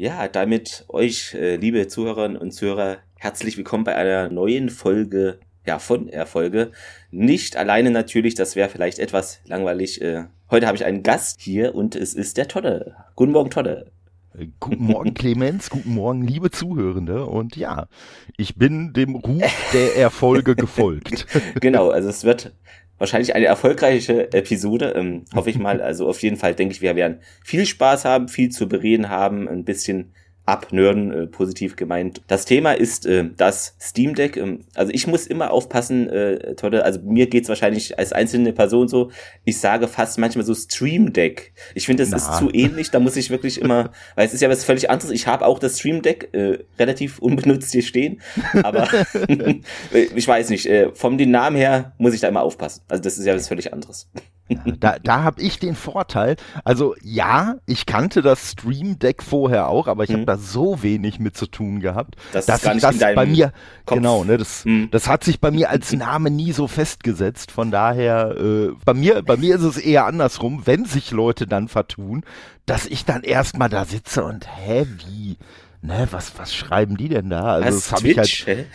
Ja, damit euch, äh, liebe Zuhörerinnen und Zuhörer, herzlich willkommen bei einer neuen Folge, ja, von Erfolge. Nicht alleine natürlich, das wäre vielleicht etwas langweilig. Äh, heute habe ich einen Gast hier und es ist der Todde. Guten Morgen, Todde. Äh, guten Morgen, Clemens. Guten Morgen, liebe Zuhörende. Und ja, ich bin dem Ruf der Erfolge gefolgt. genau, also es wird wahrscheinlich eine erfolgreiche Episode, ähm, hoffe ich mal. Also auf jeden Fall denke ich, wir werden viel Spaß haben, viel zu bereden haben, ein bisschen abnörden, äh, positiv gemeint. Das Thema ist äh, das Steam Deck. Ähm, also ich muss immer aufpassen, äh, Tolle, also mir geht's wahrscheinlich als einzelne Person so, ich sage fast manchmal so Stream Deck. Ich finde, das Na. ist zu ähnlich, da muss ich wirklich immer, weil es ist ja was völlig anderes. Ich habe auch das Stream Deck äh, relativ unbenutzt hier stehen, aber ich weiß nicht, äh, vom den Namen her muss ich da immer aufpassen. Also das ist ja was völlig anderes. Da, da habe ich den Vorteil. Also ja, ich kannte das Stream Deck vorher auch, aber ich mhm. habe da so wenig mit zu tun gehabt, das dass ich das bei mir Kopf. genau, ne, das, mhm. das hat sich bei mir als Name nie so festgesetzt. Von daher, äh, bei mir, bei mir ist es eher andersrum, wenn sich Leute dann vertun, dass ich dann erstmal da sitze und hä, wie? Ne, was, was schreiben die denn da? Also das habe ich halt.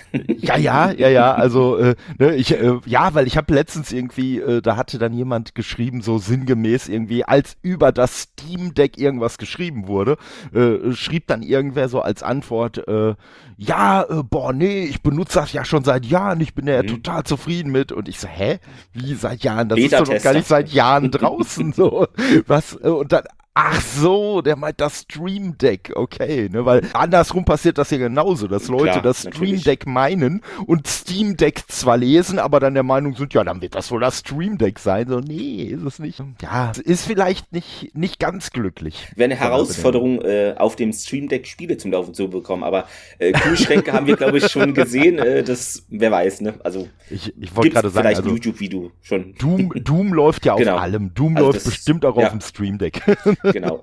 Ja, ja, ja, ja. Also äh, ne, ich, äh, ja, weil ich habe letztens irgendwie, äh, da hatte dann jemand geschrieben, so sinngemäß irgendwie, als über das Steam Deck irgendwas geschrieben wurde, äh, schrieb dann irgendwer so als Antwort, äh, ja, äh, boah, nee, ich benutze das ja schon seit Jahren, ich bin ja mhm. total zufrieden mit. Und ich so, hä? Wie seit Jahren? Das ist doch noch gar nicht seit Jahren draußen so. Was? Äh, und dann Ach so, der meint das Stream Deck, okay, ne, weil andersrum passiert das ja genauso, dass Leute Klar, das Stream Deck meinen und Steam Deck zwar lesen, aber dann der Meinung sind, ja, dann wird das wohl das Stream Deck sein. So, nee, ist es nicht. Ja, ist vielleicht nicht, nicht ganz glücklich. Wäre eine Herausforderung, äh, auf dem Stream Deck Spiele zum Laufen zu bekommen, aber äh, Kühlschränke haben wir, glaube ich, schon gesehen, äh, das, wer weiß, ne, also. Ich, ich wollte gerade sagen, vielleicht also, YouTube-Video schon. Doom, Doom läuft ja auf genau. allem. Doom also läuft bestimmt auch ja. auf dem Stream Deck. Genau.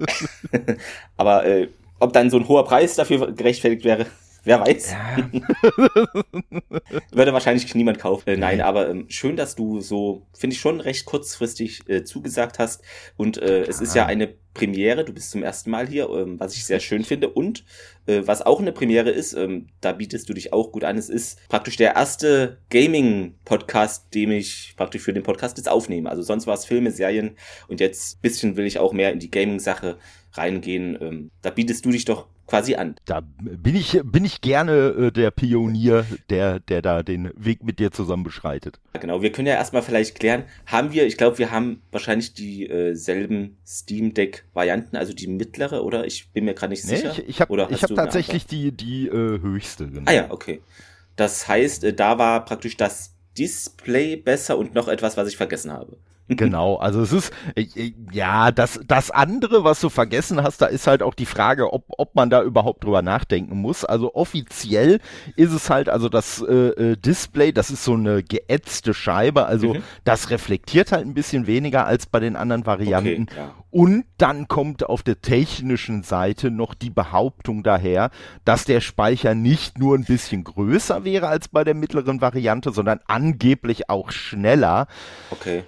Aber äh, ob dann so ein hoher Preis dafür gerechtfertigt wäre, wer weiß. Ja. Würde wahrscheinlich niemand kaufen. Äh, nein, aber ähm, schön, dass du so, finde ich schon recht kurzfristig äh, zugesagt hast. Und äh, es ist ja eine Premiere, du bist zum ersten Mal hier, ähm, was ich sehr schön finde. Und äh, was auch eine Premiere ist, ähm, da bietest du dich auch gut an, es ist praktisch der erste Gaming-Podcast, den ich praktisch für den Podcast jetzt aufnehme. Also sonst war es Filme, Serien und jetzt bisschen will ich auch mehr in die Gaming-Sache reingehen. Ähm, da bietest du dich doch quasi an. Da bin ich, bin ich gerne äh, der Pionier, der, der da den Weg mit dir zusammen beschreitet. Genau, wir können ja erstmal vielleicht klären, haben wir, ich glaube, wir haben wahrscheinlich dieselben äh, Steam Deck-Varianten, also die mittlere, oder? Ich bin mir gerade nicht nee, sicher. Ich, ich habe hab tatsächlich die, die äh, höchste. Genau. Ah ja, okay. Das heißt, äh, da war praktisch das Display besser und noch etwas, was ich vergessen habe. Genau, also es ist, äh, äh, ja, das, das andere, was du vergessen hast, da ist halt auch die Frage, ob, ob man da überhaupt drüber nachdenken muss. Also offiziell ist es halt, also das äh, äh Display, das ist so eine geätzte Scheibe, also mhm. das reflektiert halt ein bisschen weniger als bei den anderen Varianten. Okay, ja. Und dann kommt auf der technischen Seite noch die Behauptung daher, dass der Speicher nicht nur ein bisschen größer wäre als bei der mittleren Variante, sondern angeblich auch schneller. Okay.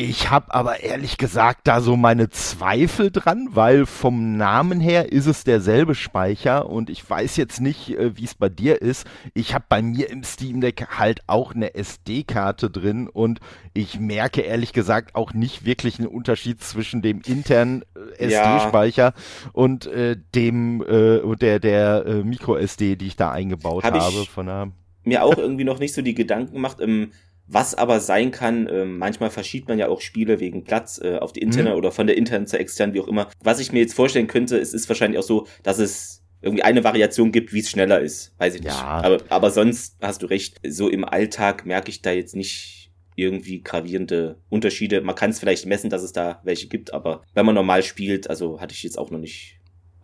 Ich habe aber ehrlich gesagt da so meine Zweifel dran, weil vom Namen her ist es derselbe Speicher und ich weiß jetzt nicht, äh, wie es bei dir ist. Ich habe bei mir im Steam Deck halt auch eine SD-Karte drin und ich merke ehrlich gesagt auch nicht wirklich einen Unterschied zwischen dem internen äh, SD-Speicher ja. und äh, dem äh, der der äh, Micro SD, die ich da eingebaut hab habe. Von der mir auch irgendwie noch nicht so die Gedanken gemacht. Im was aber sein kann, äh, manchmal verschiebt man ja auch Spiele wegen Platz äh, auf die interne mhm. oder von der internen zur externen, wie auch immer. Was ich mir jetzt vorstellen könnte, es ist wahrscheinlich auch so, dass es irgendwie eine Variation gibt, wie es schneller ist. Weiß ich nicht. Ja. Aber, aber sonst hast du recht. So im Alltag merke ich da jetzt nicht irgendwie gravierende Unterschiede. Man kann es vielleicht messen, dass es da welche gibt, aber wenn man normal spielt, also hatte ich jetzt auch noch nicht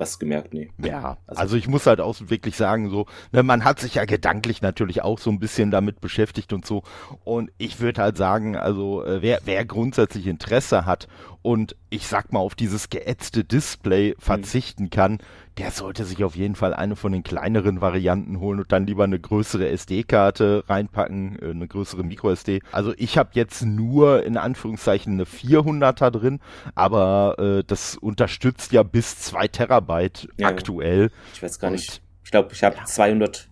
was gemerkt, nee. Ja, also, also, ich muss halt auch wirklich sagen, so, ne, man hat sich ja gedanklich natürlich auch so ein bisschen damit beschäftigt und so. Und ich würde halt sagen, also äh, wer, wer grundsätzlich Interesse hat und ich sag mal auf dieses geätzte Display mhm. verzichten kann, der sollte sich auf jeden Fall eine von den kleineren Varianten holen und dann lieber eine größere SD-Karte reinpacken, äh, eine größere Micro-SD. Also ich habe jetzt nur in Anführungszeichen eine 400er drin, aber äh, das unterstützt ja bis 2 Terabyte ja, aktuell. Ich weiß gar nicht. Ich glaube, ich habe ja. 200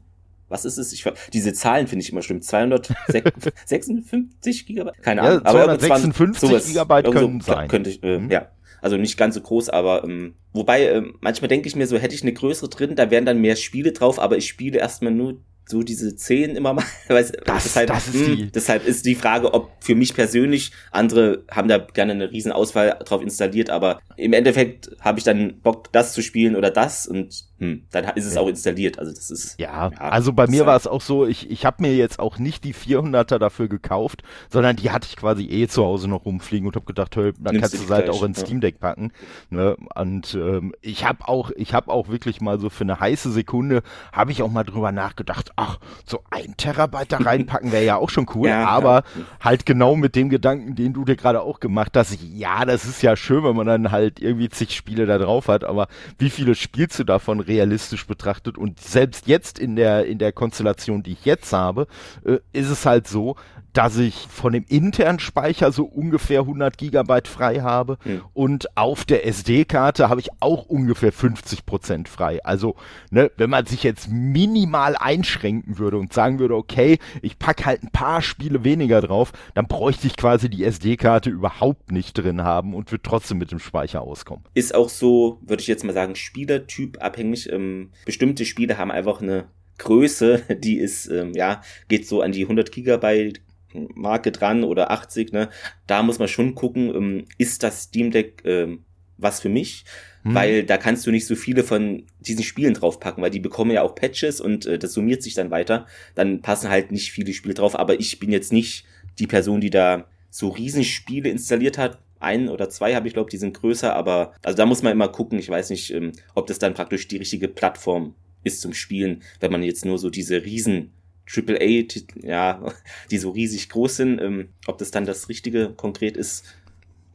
was ist es? Ich, diese Zahlen finde ich immer schlimm. 256 Gigabyte? Keine Ahnung. Ja, 256 aber Gigabyte können so, sein. Könnte ich, äh, mhm. ja. Also nicht ganz so groß, aber ähm, wobei äh, manchmal denke ich mir so, hätte ich eine größere drin, da wären dann mehr Spiele drauf, aber ich spiele erstmal nur so diese zehn immer mal. Weiß, das, deshalb, das ist mh, die. deshalb ist die Frage, ob für mich persönlich, andere haben da gerne eine riesen Auswahl drauf installiert, aber im Endeffekt habe ich dann Bock, das zu spielen oder das und hm, dann ist es ja. auch installiert. Also das ist ja. ja also bei mir war es auch so, ich ich habe mir jetzt auch nicht die 400er dafür gekauft, sondern die hatte ich quasi eh zu Hause noch rumfliegen und habe gedacht, hey, dann Nimmst kannst du es halt auch ins ja. Steam Deck packen. Ne? Und ähm, ich habe auch ich habe auch wirklich mal so für eine heiße Sekunde habe ich auch mal drüber nachgedacht, ach so ein Terabyte da reinpacken wäre ja auch schon cool, aber halt genau mit dem Gedanken, den du dir gerade auch gemacht hast. Ja, das ist ja schön, wenn man dann halt irgendwie zig Spiele da drauf hat, aber wie viele spielst du davon realistisch betrachtet. Und selbst jetzt in der, in der Konstellation, die ich jetzt habe, äh, ist es halt so, dass ich von dem internen Speicher so ungefähr 100 Gigabyte frei habe hm. und auf der SD-Karte habe ich auch ungefähr 50 Prozent frei. Also, ne, wenn man sich jetzt minimal einschränken würde und sagen würde, okay, ich pack halt ein paar Spiele weniger drauf, dann bräuchte ich quasi die SD-Karte überhaupt nicht drin haben und würde trotzdem mit dem Speicher auskommen. Ist auch so, würde ich jetzt mal sagen, Spielertyp abhängig. Ähm, bestimmte Spiele haben einfach eine Größe, die ist, ähm, ja, geht so an die 100 Gigabyte Marke dran oder 80, ne? Da muss man schon gucken, ähm, ist das Steam Deck ähm, was für mich? Hm. Weil da kannst du nicht so viele von diesen Spielen draufpacken, weil die bekommen ja auch Patches und äh, das summiert sich dann weiter. Dann passen halt nicht viele Spiele drauf, aber ich bin jetzt nicht die Person, die da so Riesenspiele installiert hat. Ein oder zwei habe ich glaube, die sind größer, aber also da muss man immer gucken. Ich weiß nicht, ähm, ob das dann praktisch die richtige Plattform ist zum Spielen, wenn man jetzt nur so diese riesen AAA, ja, die so riesig groß sind, ähm, ob das dann das Richtige konkret ist.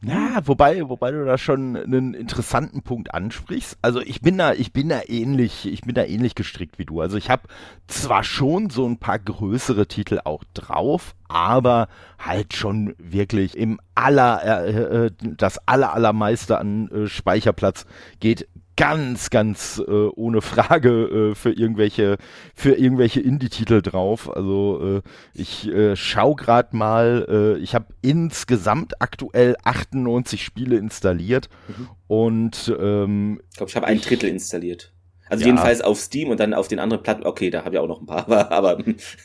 Ja, wobei, wobei du da schon einen interessanten Punkt ansprichst. Also ich bin da, ich bin da ähnlich, ich bin da ähnlich gestrickt wie du. Also ich habe zwar schon so ein paar größere Titel auch drauf, aber halt schon wirklich im aller, äh, äh, das aller, allermeiste an äh, Speicherplatz geht ganz, ganz äh, ohne Frage äh, für irgendwelche für irgendwelche Indie-Titel drauf. Also äh, ich äh, schau gerade mal, äh, ich habe insgesamt aktuell 98 Spiele installiert mhm. und ähm, ich glaube, ich habe ein Drittel installiert. Also ja. jedenfalls auf Steam und dann auf den anderen Plattformen. Okay, da habe ich auch noch ein paar, aber, aber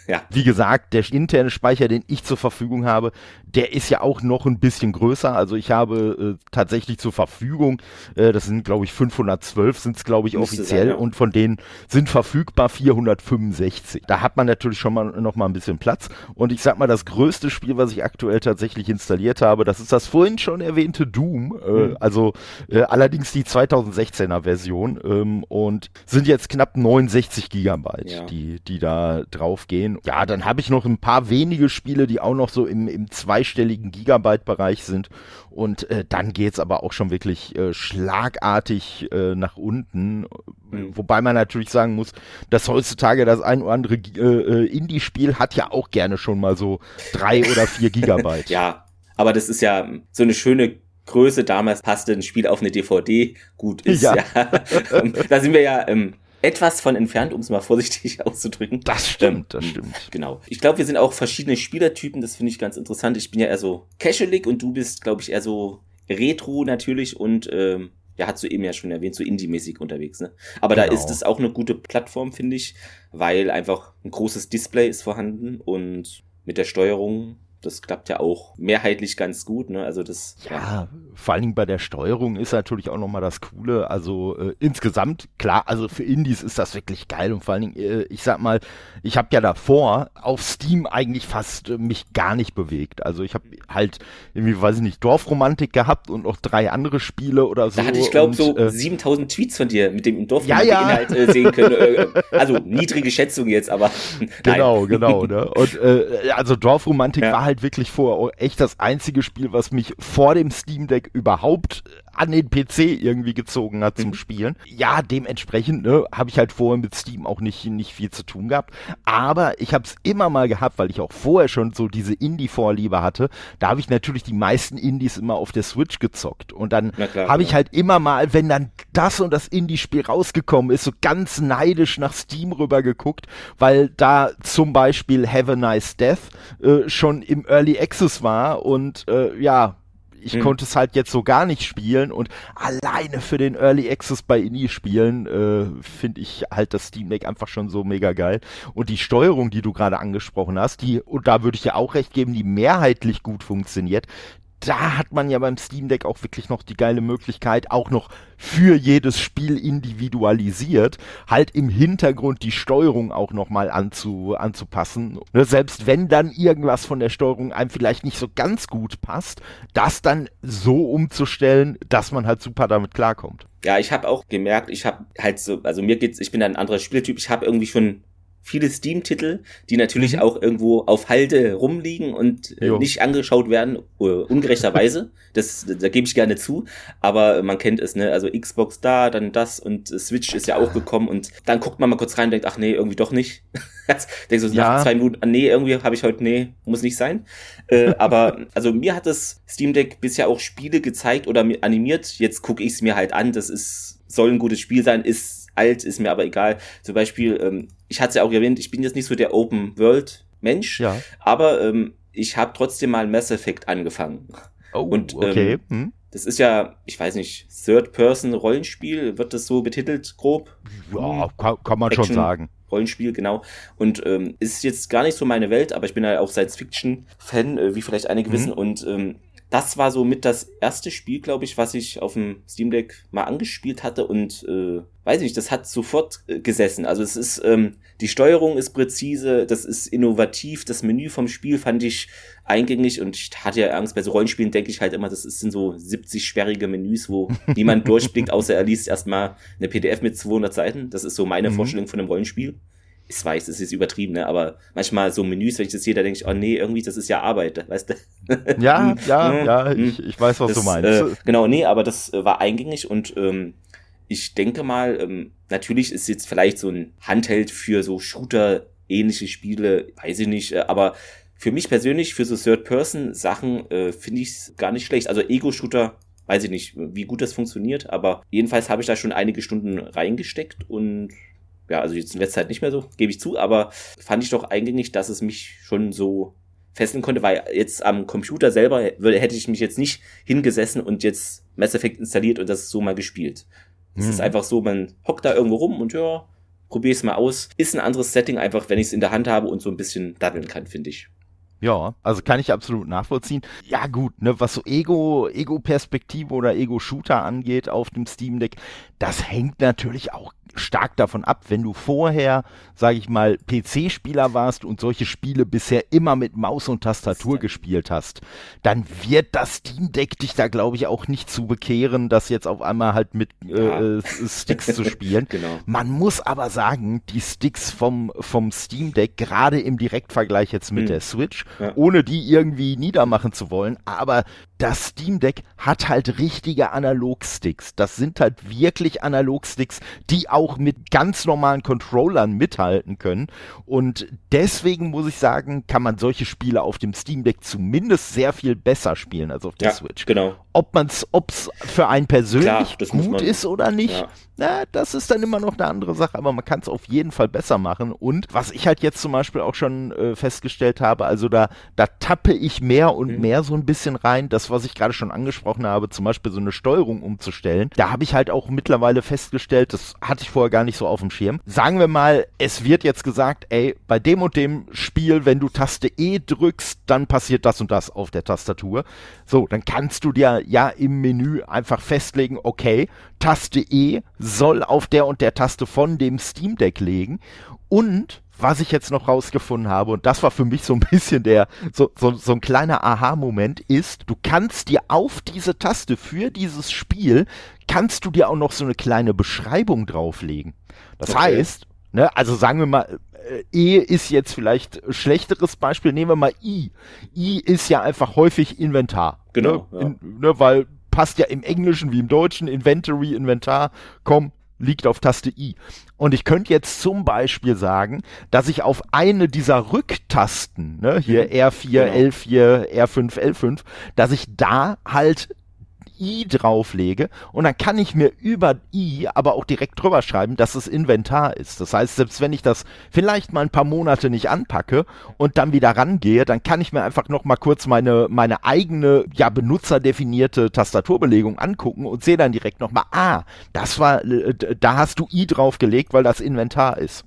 ja. Wie gesagt, der interne Speicher, den ich zur Verfügung habe, der ist ja auch noch ein bisschen größer. Also ich habe äh, tatsächlich zur Verfügung, äh, das sind glaube ich 512 sind es glaube ich Müsste offiziell sein, ja. und von denen sind verfügbar 465. Da hat man natürlich schon mal noch mal ein bisschen Platz. Und ich sag mal, das größte Spiel, was ich aktuell tatsächlich installiert habe, das ist das vorhin schon erwähnte Doom. Äh, mhm. Also äh, allerdings die 2016er Version ähm, und sind jetzt knapp 69 Gigabyte, ja. die, die da drauf gehen. Ja, dann habe ich noch ein paar wenige Spiele, die auch noch so im, im zweistelligen Gigabyte-Bereich sind. Und äh, dann geht's aber auch schon wirklich äh, schlagartig äh, nach unten. Mhm. Wobei man natürlich sagen muss, dass heutzutage das ein oder andere äh, äh, Indie-Spiel hat ja auch gerne schon mal so drei oder vier Gigabyte. ja, aber das ist ja so eine schöne Größe damals passte ein Spiel auf eine DVD gut ist. Ja. ja. Ähm, da sind wir ja ähm, etwas von entfernt, um es mal vorsichtig auszudrücken. Das stimmt, das stimmt. Genau. Ich glaube, wir sind auch verschiedene Spielertypen, das finde ich ganz interessant. Ich bin ja eher so casualig und du bist, glaube ich, eher so retro natürlich und ähm, ja, hast du eben ja schon erwähnt, so indie-mäßig unterwegs, ne? Aber genau. da ist es auch eine gute Plattform, finde ich, weil einfach ein großes Display ist vorhanden und mit der Steuerung das klappt ja auch mehrheitlich ganz gut. Ne? Also das ja, ja, vor allen Dingen bei der Steuerung ist natürlich auch nochmal das Coole. Also äh, insgesamt klar, also für Indies ist das wirklich geil und vor allen Dingen, äh, ich sag mal, ich habe ja davor auf Steam eigentlich fast äh, mich gar nicht bewegt. Also ich habe halt irgendwie, weiß ich nicht, Dorfromantik gehabt und noch drei andere Spiele oder so. Da hatte ich glaube so äh, 7000 Tweets von dir mit dem Dorfromantik-Inhalt ja, ja. Äh, sehen können. Äh, also niedrige Schätzung jetzt, aber genau, genau. Ne? Und äh, also Dorfromantik war halt halt wirklich vorher echt das einzige Spiel, was mich vor dem Steam Deck überhaupt an den PC irgendwie gezogen hat zum mhm. Spielen. Ja, dementsprechend ne, habe ich halt vorher mit Steam auch nicht, nicht viel zu tun gehabt. Aber ich habe es immer mal gehabt, weil ich auch vorher schon so diese Indie-Vorliebe hatte. Da habe ich natürlich die meisten Indies immer auf der Switch gezockt. Und dann habe ich halt immer mal, wenn dann das und das Indie-Spiel rausgekommen ist, so ganz neidisch nach Steam rüber geguckt, weil da zum Beispiel Have a Nice Death äh, schon im Early Access war und äh, ja, ich hm. konnte es halt jetzt so gar nicht spielen und alleine für den Early Access bei Indie spielen äh, finde ich halt das Steam Deck einfach schon so mega geil und die Steuerung, die du gerade angesprochen hast, die und da würde ich ja auch recht geben, die mehrheitlich gut funktioniert, da hat man ja beim Steam Deck auch wirklich noch die geile Möglichkeit, auch noch für jedes Spiel individualisiert, halt im Hintergrund die Steuerung auch nochmal anzu, anzupassen. Ne, selbst wenn dann irgendwas von der Steuerung einem vielleicht nicht so ganz gut passt, das dann so umzustellen, dass man halt super damit klarkommt. Ja, ich habe auch gemerkt, ich habe halt so, also mir geht's, ich bin ein anderer Spieltyp, ich habe irgendwie schon viele Steam-Titel, die natürlich mhm. auch irgendwo auf Halde rumliegen und äh, nicht angeschaut werden, uh, ungerechterweise. das, da gebe ich gerne zu. Aber man kennt es, ne? Also Xbox da, dann das und Switch ist ja auch gekommen und dann guckt man mal kurz rein und denkt, ach nee, irgendwie doch nicht. Denkst du ja. nach zwei Minuten, ah, nee, irgendwie habe ich heute, nee, muss nicht sein. Äh, aber also mir hat das Steam Deck bisher auch Spiele gezeigt oder animiert. Jetzt gucke ich es mir halt an. Das ist, soll ein gutes Spiel sein, ist alt, ist mir aber egal. Zum Beispiel, ähm, ich hatte es ja auch erwähnt, ich bin jetzt nicht so der Open World Mensch, ja. aber ähm, ich habe trotzdem mal Mass Effect angefangen. Oh, und ähm, okay. Hm. das ist ja, ich weiß nicht, Third-Person-Rollenspiel, wird das so betitelt, grob? Ja, kann, kann man Action, schon sagen. Rollenspiel, genau. Und ähm, ist jetzt gar nicht so meine Welt, aber ich bin ja auch Science-Fiction-Fan, äh, wie vielleicht einige mhm. wissen. Und ähm, das war so mit das erste Spiel, glaube ich, was ich auf dem Steam Deck mal angespielt hatte und äh, weiß ich nicht, das hat sofort äh, gesessen. Also es ist, ähm, die Steuerung ist präzise, das ist innovativ, das Menü vom Spiel fand ich eingängig und ich hatte ja Angst, bei so Rollenspielen denke ich halt immer, das sind so 70 sperrige Menüs, wo niemand durchblickt, außer er liest erstmal eine PDF mit 200 Seiten. Das ist so meine mhm. Vorstellung von einem Rollenspiel ich weiß, das ist übertrieben, ne? aber manchmal so Menüs, wenn ich das sehe, da denke ich, oh nee, irgendwie, das ist ja Arbeit, weißt du? Ja, hm, ja, hm, ja, hm. ich, ich weiß, was das, du meinst. Äh, genau, nee, aber das äh, war eingängig und ähm, ich denke mal, ähm, natürlich ist jetzt vielleicht so ein Handheld für so Shooter-ähnliche Spiele, weiß ich nicht, äh, aber für mich persönlich, für so Third-Person-Sachen, äh, finde ich es gar nicht schlecht. Also Ego-Shooter weiß ich nicht, wie gut das funktioniert, aber jedenfalls habe ich da schon einige Stunden reingesteckt und ja, also jetzt in letzter Zeit nicht mehr so, gebe ich zu, aber fand ich doch eingängig, dass es mich schon so fesseln konnte, weil jetzt am Computer selber hätte ich mich jetzt nicht hingesessen und jetzt Mass Effect installiert und das so mal gespielt. Es mhm. ist einfach so, man hockt da irgendwo rum und ja, probier es mal aus. Ist ein anderes Setting einfach, wenn ich es in der Hand habe und so ein bisschen daddeln kann, finde ich. Ja, also kann ich absolut nachvollziehen. Ja gut, ne, was so Ego, Ego-Perspektive oder Ego-Shooter angeht auf dem Steam Deck, das hängt natürlich auch stark davon ab, wenn du vorher, sage ich mal, PC-Spieler warst und solche Spiele bisher immer mit Maus und Tastatur gespielt hast, dann wird das Steam Deck dich da, glaube ich, auch nicht zu bekehren, das jetzt auf einmal halt mit äh, ja. äh, Sticks zu spielen. genau. Man muss aber sagen, die Sticks vom, vom Steam Deck, gerade im Direktvergleich jetzt mit mhm. der Switch, ja. ohne die irgendwie niedermachen zu wollen, aber das Steam Deck hat halt richtige Analogsticks. Das sind halt wirklich Analogsticks, die auch mit ganz normalen Controllern mithalten können. Und deswegen muss ich sagen, kann man solche Spiele auf dem Steam Deck zumindest sehr viel besser spielen als auf der ja, Switch. Genau. Ob man es, ob's für einen persönlich Klar, gut ist oder nicht, ja. na, das ist dann immer noch eine andere Sache, aber man kann es auf jeden Fall besser machen. Und was ich halt jetzt zum Beispiel auch schon äh, festgestellt habe, also da, da tappe ich mehr und mhm. mehr so ein bisschen rein. Das was ich gerade schon angesprochen habe, zum Beispiel so eine Steuerung umzustellen, da habe ich halt auch mittlerweile festgestellt, das hatte ich vorher gar nicht so auf dem Schirm. Sagen wir mal, es wird jetzt gesagt, ey, bei dem und dem Spiel, wenn du Taste E drückst, dann passiert das und das auf der Tastatur. So, dann kannst du dir ja im Menü einfach festlegen, okay, Taste E soll auf der und der Taste von dem Steam Deck legen und was ich jetzt noch rausgefunden habe, und das war für mich so ein bisschen der, so, so, so ein kleiner Aha-Moment, ist, du kannst dir auf diese Taste für dieses Spiel, kannst du dir auch noch so eine kleine Beschreibung drauflegen. Das okay. heißt, ne, also sagen wir mal, äh, E ist jetzt vielleicht schlechteres Beispiel, nehmen wir mal I. I ist ja einfach häufig Inventar. Genau. Ne, ja. In, ne weil passt ja im Englischen wie im Deutschen, Inventory, Inventar, komm, liegt auf Taste I. Und ich könnte jetzt zum Beispiel sagen, dass ich auf eine dieser Rücktasten, ne, hier R4, genau. L4, R5, L5, dass ich da halt I drauflege und dann kann ich mir über I aber auch direkt drüber schreiben, dass es Inventar ist. Das heißt, selbst wenn ich das vielleicht mal ein paar Monate nicht anpacke und dann wieder rangehe, dann kann ich mir einfach noch mal kurz meine, meine eigene, ja, benutzerdefinierte Tastaturbelegung angucken und sehe dann direkt noch mal, ah, das war, äh, da hast du I draufgelegt, weil das Inventar ist.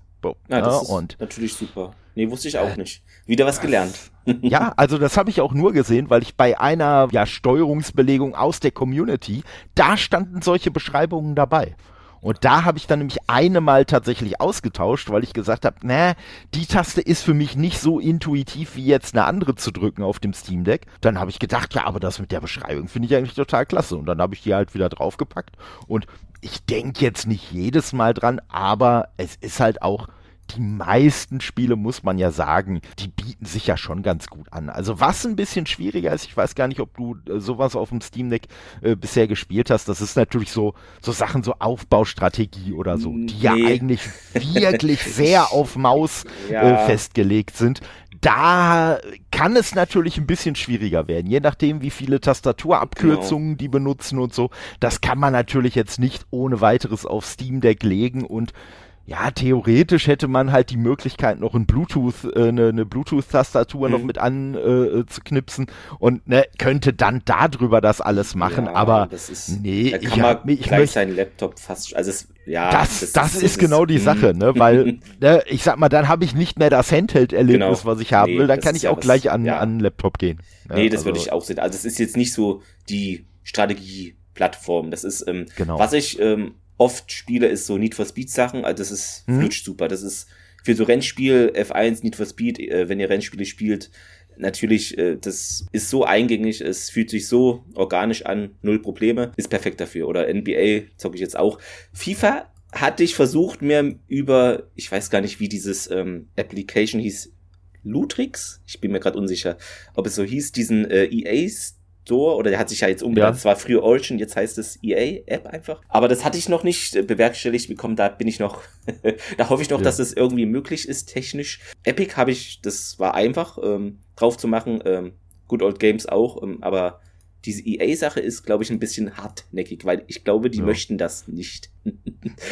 Ja, das ja, ist und natürlich super. Nee, wusste ich auch äh, nicht. Wieder was gelernt. Ja, also das habe ich auch nur gesehen, weil ich bei einer ja, Steuerungsbelegung aus der Community, da standen solche Beschreibungen dabei. Und da habe ich dann nämlich eine Mal tatsächlich ausgetauscht, weil ich gesagt habe, na, die Taste ist für mich nicht so intuitiv wie jetzt eine andere zu drücken auf dem Steam Deck. Dann habe ich gedacht, ja, aber das mit der Beschreibung finde ich eigentlich total klasse. Und dann habe ich die halt wieder draufgepackt. Und ich denke jetzt nicht jedes Mal dran, aber es ist halt auch die meisten Spiele, muss man ja sagen, die bieten sich ja schon ganz gut an. Also was ein bisschen schwieriger ist, ich weiß gar nicht, ob du äh, sowas auf dem Steam Deck äh, bisher gespielt hast, das ist natürlich so, so Sachen, so Aufbaustrategie oder so, die nee. ja eigentlich wirklich sehr auf Maus ja. äh, festgelegt sind da kann es natürlich ein bisschen schwieriger werden, je nachdem, wie viele Tastaturabkürzungen genau. die benutzen und so. Das kann man natürlich jetzt nicht ohne weiteres auf Steam Deck legen und ja, theoretisch hätte man halt die Möglichkeit, noch ein Bluetooth, äh, eine, eine Bluetooth-Tastatur mhm. noch mit anzuknipsen äh, und ne, könnte dann darüber das alles machen, ja, aber ist, nee, da kann ich, man ich gleich seinen Laptop fast, also es, ja, das, das, das ist, ist, genau die Sache, ne, weil, ne, ich sag mal, dann habe ich nicht mehr das Handheld-Erlebnis, genau. was ich haben nee, will, dann kann ich auch ja gleich an, ja. an Laptop gehen. Ne, nee, das also, würde ich auch sehen. Also es ist jetzt nicht so die Strategie-Plattform, das ist, ähm, genau. was ich, ähm, oft spiele, ist so Need for Speed Sachen. Also das ist mhm. flutscht super. Das ist für so Rennspiel F1, Need for Speed, äh, wenn ihr Rennspiele spielt, natürlich, äh, das ist so eingängig, es fühlt sich so organisch an, null Probleme, ist perfekt dafür. Oder NBA zocke ich jetzt auch. FIFA hatte ich versucht, mir über, ich weiß gar nicht, wie dieses ähm, Application hieß, Lutrix? Ich bin mir gerade unsicher, ob es so hieß, diesen äh, EAs Store oder der hat sich ja jetzt umbenannt. Ja. Es war früher Origin, jetzt heißt es EA-App einfach. Aber das hatte ich noch nicht bewerkstelligt bekommen. Da bin ich noch, da hoffe ich noch, ja. dass das irgendwie möglich ist, technisch. Epic habe ich, das war einfach ähm, drauf zu machen. Ähm, Good Old Games auch, ähm, aber diese EA-Sache ist, glaube ich, ein bisschen hartnäckig, weil ich glaube, die ja. möchten das nicht. ja,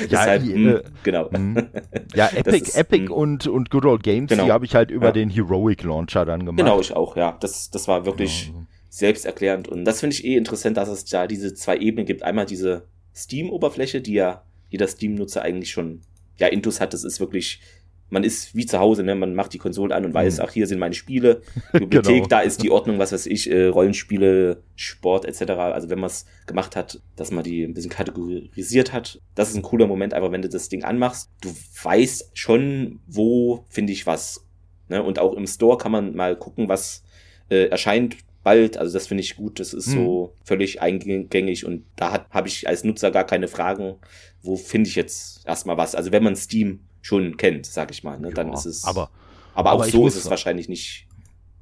Deshalb, mh, äh, genau. Mh. Ja, Epic, ist, Epic mh. und, und Good Old Games, genau. die habe ich halt über ja. den Heroic Launcher dann gemacht. Genau, ich auch, ja. Das, das war wirklich, genau selbsterklärend. Und das finde ich eh interessant, dass es da diese zwei Ebenen gibt. Einmal diese Steam-Oberfläche, die ja jeder Steam-Nutzer eigentlich schon ja intus hat. Das ist wirklich, man ist wie zu Hause, ne? Man macht die Konsole an und weiß, mhm. ach, hier sind meine Spiele, Bibliothek, genau. da ist die Ordnung, was weiß ich, äh, Rollenspiele, Sport etc. Also wenn man es gemacht hat, dass man die ein bisschen kategorisiert hat, das ist ein cooler Moment, einfach wenn du das Ding anmachst. Du weißt schon, wo finde ich was. Ne? Und auch im Store kann man mal gucken, was äh, erscheint bald. Also das finde ich gut. Das ist mhm. so völlig eingängig und da habe ich als Nutzer gar keine Fragen. Wo finde ich jetzt erstmal was? Also wenn man Steam schon kennt, sag ich mal, ne, dann ist es. Aber, aber, aber auch so ist es wahrscheinlich nicht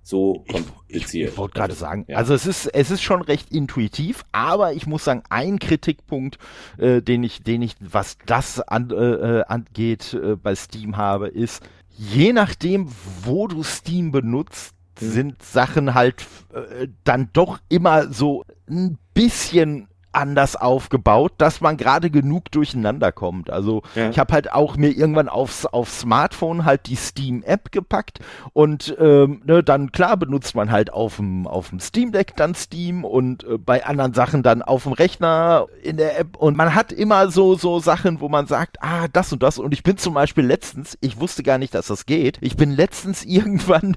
so kompliziert. Ich, ich, ich wollte gerade sagen, ja. also es ist, es ist schon recht intuitiv, aber ich muss sagen, ein Kritikpunkt, äh, den ich, den ich, was das an, äh, äh angeht, äh, bei Steam habe, ist, je nachdem, wo du Steam benutzt, sind Sachen halt äh, dann doch immer so ein bisschen anders aufgebaut, dass man gerade genug durcheinander kommt. Also ja. ich habe halt auch mir irgendwann aufs, aufs Smartphone halt die Steam-App gepackt und ähm, ne, dann klar benutzt man halt auf dem auf dem Steam Deck dann Steam und äh, bei anderen Sachen dann auf dem Rechner in der App und man hat immer so so Sachen, wo man sagt, ah das und das und ich bin zum Beispiel letztens, ich wusste gar nicht, dass das geht, ich bin letztens irgendwann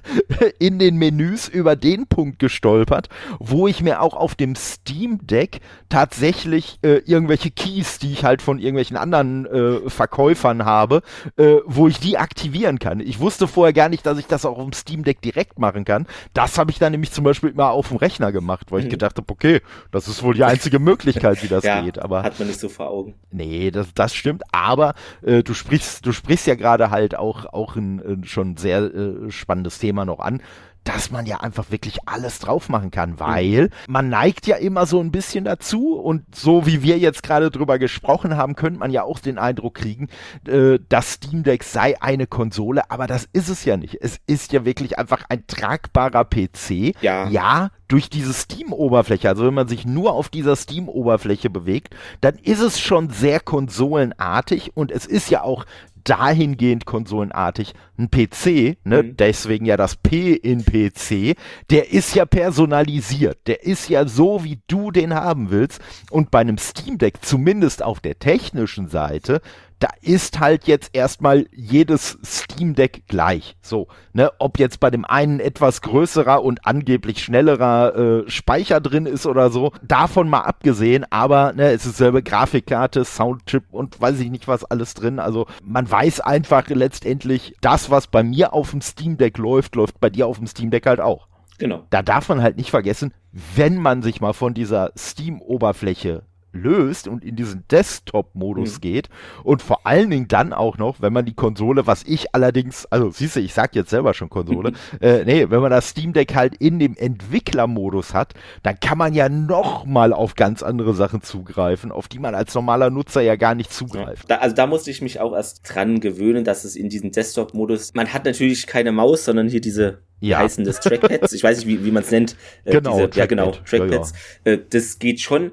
in den Menüs über den Punkt gestolpert, wo ich mir auch auf dem Steam Deck tatsächlich tatsächlich äh, irgendwelche Keys, die ich halt von irgendwelchen anderen äh, Verkäufern habe, äh, wo ich die aktivieren kann. Ich wusste vorher gar nicht, dass ich das auch auf dem Steam Deck direkt machen kann. Das habe ich dann nämlich zum Beispiel immer auf dem Rechner gemacht, weil mhm. ich gedacht habe, okay, das ist wohl die einzige Möglichkeit, wie das ja, geht. Aber hat man nicht so vor Augen. Nee, das, das stimmt. Aber äh, du sprichst, du sprichst ja gerade halt auch auch ein, ein schon sehr äh, spannendes Thema noch an dass man ja einfach wirklich alles drauf machen kann, weil man neigt ja immer so ein bisschen dazu und so wie wir jetzt gerade drüber gesprochen haben, könnte man ja auch den Eindruck kriegen, äh, das Steam Deck sei eine Konsole, aber das ist es ja nicht. Es ist ja wirklich einfach ein tragbarer PC. Ja. Ja, durch diese Steam-Oberfläche, also wenn man sich nur auf dieser Steam-Oberfläche bewegt, dann ist es schon sehr konsolenartig und es ist ja auch dahingehend konsolenartig ein PC, ne, mhm. deswegen ja das P in PC, der ist ja personalisiert, der ist ja so, wie du den haben willst und bei einem Steam Deck, zumindest auf der technischen Seite, da ist halt jetzt erstmal jedes Steam Deck gleich. So, ne, ob jetzt bei dem einen etwas größerer und angeblich schnellerer äh, Speicher drin ist oder so, davon mal abgesehen, aber ne, es ist selbe Grafikkarte, Soundchip und weiß ich nicht was alles drin. Also man weiß einfach letztendlich, das, was bei mir auf dem Steam Deck läuft, läuft bei dir auf dem Steam Deck halt auch. Genau. Da darf man halt nicht vergessen, wenn man sich mal von dieser Steam-Oberfläche löst und in diesen Desktop-Modus mhm. geht und vor allen Dingen dann auch noch, wenn man die Konsole, was ich allerdings, also siehst du, ich sag jetzt selber schon Konsole, äh, nee, wenn man das Steam Deck halt in dem Entwicklermodus hat, dann kann man ja noch mal auf ganz andere Sachen zugreifen, auf die man als normaler Nutzer ja gar nicht zugreift. Ja, da, also da musste ich mich auch erst dran gewöhnen, dass es in diesem Desktop-Modus, man hat natürlich keine Maus, sondern hier diese ja. heißen das Trackpads. Ich weiß nicht, wie, wie man es nennt. Äh, genau, diese, ja genau, Trackpads. Ja, ja. Äh, das geht schon,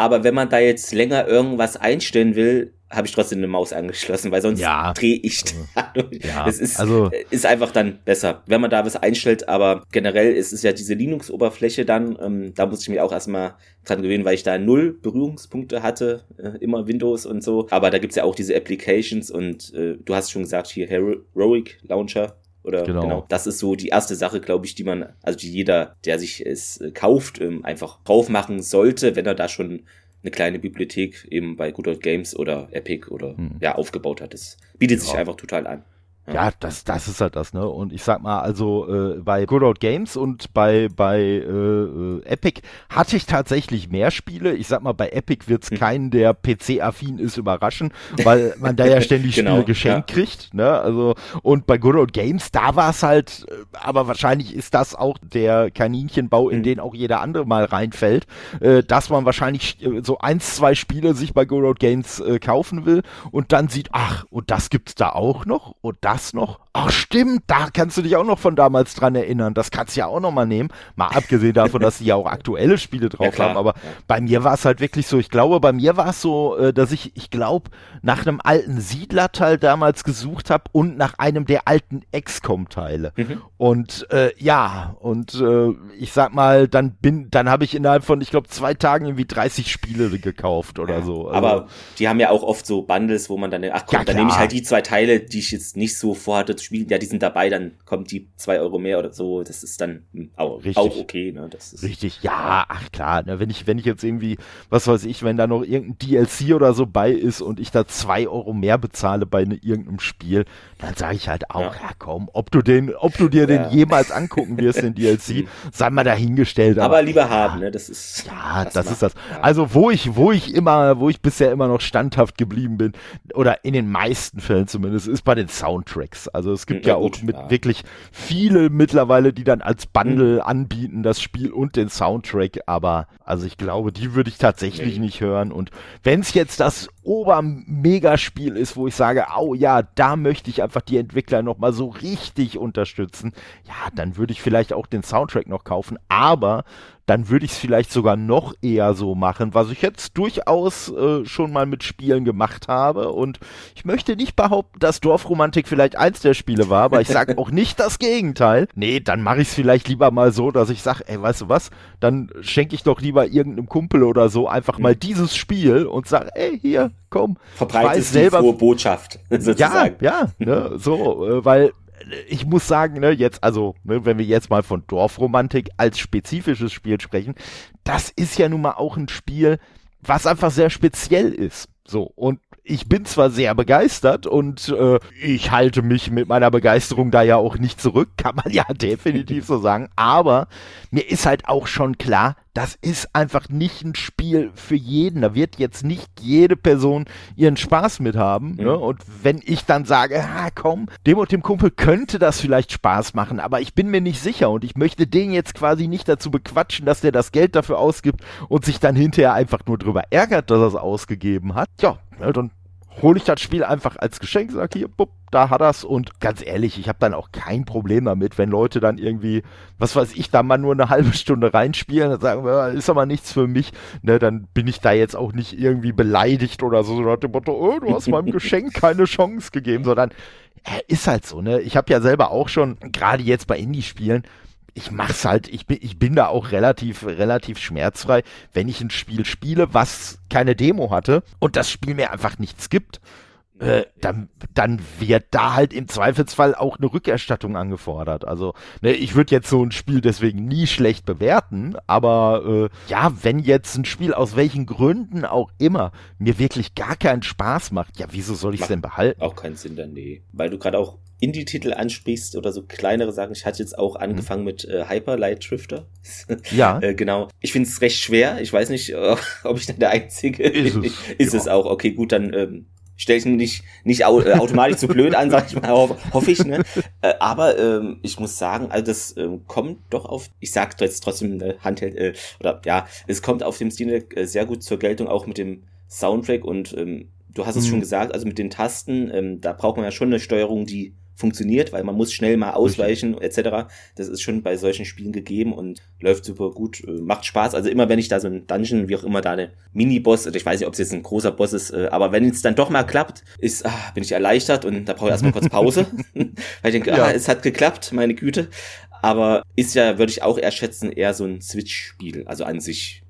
aber wenn man da jetzt länger irgendwas einstellen will, habe ich trotzdem eine Maus angeschlossen, weil sonst ja. drehe ich da. Ja. Es ist, also, ist einfach dann besser, wenn man da was einstellt. Aber generell ist es ja diese Linux-Oberfläche dann, ähm, da muss ich mich auch erstmal dran gewöhnen, weil ich da null Berührungspunkte hatte, äh, immer Windows und so. Aber da gibt's ja auch diese Applications und äh, du hast schon gesagt, hier Heroic Launcher, oder genau. genau. Das ist so die erste Sache, glaube ich, die man, also die jeder, der sich es äh, kauft, ähm, einfach drauf machen sollte, wenn er da schon eine kleine Bibliothek eben bei Good Old Games oder Epic oder hm. ja aufgebaut hat. Das bietet ja. sich einfach total an. Ja, das, das ist halt das, ne? Und ich sag mal, also äh, bei Good Old Games und bei, bei äh, äh Epic hatte ich tatsächlich mehr Spiele. Ich sag mal, bei Epic wird's hm. keinen, der PC-affin ist, überraschen, weil man da ja ständig genau, Spiele geschenkt ja. kriegt, ne? Also, und bei Good Old Games, da war's halt, äh, aber wahrscheinlich ist das auch der Kaninchenbau, in mhm. den auch jeder andere mal reinfällt, äh, dass man wahrscheinlich äh, so eins, zwei Spiele sich bei Good Old Games äh, kaufen will und dann sieht, ach, und das gibt's da auch noch und das das noch? Ach stimmt, da kannst du dich auch noch von damals dran erinnern. Das kannst du ja auch noch mal nehmen. Mal abgesehen davon, dass sie ja auch aktuelle Spiele drauf ja, haben. Aber ja. bei mir war es halt wirklich so. Ich glaube, bei mir war es so, äh, dass ich, ich glaube, nach einem alten Siedlerteil damals gesucht habe und nach einem der alten XCOM-Teile. Mhm. Und äh, ja, und äh, ich sag mal, dann bin, dann habe ich innerhalb von, ich glaube, zwei Tagen irgendwie 30 Spiele gekauft oder ja, so. Also, aber die haben ja auch oft so Bundles, wo man dann, ach komm, dann nehme ich halt die zwei Teile, die ich jetzt nicht so vorhatte zu spielen, ja, die sind dabei, dann kommt die zwei Euro mehr oder so. Das ist dann hm, auch, auch okay. Ne? Das ist, Richtig, ja, ach klar. Ne? Wenn ich, wenn ich jetzt irgendwie, was weiß ich, wenn da noch irgendein DLC oder so bei ist und ich da zwei Euro mehr bezahle bei ne, irgendeinem Spiel, dann sage ich halt auch, ja. ja. komm, ob du den, ob du dir ja. den jemals angucken wirst, den DLC, sei mal dahingestellt. Aber, aber lieber haben, ne? Das ist. Ja, das, das ist das. Also wo ich, wo ich immer, wo ich bisher immer noch standhaft geblieben bin, oder in den meisten Fällen zumindest, ist bei den Soundtracks. Also es gibt ja, ja auch gut, mit ja. wirklich viele mittlerweile, die dann als Bundle mhm. anbieten, das Spiel und den Soundtrack, aber also ich glaube, die würde ich tatsächlich nee. nicht hören. Und wenn es jetzt das Obermegaspiel ist, wo ich sage, oh ja, da möchte ich einfach die Entwickler nochmal so richtig unterstützen, ja, dann würde ich vielleicht auch den Soundtrack noch kaufen, aber dann würde ich es vielleicht sogar noch eher so machen, was ich jetzt durchaus äh, schon mal mit Spielen gemacht habe. Und ich möchte nicht behaupten, dass Dorfromantik vielleicht eins der Spiele war, aber ich sage auch nicht das Gegenteil. Nee, dann mache ich es vielleicht lieber mal so, dass ich sage, ey, weißt du was, dann schenke ich doch lieber irgendeinem Kumpel oder so einfach mal mhm. dieses Spiel und sage, ey, hier, komm. Verbreitet selber frohe Botschaft, sozusagen. Ja, ja, ne, so, äh, weil ich muss sagen, ne, jetzt, also, ne, wenn wir jetzt mal von Dorfromantik als spezifisches Spiel sprechen, das ist ja nun mal auch ein Spiel, was einfach sehr speziell ist. So, und ich bin zwar sehr begeistert und äh, ich halte mich mit meiner Begeisterung da ja auch nicht zurück, kann man ja definitiv so sagen, aber mir ist halt auch schon klar, das ist einfach nicht ein Spiel für jeden. Da wird jetzt nicht jede Person ihren Spaß mit haben. Mhm. Ne? Und wenn ich dann sage, ah, komm, dem und dem Kumpel könnte das vielleicht Spaß machen, aber ich bin mir nicht sicher und ich möchte den jetzt quasi nicht dazu bequatschen, dass der das Geld dafür ausgibt und sich dann hinterher einfach nur drüber ärgert, dass er es ausgegeben hat. Ja, ne, dann hole ich das Spiel einfach als Geschenk, sag hier, bupp, da hat er's und ganz ehrlich, ich habe dann auch kein Problem damit, wenn Leute dann irgendwie, was weiß ich, da mal nur eine halbe Stunde reinspielen, dann sagen wir, ist aber nichts für mich, ne, dann bin ich da jetzt auch nicht irgendwie beleidigt oder so, so nach dem Motto, oh, du hast meinem Geschenk keine Chance gegeben, sondern äh, ist halt so, ne? Ich habe ja selber auch schon, gerade jetzt bei Indie-Spielen, ich mach's halt, ich bin, ich bin da auch relativ, relativ schmerzfrei, wenn ich ein Spiel spiele, was keine Demo hatte und das Spiel mir einfach nichts gibt, äh, dann, dann wird da halt im Zweifelsfall auch eine Rückerstattung angefordert. Also, ne, ich würde jetzt so ein Spiel deswegen nie schlecht bewerten, aber äh, ja, wenn jetzt ein Spiel aus welchen Gründen auch immer mir wirklich gar keinen Spaß macht, ja, wieso soll ich es denn behalten? Auch keinen Sinn dann, nee. Weil du gerade auch Indie-Titel ansprichst oder so kleinere Sachen. Ich hatte jetzt auch mhm. angefangen mhm. mit äh, Hyper Light Drifter. Ja. äh, genau. Ich finde es recht schwer. Ich weiß nicht, ob ich dann der Einzige ist. Es, ist ja. es auch. Okay, gut, dann ähm, stelle ich mich nicht au äh, automatisch zu blöd an, sag ich mal, ho hoffe ich. Ne? Äh, aber ähm, ich muss sagen, also das ähm, kommt doch auf, ich sag jetzt trotzdem äh, Handheld, äh, oder ja, es kommt auf dem Steam Deck äh, sehr gut zur Geltung, auch mit dem Soundtrack und ähm, du hast es mhm. schon gesagt, also mit den Tasten, ähm, da braucht man ja schon eine Steuerung, die funktioniert, weil man muss schnell mal ausweichen etc. Das ist schon bei solchen Spielen gegeben und läuft super gut, äh, macht Spaß. Also immer wenn ich da so ein Dungeon, wie auch immer da eine Mini-Boss, oder ich weiß nicht, ob es jetzt ein großer Boss ist, äh, aber wenn es dann doch mal klappt, ist, ah, bin ich erleichtert und da brauche ich erstmal kurz Pause, weil ich denke, ja. ah, es hat geklappt, meine Güte. Aber ist ja, würde ich auch eher schätzen, eher so ein Switch-Spiel, also an sich.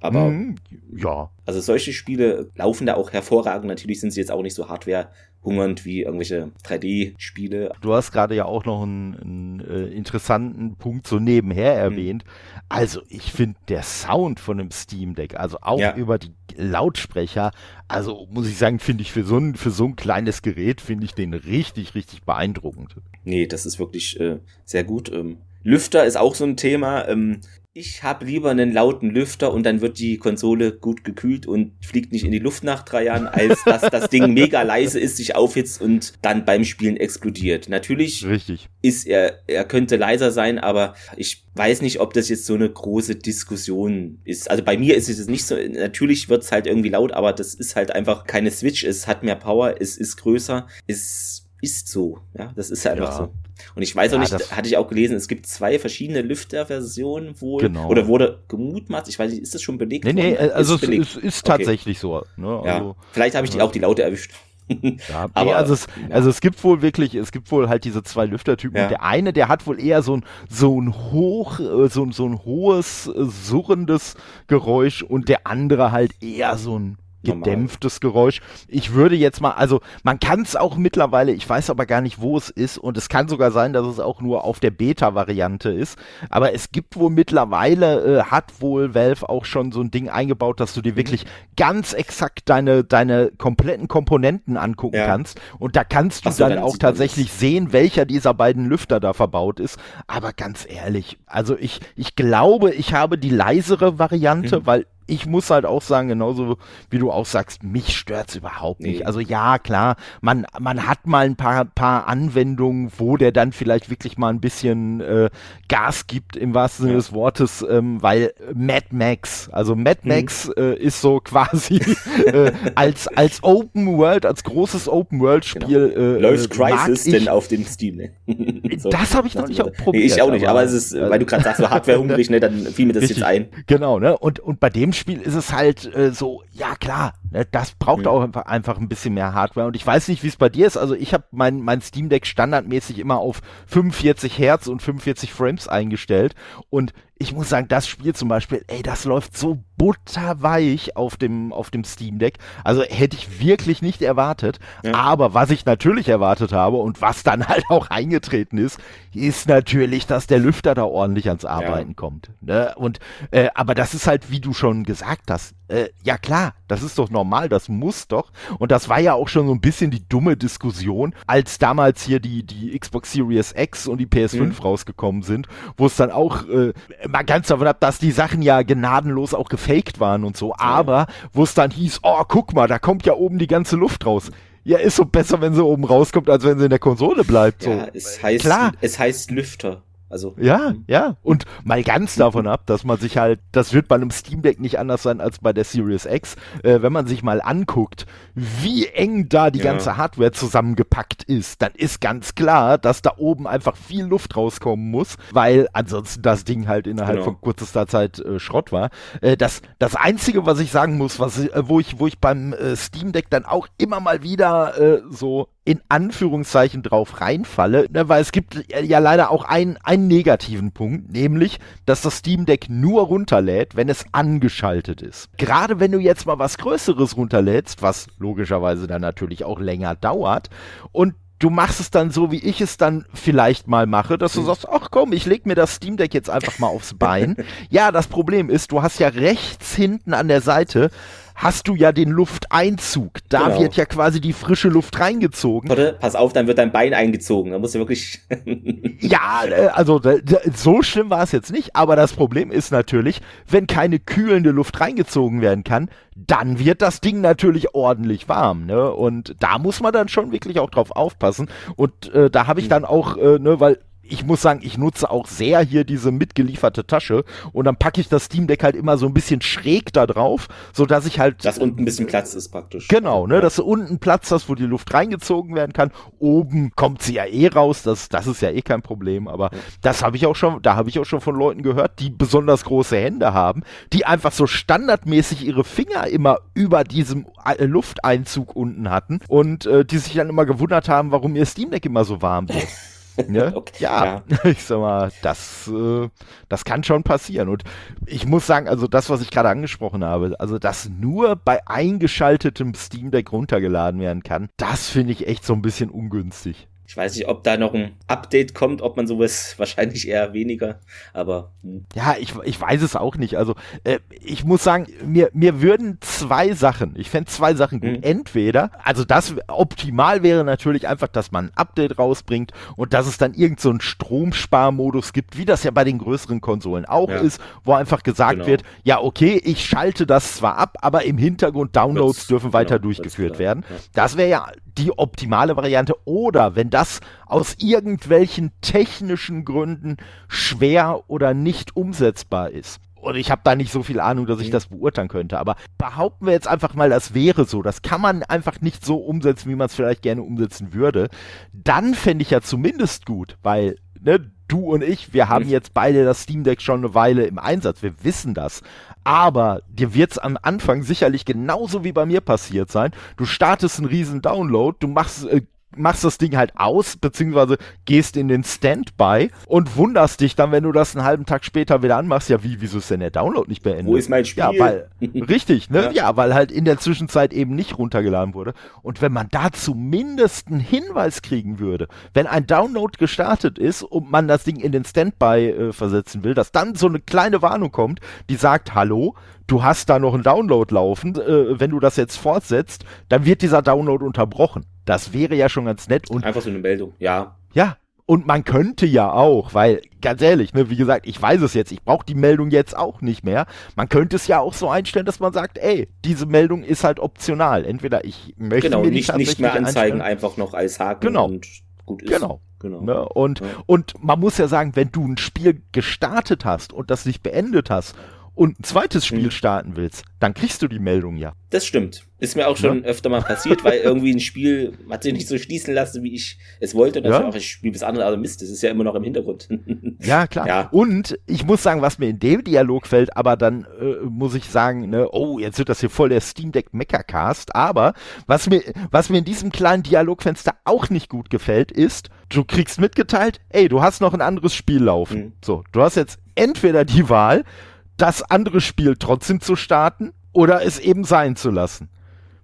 Aber mm, ja. Also solche Spiele laufen da auch hervorragend. Natürlich sind sie jetzt auch nicht so hardware hungernd wie irgendwelche 3D-Spiele. Du hast gerade ja auch noch einen, einen äh, interessanten Punkt so nebenher mhm. erwähnt. Mhm. Also ich finde der Sound von einem Steam Deck, also auch ja. über die Lautsprecher, also muss ich sagen, finde ich für so ein für so ein kleines Gerät finde ich den richtig richtig beeindruckend. Nee, das ist wirklich äh, sehr gut. Ähm, Lüfter ist auch so ein Thema. Ähm, ich habe lieber einen lauten Lüfter und dann wird die Konsole gut gekühlt und fliegt nicht in die Luft nach drei Jahren, als dass das Ding mega leise ist, sich aufhitzt und dann beim Spielen explodiert. Natürlich Richtig. ist er, er könnte leiser sein, aber ich weiß nicht, ob das jetzt so eine große Diskussion ist. Also bei mir ist es nicht so, natürlich wird's halt irgendwie laut, aber das ist halt einfach keine Switch, es hat mehr Power, es ist größer, es ist so. Ja, das ist einfach ja. so. Und ich weiß ja, auch nicht, hatte ich auch gelesen, es gibt zwei verschiedene Lüfter-Versionen wohl. Genau. Oder wurde gemutmaßt, ich weiß nicht, ist das schon belegt? Nee, nee, also ist es ist, ist tatsächlich okay. so. Ne? Also, ja. Vielleicht habe ich die auch die Laute erwischt. Ja, aber, nee, also, es, ja. also es gibt wohl wirklich, es gibt wohl halt diese zwei Lüftertypen. Ja. Und der eine, der hat wohl eher so ein, so ein hoch, äh, so, so ein hohes, äh, surrendes Geräusch und der andere halt eher so ein gedämpftes Geräusch. Ich würde jetzt mal, also man kann es auch mittlerweile, ich weiß aber gar nicht, wo es ist und es kann sogar sein, dass es auch nur auf der Beta-Variante ist, aber es gibt wohl mittlerweile, äh, hat wohl Valve auch schon so ein Ding eingebaut, dass du dir mhm. wirklich ganz exakt deine, deine kompletten Komponenten angucken ja. kannst und da kannst du so, dann, dann auch tatsächlich sehen, welcher dieser beiden Lüfter da verbaut ist, aber ganz ehrlich, also ich, ich glaube, ich habe die leisere Variante, mhm. weil ich muss halt auch sagen, genauso wie du auch sagst, mich stört's überhaupt nicht. Nee. Also ja, klar, man, man hat mal ein paar, paar Anwendungen, wo der dann vielleicht wirklich mal ein bisschen äh, Gas gibt, im wahrsten Sinne ja. des Wortes, ähm, weil Mad Max, also Mad mhm. Max mhm. äh, ist so quasi äh, als, als Open World, als großes Open World Spiel. Genau. Äh, Läuft Crisis denn auf dem Steam, ne? so. Das habe ich noch nicht auch probiert. Nee, ich auch nicht, aber, aber es ist, weil du gerade sagst, so Hardware hungrig, ne, dann fiel mir das richtig, jetzt ein. Genau, ne? Und, und bei dem Spiel ist es halt äh, so, ja klar, ne, das braucht ja. auch einfach, einfach ein bisschen mehr Hardware. Und ich weiß nicht, wie es bei dir ist. Also ich habe mein, mein Steam Deck standardmäßig immer auf 45 Hertz und 45 Frames eingestellt. Und ich muss sagen, das Spiel zum Beispiel, ey, das läuft so butterweich auf dem, auf dem Steam Deck. Also hätte ich wirklich nicht erwartet. Ja. Aber was ich natürlich erwartet habe und was dann halt auch eingetreten ist, ist natürlich, dass der Lüfter da ordentlich ans Arbeiten ja. kommt. Ne? Und, äh, aber das ist halt, wie du schon gesagt hast, Äh, ja klar, das ist doch normal, das muss doch. Und das war ja auch schon so ein bisschen die dumme Diskussion, als damals hier die, die Xbox Series X und die PS5 mhm. rausgekommen sind, wo es dann auch, äh, mal ganz davon ab, dass die Sachen ja gnadenlos auch gefaked waren und so, ja. aber wo es dann hieß, oh, guck mal, da kommt ja oben die ganze Luft raus. Ja, ist so besser, wenn sie oben rauskommt, als wenn sie in der Konsole bleibt. So. Ja, es heißt, Klar. es heißt Lüfter. Also ja, hm. ja. Und mal ganz davon ab, dass man sich halt, das wird bei einem Steam Deck nicht anders sein als bei der Series X, äh, wenn man sich mal anguckt, wie eng da die ja. ganze Hardware zusammengepackt ist, dann ist ganz klar, dass da oben einfach viel Luft rauskommen muss, weil ansonsten das Ding halt innerhalb genau. von kürzester Zeit äh, Schrott war. Äh, das, das einzige, was ich sagen muss, was, äh, wo ich, wo ich beim äh, Steam Deck dann auch immer mal wieder äh, so in Anführungszeichen drauf reinfalle, ne, weil es gibt ja leider auch einen, einen negativen Punkt, nämlich, dass das Steam Deck nur runterlädt, wenn es angeschaltet ist. Gerade wenn du jetzt mal was Größeres runterlädst, was logischerweise dann natürlich auch länger dauert und du machst es dann so, wie ich es dann vielleicht mal mache, dass du hm. sagst, ach komm, ich leg mir das Steam Deck jetzt einfach mal aufs Bein. ja, das Problem ist, du hast ja rechts hinten an der Seite hast du ja den Lufteinzug. Da genau. wird ja quasi die frische Luft reingezogen. Warte, pass auf, dann wird dein Bein eingezogen. Da musst du wirklich. ja, äh, also so schlimm war es jetzt nicht. Aber das Problem ist natürlich, wenn keine kühlende Luft reingezogen werden kann, dann wird das Ding natürlich ordentlich warm, ne? Und da muss man dann schon wirklich auch drauf aufpassen. Und äh, da habe ich hm. dann auch, äh, ne, weil ich muss sagen, ich nutze auch sehr hier diese mitgelieferte Tasche und dann packe ich das Steam Deck halt immer so ein bisschen schräg da drauf, so dass ich halt dass unten ein bisschen Platz ist praktisch. Genau, ne, dass du unten Platz hast, wo die Luft reingezogen werden kann. Oben kommt sie ja eh raus, das das ist ja eh kein Problem, aber ja. das habe ich auch schon, da habe ich auch schon von Leuten gehört, die besonders große Hände haben, die einfach so standardmäßig ihre Finger immer über diesem äh, Lufteinzug unten hatten und äh, die sich dann immer gewundert haben, warum ihr Steam Deck immer so warm wird. Ne? okay, ja, ja, ich sag mal, das, äh, das kann schon passieren. Und ich muss sagen, also das, was ich gerade angesprochen habe, also dass nur bei eingeschaltetem Steam Deck runtergeladen werden kann, das finde ich echt so ein bisschen ungünstig. Ich weiß nicht, ob da noch ein Update kommt, ob man sowas wahrscheinlich eher weniger, aber. Hm. Ja, ich, ich weiß es auch nicht. Also, äh, ich muss sagen, mir, mir würden zwei Sachen, ich fände zwei Sachen gut. Mhm. Entweder, also das optimal wäre natürlich einfach, dass man ein Update rausbringt und dass es dann irgendeinen so Stromsparmodus gibt, wie das ja bei den größeren Konsolen auch ja. ist, wo einfach gesagt genau. wird, ja, okay, ich schalte das zwar ab, aber im Hintergrund Downloads das, dürfen weiter genau, durchgeführt werden. Ja. Das wäre ja die optimale Variante. Oder wenn das aus irgendwelchen technischen Gründen schwer oder nicht umsetzbar ist. Und ich habe da nicht so viel Ahnung, dass ich das beurteilen könnte. Aber behaupten wir jetzt einfach mal, das wäre so. Das kann man einfach nicht so umsetzen, wie man es vielleicht gerne umsetzen würde. Dann fände ich ja zumindest gut, weil ne, du und ich, wir haben jetzt beide das Steam Deck schon eine Weile im Einsatz. Wir wissen das. Aber dir wird's am Anfang sicherlich genauso wie bei mir passiert sein. Du startest einen riesen Download, du machst äh, machst das Ding halt aus, beziehungsweise gehst in den Standby und wunderst dich dann, wenn du das einen halben Tag später wieder anmachst, ja, wie, wieso ist denn der Download nicht beendet? Wo ist mein Spiel? Ja, weil, richtig, ne? Ja. ja. weil halt in der Zwischenzeit eben nicht runtergeladen wurde. Und wenn man da zumindest einen Hinweis kriegen würde, wenn ein Download gestartet ist und man das Ding in den Standby äh, versetzen will, dass dann so eine kleine Warnung kommt, die sagt, hallo, du hast da noch einen Download laufen, äh, wenn du das jetzt fortsetzt, dann wird dieser Download unterbrochen. Das wäre ja schon ganz nett. Und Einfach so eine Meldung, ja. Ja, und man könnte ja auch, weil ganz ehrlich, ne, wie gesagt, ich weiß es jetzt, ich brauche die Meldung jetzt auch nicht mehr. Man könnte es ja auch so einstellen, dass man sagt, ey, diese Meldung ist halt optional. Entweder ich möchte genau, mir nicht, nicht mehr anzeigen, einfach noch als Haken genau. und gut ist. Genau. Genau. Ne? Und, ja. und man muss ja sagen, wenn du ein Spiel gestartet hast und das nicht beendet hast und ein zweites Spiel hm. starten willst, dann kriegst du die Meldung ja. Das stimmt. Ist mir auch schon ja. öfter mal passiert, weil irgendwie ein Spiel hat sich nicht so schließen lassen, wie ich es wollte. Und ja. auch, ich spiele bis andere, aber Mist, das ist ja immer noch im Hintergrund. ja, klar. Ja. Und ich muss sagen, was mir in dem Dialog fällt, aber dann äh, muss ich sagen, ne, oh, jetzt wird das hier voll der Steam Deck Meckercast. Aber was mir, was mir in diesem kleinen Dialogfenster auch nicht gut gefällt, ist, du kriegst mitgeteilt, ey, du hast noch ein anderes Spiel laufen. Mhm. So, du hast jetzt entweder die Wahl, das andere Spiel trotzdem zu starten oder es eben sein zu lassen.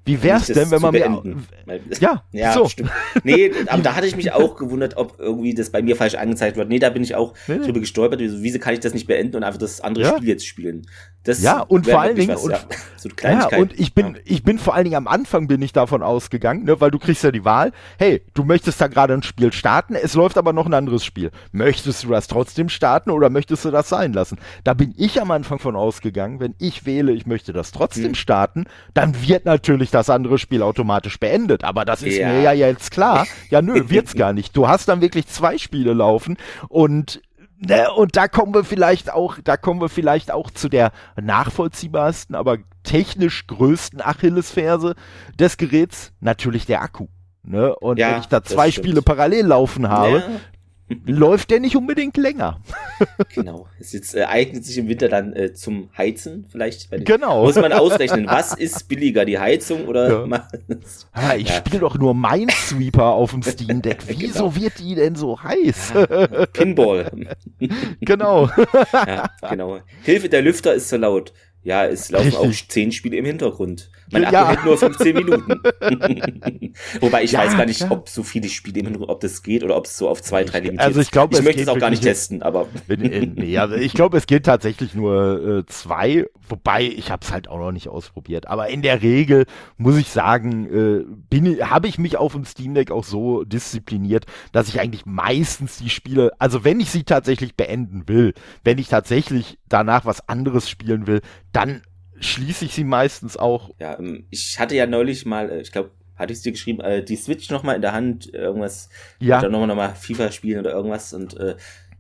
Wie wär's denn, wenn man mir, ja, ja, so. stimmt. Nee, aber da hatte ich mich auch gewundert, ob irgendwie das bei mir falsch angezeigt wird. Nee, da bin ich auch nee, nee. drüber gestolpert. Wieso kann ich das nicht beenden und einfach das andere ja. Spiel jetzt spielen? Das ja, und vor allen Dingen, was, und, ja. So ja, und ich bin, ja. ich bin vor allen Dingen am Anfang bin ich davon ausgegangen, ne, weil du kriegst ja die Wahl, hey, du möchtest da gerade ein Spiel starten, es läuft aber noch ein anderes Spiel. Möchtest du das trotzdem starten oder möchtest du das sein lassen? Da bin ich am Anfang von ausgegangen, wenn ich wähle, ich möchte das trotzdem hm. starten, dann wird natürlich das andere Spiel automatisch beendet. Aber das ist mir ja jetzt klar. Ja, nö, wird's gar nicht. Du hast dann wirklich zwei Spiele laufen und Ne, und da kommen wir vielleicht auch, da kommen wir vielleicht auch zu der nachvollziehbarsten, aber technisch größten Achillesferse des Geräts, natürlich der Akku. Ne? Und ja, wenn ich da zwei Spiele parallel laufen habe, ja läuft der nicht unbedingt länger. genau. Es jetzt, äh, eignet sich im Winter dann äh, zum Heizen vielleicht. genau. Muss man ausrechnen, was ist billiger, die Heizung oder? Ja. ah, ich ja. spiele doch nur Minesweeper auf dem Steam Deck. Wieso genau. wird die denn so heiß? Ja, Pinball. genau. genau. Hilfe, der Lüfter ist zu laut. Ja, es laufen Richtig. auch zehn Spiele im Hintergrund. Mein Akku ja. hält nur 15 Minuten. Wobei ich ja, weiß gar nicht, ja. ob so viele Spiele im ob das geht oder ob es so auf zwei, drei limitiert Also ich glaube, ich möchte es auch gar nicht testen, aber. nee, also ich glaube, es geht tatsächlich nur äh, zwei, wobei ich habe es halt auch noch nicht ausprobiert. Aber in der Regel muss ich sagen, äh, bin habe ich mich auf dem Steam Deck auch so diszipliniert, dass ich eigentlich meistens die Spiele, also wenn ich sie tatsächlich beenden will, wenn ich tatsächlich danach was anderes spielen will, dann schließe ich sie meistens auch. Ja, ähm, ich hatte ja neulich mal, äh, ich glaube, hatte ich dir geschrieben, äh, die Switch noch mal in der Hand, irgendwas, ja. dann nochmal noch mal FIFA spielen oder irgendwas und äh,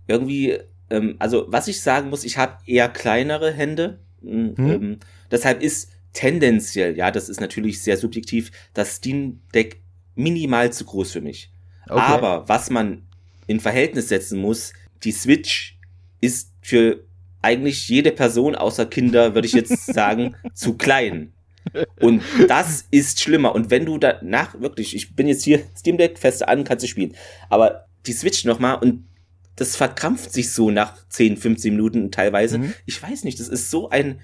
irgendwie, ähm, also was ich sagen muss, ich habe eher kleinere Hände, hm. ähm, deshalb ist tendenziell, ja, das ist natürlich sehr subjektiv, das Steam Deck minimal zu groß für mich. Okay. Aber was man in Verhältnis setzen muss, die Switch ist für eigentlich jede Person außer Kinder, würde ich jetzt sagen, zu klein. Und das ist schlimmer. Und wenn du danach wirklich, ich bin jetzt hier Steam Deck feste an, kannst du spielen. Aber die Switch nochmal und das verkrampft sich so nach 10, 15 Minuten teilweise. Mhm. Ich weiß nicht, das ist so ein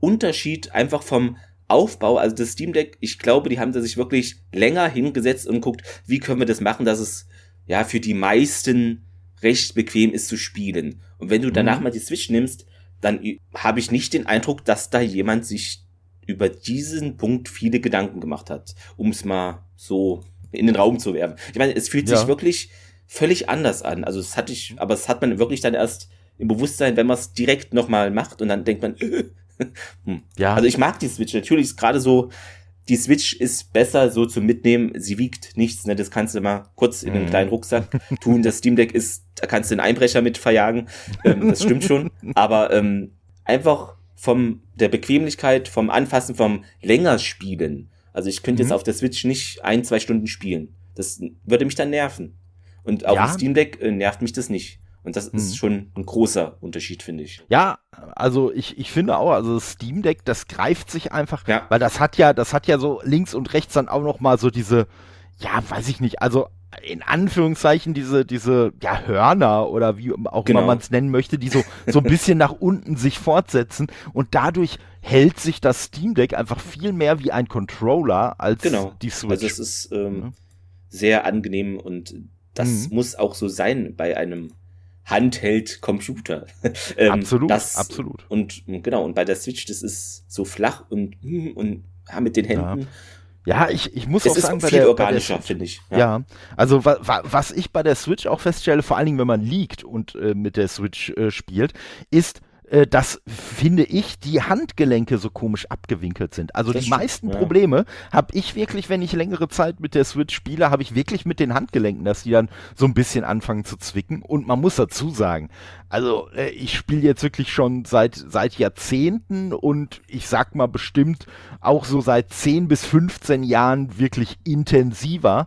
Unterschied einfach vom Aufbau. Also das Steam Deck, ich glaube, die haben da sich wirklich länger hingesetzt und guckt, wie können wir das machen, dass es ja für die meisten recht bequem ist zu spielen. Und wenn du danach mhm. mal die Switch nimmst, dann habe ich nicht den Eindruck, dass da jemand sich über diesen Punkt viele Gedanken gemacht hat, um es mal so in den Raum zu werfen. Ich meine, es fühlt ja. sich wirklich völlig anders an. Also es hatte ich, aber es hat man wirklich dann erst im Bewusstsein, wenn man es direkt nochmal macht und dann denkt man, hm. ja. Also ich mag die Switch natürlich, ist gerade so die Switch ist besser so zum Mitnehmen. Sie wiegt nichts, ne? Das kannst du mal kurz in einen mhm. kleinen Rucksack tun. Das Steam Deck ist, da kannst du einen Einbrecher mit verjagen. Ähm, das stimmt schon. Aber ähm, einfach vom der Bequemlichkeit, vom Anfassen, vom länger spielen. Also ich könnte mhm. jetzt auf der Switch nicht ein, zwei Stunden spielen. Das würde mich dann nerven. Und auf ja. dem Steam Deck äh, nervt mich das nicht. Und das ist mhm. schon ein großer Unterschied, finde ich. Ja, also ich, ich finde auch, also das Steam Deck, das greift sich einfach, ja. weil das hat ja, das hat ja so links und rechts dann auch noch mal so diese, ja, weiß ich nicht, also in Anführungszeichen diese, diese, ja, Hörner oder wie auch genau. immer man es nennen möchte, die so, so ein bisschen nach unten sich fortsetzen und dadurch hält sich das Steam Deck einfach viel mehr wie ein Controller als genau. die Switch. Also es ist ähm, ja. sehr angenehm und das mhm. muss auch so sein bei einem Handheld-Computer. ähm, absolut, das, absolut. Und genau, und bei der Switch, das ist so flach und, und ja, mit den Händen. Ja. Ja, ich, ich muss es auch sagen, bei der, organischer, finde ich. Ja. ja, also wa, wa, was ich bei der Switch auch feststelle, vor allen Dingen, wenn man liegt und äh, mit der Switch äh, spielt, ist, äh, dass, finde ich, die Handgelenke so komisch abgewinkelt sind. Also das die stimmt, meisten ja. Probleme habe ich wirklich, wenn ich längere Zeit mit der Switch spiele, habe ich wirklich mit den Handgelenken, dass die dann so ein bisschen anfangen zu zwicken. Und man muss dazu sagen, also äh, ich spiele jetzt wirklich schon seit, seit Jahrzehnten und ich sag mal bestimmt auch so seit 10 bis 15 Jahren wirklich intensiver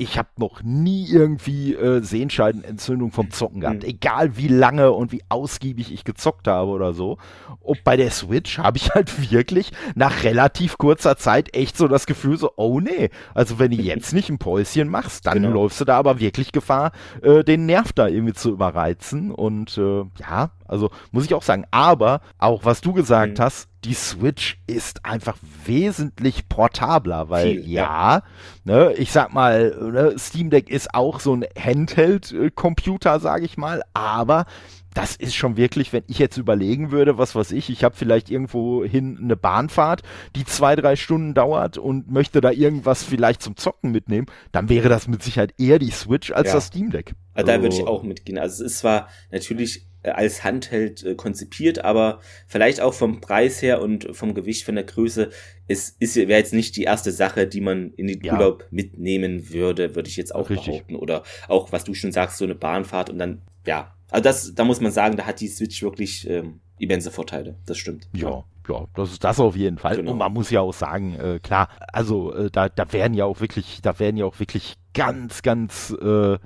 ich habe noch nie irgendwie äh, Sehenscheidenentzündung vom Zocken gehabt. Mhm. Egal wie lange und wie ausgiebig ich gezockt habe oder so. Und bei der Switch habe ich halt wirklich nach relativ kurzer Zeit echt so das Gefühl so, oh nee, also wenn du jetzt nicht ein Päuschen machst, dann genau. läufst du da aber wirklich Gefahr, äh, den Nerv da irgendwie zu überreizen. Und äh, ja, also muss ich auch sagen. Aber auch was du gesagt mhm. hast, die Switch ist einfach wesentlich portabler, weil Viel, ja, ja, ne, ich sag mal, ne, Steam Deck ist auch so ein Handheld-Computer, sage ich mal, aber das ist schon wirklich, wenn ich jetzt überlegen würde, was weiß ich, ich habe vielleicht irgendwo hin eine Bahnfahrt, die zwei, drei Stunden dauert und möchte da irgendwas vielleicht zum Zocken mitnehmen, dann wäre das mit Sicherheit eher die Switch als ja. das Steam Deck. Also da würde ich auch mitgehen. Also es ist zwar natürlich als Handheld äh, konzipiert, aber vielleicht auch vom Preis her und vom Gewicht, von der Größe, es ist wäre jetzt nicht die erste Sache, die man in den ja. Urlaub mitnehmen würde, würde ich jetzt auch Richtig. behaupten. Oder auch, was du schon sagst, so eine Bahnfahrt und dann, ja, also das, da muss man sagen, da hat die Switch wirklich ähm, immense Vorteile. Das stimmt. Ja, ja, das ist das auf jeden Fall. Genau. Und man muss ja auch sagen, äh, klar, also äh, da, da werden ja auch wirklich, da werden ja auch wirklich ganz, ganz äh,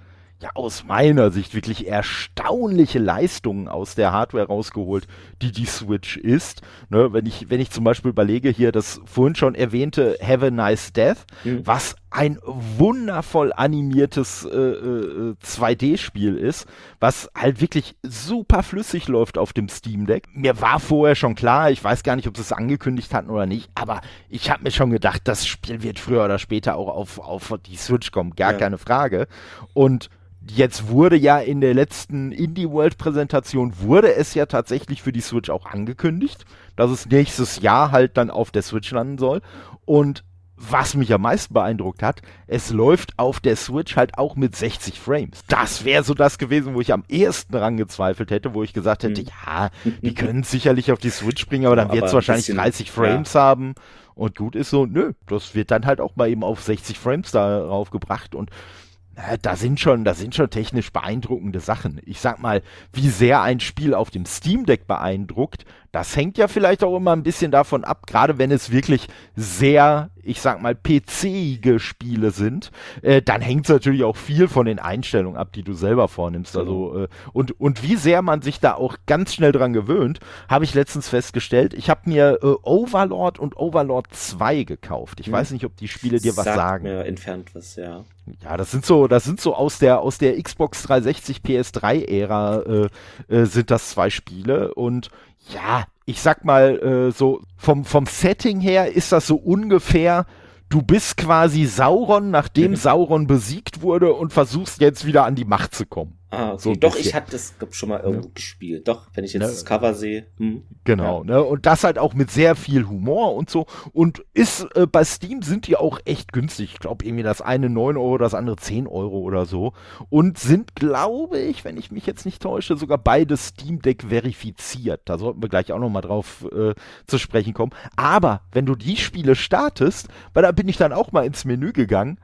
ja aus meiner Sicht wirklich erstaunliche Leistungen aus der Hardware rausgeholt, die die Switch ist. Ne, wenn ich wenn ich zum Beispiel überlege hier das vorhin schon erwähnte Have a Nice Death, mhm. was ein wundervoll animiertes äh, äh, 2D-Spiel ist, was halt wirklich super flüssig läuft auf dem Steam Deck. Mir war vorher schon klar, ich weiß gar nicht, ob sie es angekündigt hatten oder nicht, aber ich habe mir schon gedacht, das Spiel wird früher oder später auch auf, auf die Switch kommen, gar ja. keine Frage. Und jetzt wurde ja in der letzten Indie World Präsentation wurde es ja tatsächlich für die Switch auch angekündigt, dass es nächstes Jahr halt dann auf der Switch landen soll. Und was mich am meisten beeindruckt hat, es läuft auf der Switch halt auch mit 60 Frames. Das wäre so das gewesen, wo ich am ehesten dran gezweifelt hätte, wo ich gesagt hätte, hm. ja, die können sicherlich auf die Switch bringen, aber dann wird es wahrscheinlich bisschen, 30 Frames ja. haben. Und gut ist so, nö, das wird dann halt auch mal eben auf 60 Frames darauf gebracht und da sind schon, da sind schon technisch beeindruckende Sachen. Ich sag mal, wie sehr ein Spiel auf dem Steam Deck beeindruckt, das hängt ja vielleicht auch immer ein bisschen davon ab, gerade wenn es wirklich sehr, ich sag mal, PC-ige Spiele sind, äh, dann hängt es natürlich auch viel von den Einstellungen ab, die du selber vornimmst. Also, genau. äh, und, und wie sehr man sich da auch ganz schnell dran gewöhnt, habe ich letztens festgestellt. Ich habe mir äh, Overlord und Overlord 2 gekauft. Ich hm. weiß nicht, ob die Spiele dir was Sagt sagen. Mir entfernt was, ja. Ja, das sind so, das sind so aus der aus der Xbox 360 PS3 Ära äh, äh, sind das zwei Spiele und ja, ich sag mal äh, so vom vom Setting her ist das so ungefähr du bist quasi Sauron, nachdem Sauron besiegt wurde und versuchst jetzt wieder an die Macht zu kommen. Ah, okay. So Doch, bisschen. ich hatte das schon mal irgendwo ja. gespielt. Doch, wenn ich jetzt ne? das Cover sehe. Hm. Genau, ja. ne? Und das halt auch mit sehr viel Humor und so. Und ist äh, bei Steam sind die auch echt günstig. Ich glaube irgendwie das eine 9 Euro, das andere 10 Euro oder so. Und sind, glaube ich, wenn ich mich jetzt nicht täusche, sogar beide Steam Deck verifiziert. Da sollten wir gleich auch nochmal drauf äh, zu sprechen kommen. Aber wenn du die Spiele startest, weil da bin ich dann auch mal ins Menü gegangen,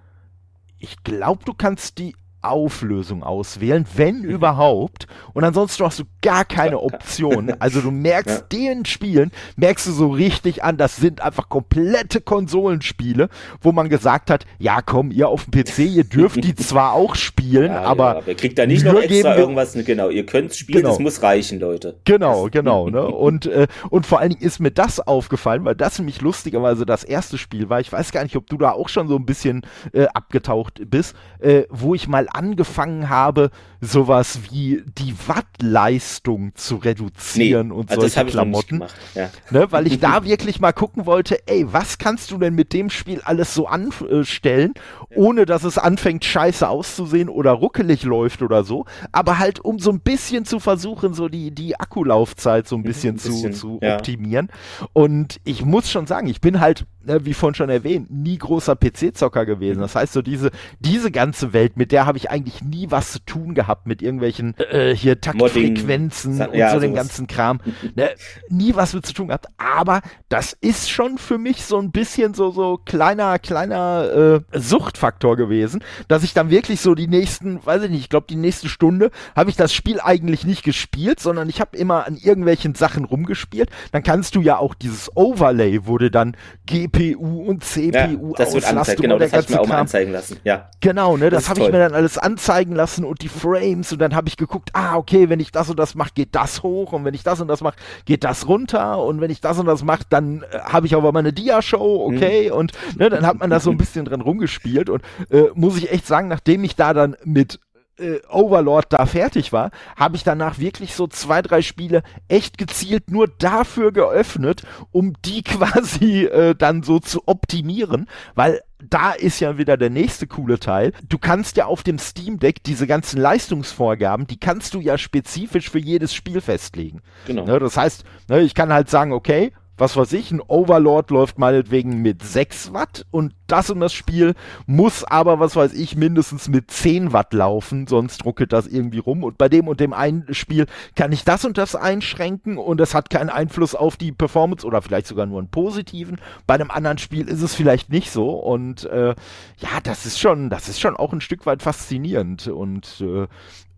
ich glaube, du kannst die Auflösung auswählen, wenn überhaupt. Und ansonsten hast du gar keine Option. Also du merkst ja. den Spielen, merkst du so richtig an, das sind einfach komplette Konsolenspiele, wo man gesagt hat, ja komm, ihr auf dem PC, ihr dürft die zwar auch spielen, ja, aber, ja, aber kriegt da nicht noch extra irgendwas, genau, ihr könnt spielen, genau. das muss reichen, Leute. Genau, genau, ne? Und, äh, und vor allen Dingen ist mir das aufgefallen, weil das nämlich lustigerweise das erste Spiel war. Ich weiß gar nicht, ob du da auch schon so ein bisschen äh, abgetaucht bist, äh, wo ich mal angefangen habe, sowas wie die Wattleistung zu reduzieren nee, und also solche Klamotten. Ja. Ne, weil ich da wirklich mal gucken wollte, ey, was kannst du denn mit dem Spiel alles so anstellen, ohne dass es anfängt scheiße auszusehen oder ruckelig läuft oder so, aber halt um so ein bisschen zu versuchen, so die, die Akkulaufzeit so ein bisschen, ein bisschen zu, zu ja. optimieren. Und ich muss schon sagen, ich bin halt ne, wie vorhin schon erwähnt, nie großer PC-Zocker gewesen. Das heißt, so diese, diese ganze Welt, mit der habe ich eigentlich nie was zu tun gehabt, mit irgendwelchen äh, hier Taktfrequenzen und ja, so den ganzen Kram. Ne, nie was mit zu tun gehabt. Aber das ist schon für mich so ein bisschen so, so kleiner, kleiner äh, Suchtfaktor gewesen, dass ich dann wirklich so die nächsten, weiß ich nicht, ich glaube, die nächste Stunde habe ich das Spiel eigentlich nicht gespielt, sondern ich habe immer an irgendwelchen Sachen rumgespielt. Dann kannst du ja auch dieses Overlay, wurde dann GP GPU und CPU ja, das wird angezeigt, genau, das habe ich mir auch mal anzeigen lassen. Ja. Genau, ne, das, das habe ich mir dann alles anzeigen lassen und die Frames und dann habe ich geguckt, ah, okay, wenn ich das und das mache, geht das hoch und wenn ich das und das mache, geht das runter und wenn ich das und das mache, dann äh, habe ich aber meine Dia-Show, okay, mhm. und ne, dann hat man da so ein bisschen dran rumgespielt und äh, muss ich echt sagen, nachdem ich da dann mit äh, Overlord da fertig war, habe ich danach wirklich so zwei, drei Spiele echt gezielt nur dafür geöffnet, um die quasi äh, dann so zu optimieren, weil da ist ja wieder der nächste coole Teil. Du kannst ja auf dem Steam Deck diese ganzen Leistungsvorgaben, die kannst du ja spezifisch für jedes Spiel festlegen. Genau. Ne, das heißt, ne, ich kann halt sagen, okay, was weiß ich, ein Overlord läuft meinetwegen mit 6 Watt und das und das Spiel muss aber, was weiß ich, mindestens mit 10 Watt laufen, sonst ruckelt das irgendwie rum. Und bei dem und dem einen Spiel kann ich das und das einschränken und es hat keinen Einfluss auf die Performance oder vielleicht sogar nur einen positiven. Bei einem anderen Spiel ist es vielleicht nicht so. Und äh, ja, das ist schon, das ist schon auch ein Stück weit faszinierend. Und äh,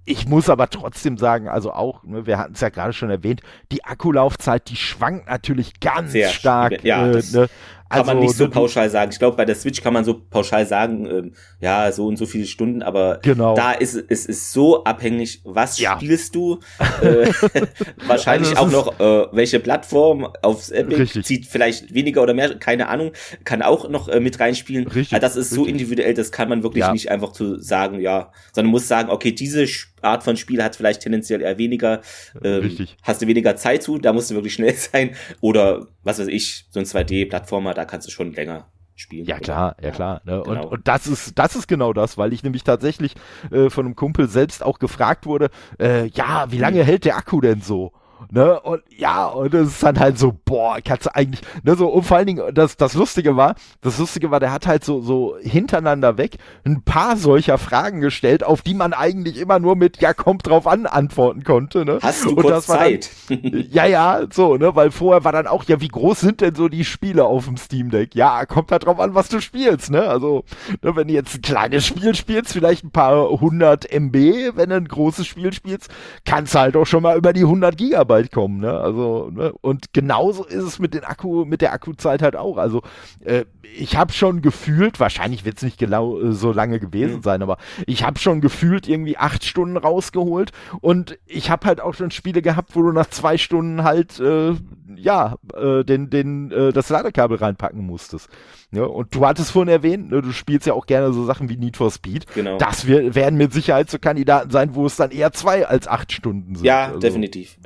ich muss aber trotzdem sagen, also auch, ne, wir hatten es ja gerade schon erwähnt, die Akkulaufzeit, die schwankt natürlich ganz Sehr stark. Ja, äh, ne? Kann also, man nicht so pauschal sagen. Ich glaube, bei der Switch kann man so pauschal sagen, ähm, ja, so und so viele Stunden, aber genau. da ist es ist so abhängig, was ja. spielst du? äh, wahrscheinlich also auch noch, äh, welche Plattform aufs Epic richtig. zieht vielleicht weniger oder mehr, keine Ahnung, kann auch noch äh, mit reinspielen. Richtig, also das ist richtig. so individuell, das kann man wirklich ja. nicht einfach zu sagen, ja, sondern muss sagen, okay, diese Art von Spiel hat vielleicht tendenziell eher weniger, ähm, Richtig. hast du weniger Zeit zu, da musst du wirklich schnell sein. Oder was weiß ich, so ein 2D-Plattformer, da kannst du schon länger spielen. Ja klar, ja klar. Ne? Genau. Und, und das ist das ist genau das, weil ich nämlich tatsächlich äh, von einem Kumpel selbst auch gefragt wurde, äh, ja, wie lange hm. hält der Akku denn so? Ne? Und ja, und es ist dann halt so, boah, kannst du eigentlich, ne, so, und vor allen Dingen, das, das Lustige war, das Lustige war, der hat halt so, so hintereinander weg ein paar solcher Fragen gestellt, auf die man eigentlich immer nur mit, ja, kommt drauf an, antworten konnte, ne? Hast du und kurz Zeit? Dann, ja, ja, so, ne, weil vorher war dann auch, ja, wie groß sind denn so die Spiele auf dem Steam Deck? Ja, kommt halt drauf an, was du spielst, ne? Also, ne, wenn du jetzt ein kleines Spiel spielst, vielleicht ein paar hundert MB, wenn du ein großes Spiel spielst, kannst du halt auch schon mal über die 100 Gigabyte bald kommen, ne? Also, ne? Und genauso ist es mit den Akku, mit der Akkuzeit halt auch. Also, äh, ich habe schon gefühlt, wahrscheinlich wird es nicht genau äh, so lange gewesen mhm. sein, aber ich habe schon gefühlt irgendwie acht Stunden rausgeholt und ich habe halt auch schon Spiele gehabt, wo du nach zwei Stunden halt äh, ja äh, den den äh, das Ladekabel reinpacken musstest. Ja, und du hattest vorhin erwähnt, ne, du spielst ja auch gerne so Sachen wie Need for Speed. Genau. Das wir, werden mit Sicherheit so Kandidaten sein, wo es dann eher zwei als acht Stunden sind. Ja, also. definitiv.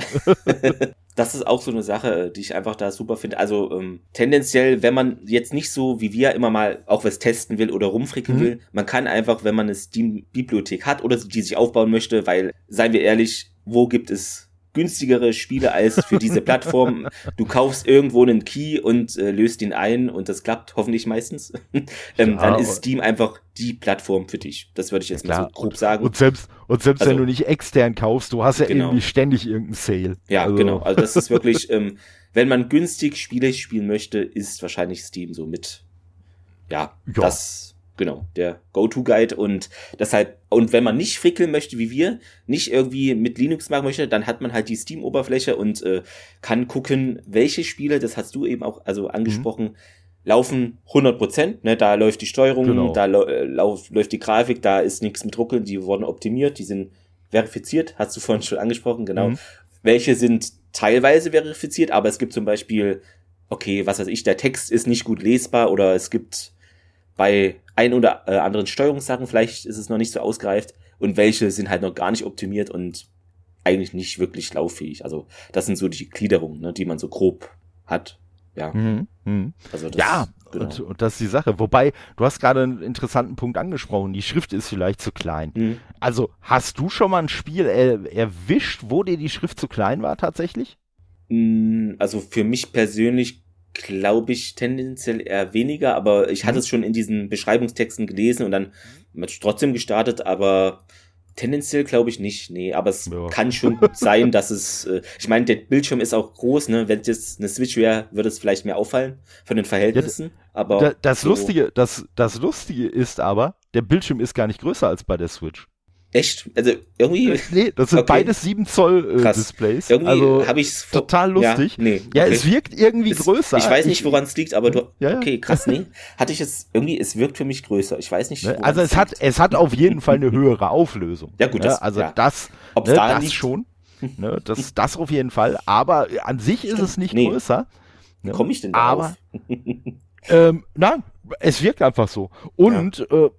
das ist auch so eine Sache, die ich einfach da super finde. Also ähm, tendenziell, wenn man jetzt nicht so wie wir immer mal auch was testen will oder rumfricken mhm. will, man kann einfach, wenn man eine Steam-Bibliothek hat oder die sich aufbauen möchte, weil, seien wir ehrlich, wo gibt es günstigere Spiele als für diese Plattform. Du kaufst irgendwo einen Key und äh, löst ihn ein und das klappt hoffentlich meistens. ähm, ja, dann ist Steam einfach die Plattform für dich. Das würde ich jetzt ja, mal so grob sagen. Und selbst, und selbst also, wenn du nicht extern kaufst, du hast ja genau. irgendwie ständig irgendeinen Sale. Ja, also. genau. Also das ist wirklich, ähm, wenn man günstig Spiele spielen möchte, ist wahrscheinlich Steam so mit, ja, ja. das genau, der Go-To-Guide und das halt, und wenn man nicht frickeln möchte wie wir, nicht irgendwie mit Linux machen möchte, dann hat man halt die Steam-Oberfläche und äh, kann gucken, welche Spiele, das hast du eben auch also angesprochen, mhm. laufen 100 Prozent, ne, da läuft die Steuerung, genau. da äh, läuft die Grafik, da ist nichts mit Ruckeln, die wurden optimiert, die sind verifiziert, hast du vorhin schon angesprochen, genau. Mhm. Welche sind teilweise verifiziert, aber es gibt zum Beispiel, okay, was weiß ich, der Text ist nicht gut lesbar oder es gibt bei ein oder äh, anderen Steuerungssachen, vielleicht ist es noch nicht so ausgereift und welche sind halt noch gar nicht optimiert und eigentlich nicht wirklich lauffähig. Also das sind so die Gliederungen, ne, die man so grob hat. Ja. Mhm, mh. Also das, ja, genau. und, und das ist die Sache. Wobei, du hast gerade einen interessanten Punkt angesprochen. Die Schrift ist vielleicht zu klein. Mhm. Also hast du schon mal ein Spiel er, erwischt, wo dir die Schrift zu klein war tatsächlich? Mm, also für mich persönlich glaube ich, tendenziell eher weniger, aber ich hatte mhm. es schon in diesen Beschreibungstexten gelesen und dann mhm. trotzdem gestartet, aber tendenziell glaube ich nicht, nee, aber es ja. kann schon gut sein, dass es, äh, ich meine, der Bildschirm ist auch groß, ne, wenn es eine Switch wäre, würde es vielleicht mehr auffallen von den Verhältnissen, aber. Da, das so. Lustige, das, das Lustige ist aber, der Bildschirm ist gar nicht größer als bei der Switch. Echt? Also irgendwie. Äh, nee, das sind okay. beides 7 Zoll äh, Displays. Irgendwie also habe ich's total lustig. Ja, nee, okay. ja, es wirkt irgendwie es, größer. Ich weiß nicht, woran es liegt, aber du. Ja, okay, krass, nee. Hatte ich es irgendwie, es wirkt für mich größer. Ich weiß nicht. Ne, also es hat, es hat auf jeden Fall eine höhere Auflösung. Ja, gut, ne? das, also ja. das, Ob's ne, da das liegt? schon. Ne, das, das auf jeden Fall. Aber an sich Stimmt. ist es nicht nee. größer. Ne? Komme ich denn da Aber, ähm, nein, es wirkt einfach so. Und ja, äh,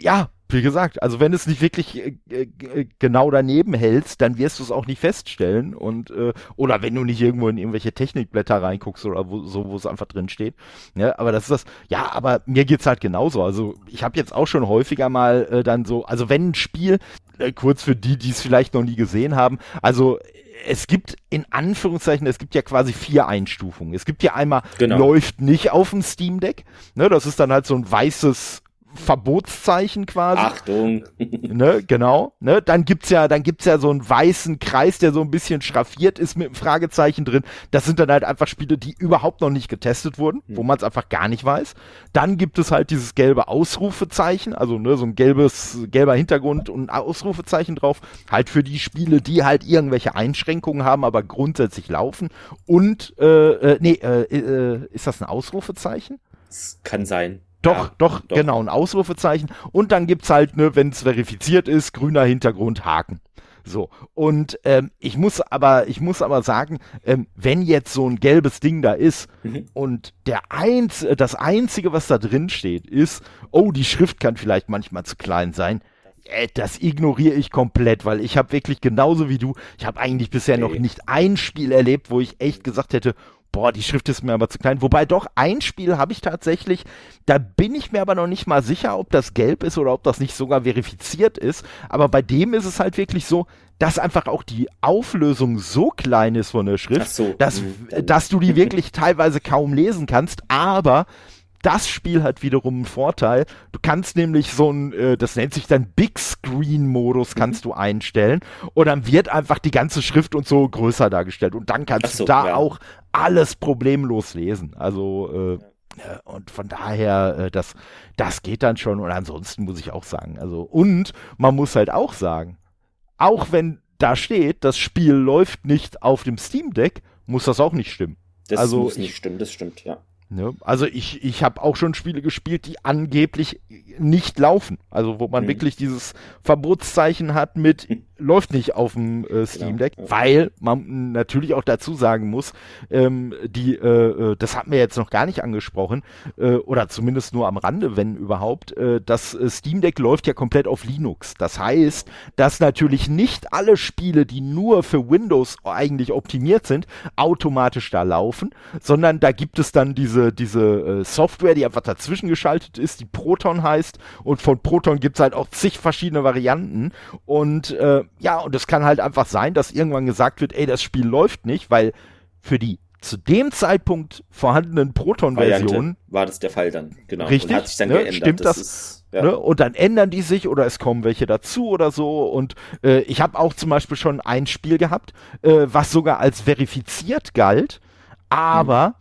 ja wie gesagt, also wenn es nicht wirklich äh, äh, genau daneben hältst, dann wirst du es auch nicht feststellen und äh, oder wenn du nicht irgendwo in irgendwelche Technikblätter reinguckst oder wo, so, wo es einfach drin steht. Ja, aber das ist das. Ja, aber mir geht's halt genauso. Also ich habe jetzt auch schon häufiger mal äh, dann so, also wenn ein Spiel äh, kurz für die, die es vielleicht noch nie gesehen haben, also es gibt in Anführungszeichen, es gibt ja quasi vier Einstufungen. Es gibt ja einmal genau. läuft nicht auf dem Steam Deck, ne, das ist dann halt so ein weißes Verbotszeichen quasi. Achtung. ne, genau. Ne, dann gibt's ja, dann gibt's ja so einen weißen Kreis, der so ein bisschen schraffiert ist mit einem Fragezeichen drin. Das sind dann halt einfach Spiele, die überhaupt noch nicht getestet wurden, mhm. wo man es einfach gar nicht weiß. Dann gibt es halt dieses gelbe Ausrufezeichen, also ne, so ein gelbes, gelber Hintergrund und ein Ausrufezeichen drauf. Halt für die Spiele, die halt irgendwelche Einschränkungen haben, aber grundsätzlich laufen. Und, äh, äh nee, äh, äh, ist das ein Ausrufezeichen? Das kann sein. Doch, ja, doch, doch, genau, ein Ausrufezeichen. Und dann gibt's halt, ne, wenn es verifiziert ist, grüner Hintergrund, Haken. So. Und ähm, ich muss aber, ich muss aber sagen, ähm, wenn jetzt so ein gelbes Ding da ist mhm. und der eins, das einzige, was da drin steht, ist, oh, die Schrift kann vielleicht manchmal zu klein sein. Äh, das ignoriere ich komplett, weil ich habe wirklich genauso wie du, ich habe eigentlich bisher nee. noch nicht ein Spiel erlebt, wo ich echt gesagt hätte, boah, die Schrift ist mir aber zu klein. Wobei doch ein Spiel habe ich tatsächlich, da bin ich mir aber noch nicht mal sicher, ob das gelb ist oder ob das nicht sogar verifiziert ist. Aber bei dem ist es halt wirklich so, dass einfach auch die Auflösung so klein ist von der Schrift, so. dass, mhm. dass du die wirklich teilweise kaum lesen kannst, aber das Spiel hat wiederum einen Vorteil. Du kannst nämlich so ein, äh, das nennt sich dann Big Screen Modus, mhm. kannst mhm. du einstellen. Und dann wird einfach die ganze Schrift und so größer dargestellt. Und dann kannst so, du da ja. auch alles problemlos lesen. Also, äh, und von daher, äh, das, das geht dann schon. Und ansonsten muss ich auch sagen, also, und man muss halt auch sagen, auch wenn da steht, das Spiel läuft nicht auf dem Steam Deck, muss das auch nicht stimmen. Das also muss nicht stimmen, das stimmt, ja. Ne? Also ich, ich habe auch schon Spiele gespielt, die angeblich nicht laufen. Also wo man mhm. wirklich dieses Verbotszeichen hat mit läuft nicht auf dem äh, Steam Deck, genau. weil man natürlich auch dazu sagen muss, ähm, die, äh, äh, das hat mir jetzt noch gar nicht angesprochen, äh, oder zumindest nur am Rande, wenn überhaupt, äh, das äh, Steam Deck läuft ja komplett auf Linux. Das heißt, dass natürlich nicht alle Spiele, die nur für Windows eigentlich optimiert sind, automatisch da laufen, sondern da gibt es dann diese, diese äh, Software, die einfach dazwischen geschaltet ist, die Proton heißt, und von Proton gibt's halt auch zig verschiedene Varianten und äh, ja, und es kann halt einfach sein, dass irgendwann gesagt wird, ey, das Spiel läuft nicht, weil für die zu dem Zeitpunkt vorhandenen Proton-Versionen war das der Fall dann, genau. Richtig, und hat sich dann ne, geändert. Stimmt das? das ist, ja. ne, und dann ändern die sich oder es kommen welche dazu oder so. Und äh, ich habe auch zum Beispiel schon ein Spiel gehabt, äh, was sogar als verifiziert galt, aber hm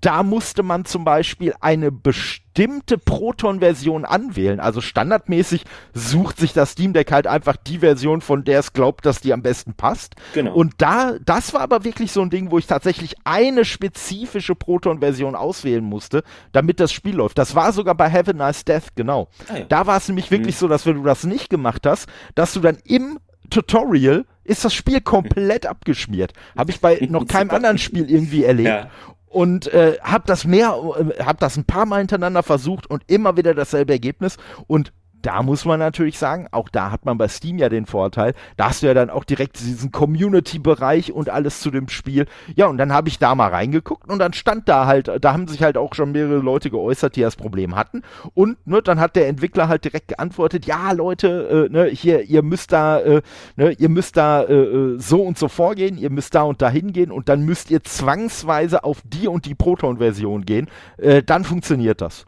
da musste man zum Beispiel eine bestimmte Proton-Version anwählen. Also standardmäßig sucht sich das Steam Deck halt einfach die Version, von der es glaubt, dass die am besten passt. Genau. Und da, das war aber wirklich so ein Ding, wo ich tatsächlich eine spezifische Proton-Version auswählen musste, damit das Spiel läuft. Das war sogar bei Have a Nice Death, genau. Ah, ja. Da war es nämlich wirklich mhm. so, dass wenn du das nicht gemacht hast, dass du dann im Tutorial ist das Spiel komplett abgeschmiert. Habe ich bei noch keinem anderen Spiel irgendwie erlebt. Ja und äh, habe das mehr, äh, habe das ein paar Mal hintereinander versucht und immer wieder dasselbe Ergebnis. Und da muss man natürlich sagen, auch da hat man bei Steam ja den Vorteil, da hast du ja dann auch direkt diesen Community-Bereich und alles zu dem Spiel. Ja, und dann habe ich da mal reingeguckt und dann stand da halt, da haben sich halt auch schon mehrere Leute geäußert, die das Problem hatten. Und ne, dann hat der Entwickler halt direkt geantwortet, ja Leute, äh, ne, hier, ihr müsst da, äh, ne, ihr müsst da äh, äh so und so vorgehen, ihr müsst da und da hingehen und dann müsst ihr zwangsweise auf die und die Proton-Version gehen. Äh, dann funktioniert das.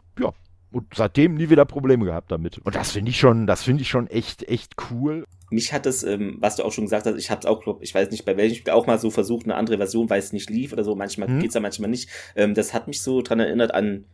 Und seitdem nie wieder Probleme gehabt damit. Und das finde ich schon, das finde ich schon echt, echt cool. Mich hat es, ähm, was du auch schon gesagt hast, ich habe es auch, glaub, ich weiß nicht, bei welchem Spiel auch mal so versucht, eine andere Version, weil es nicht lief oder so. Manchmal hm. geht's ja, manchmal nicht. Ähm, das hat mich so dran erinnert an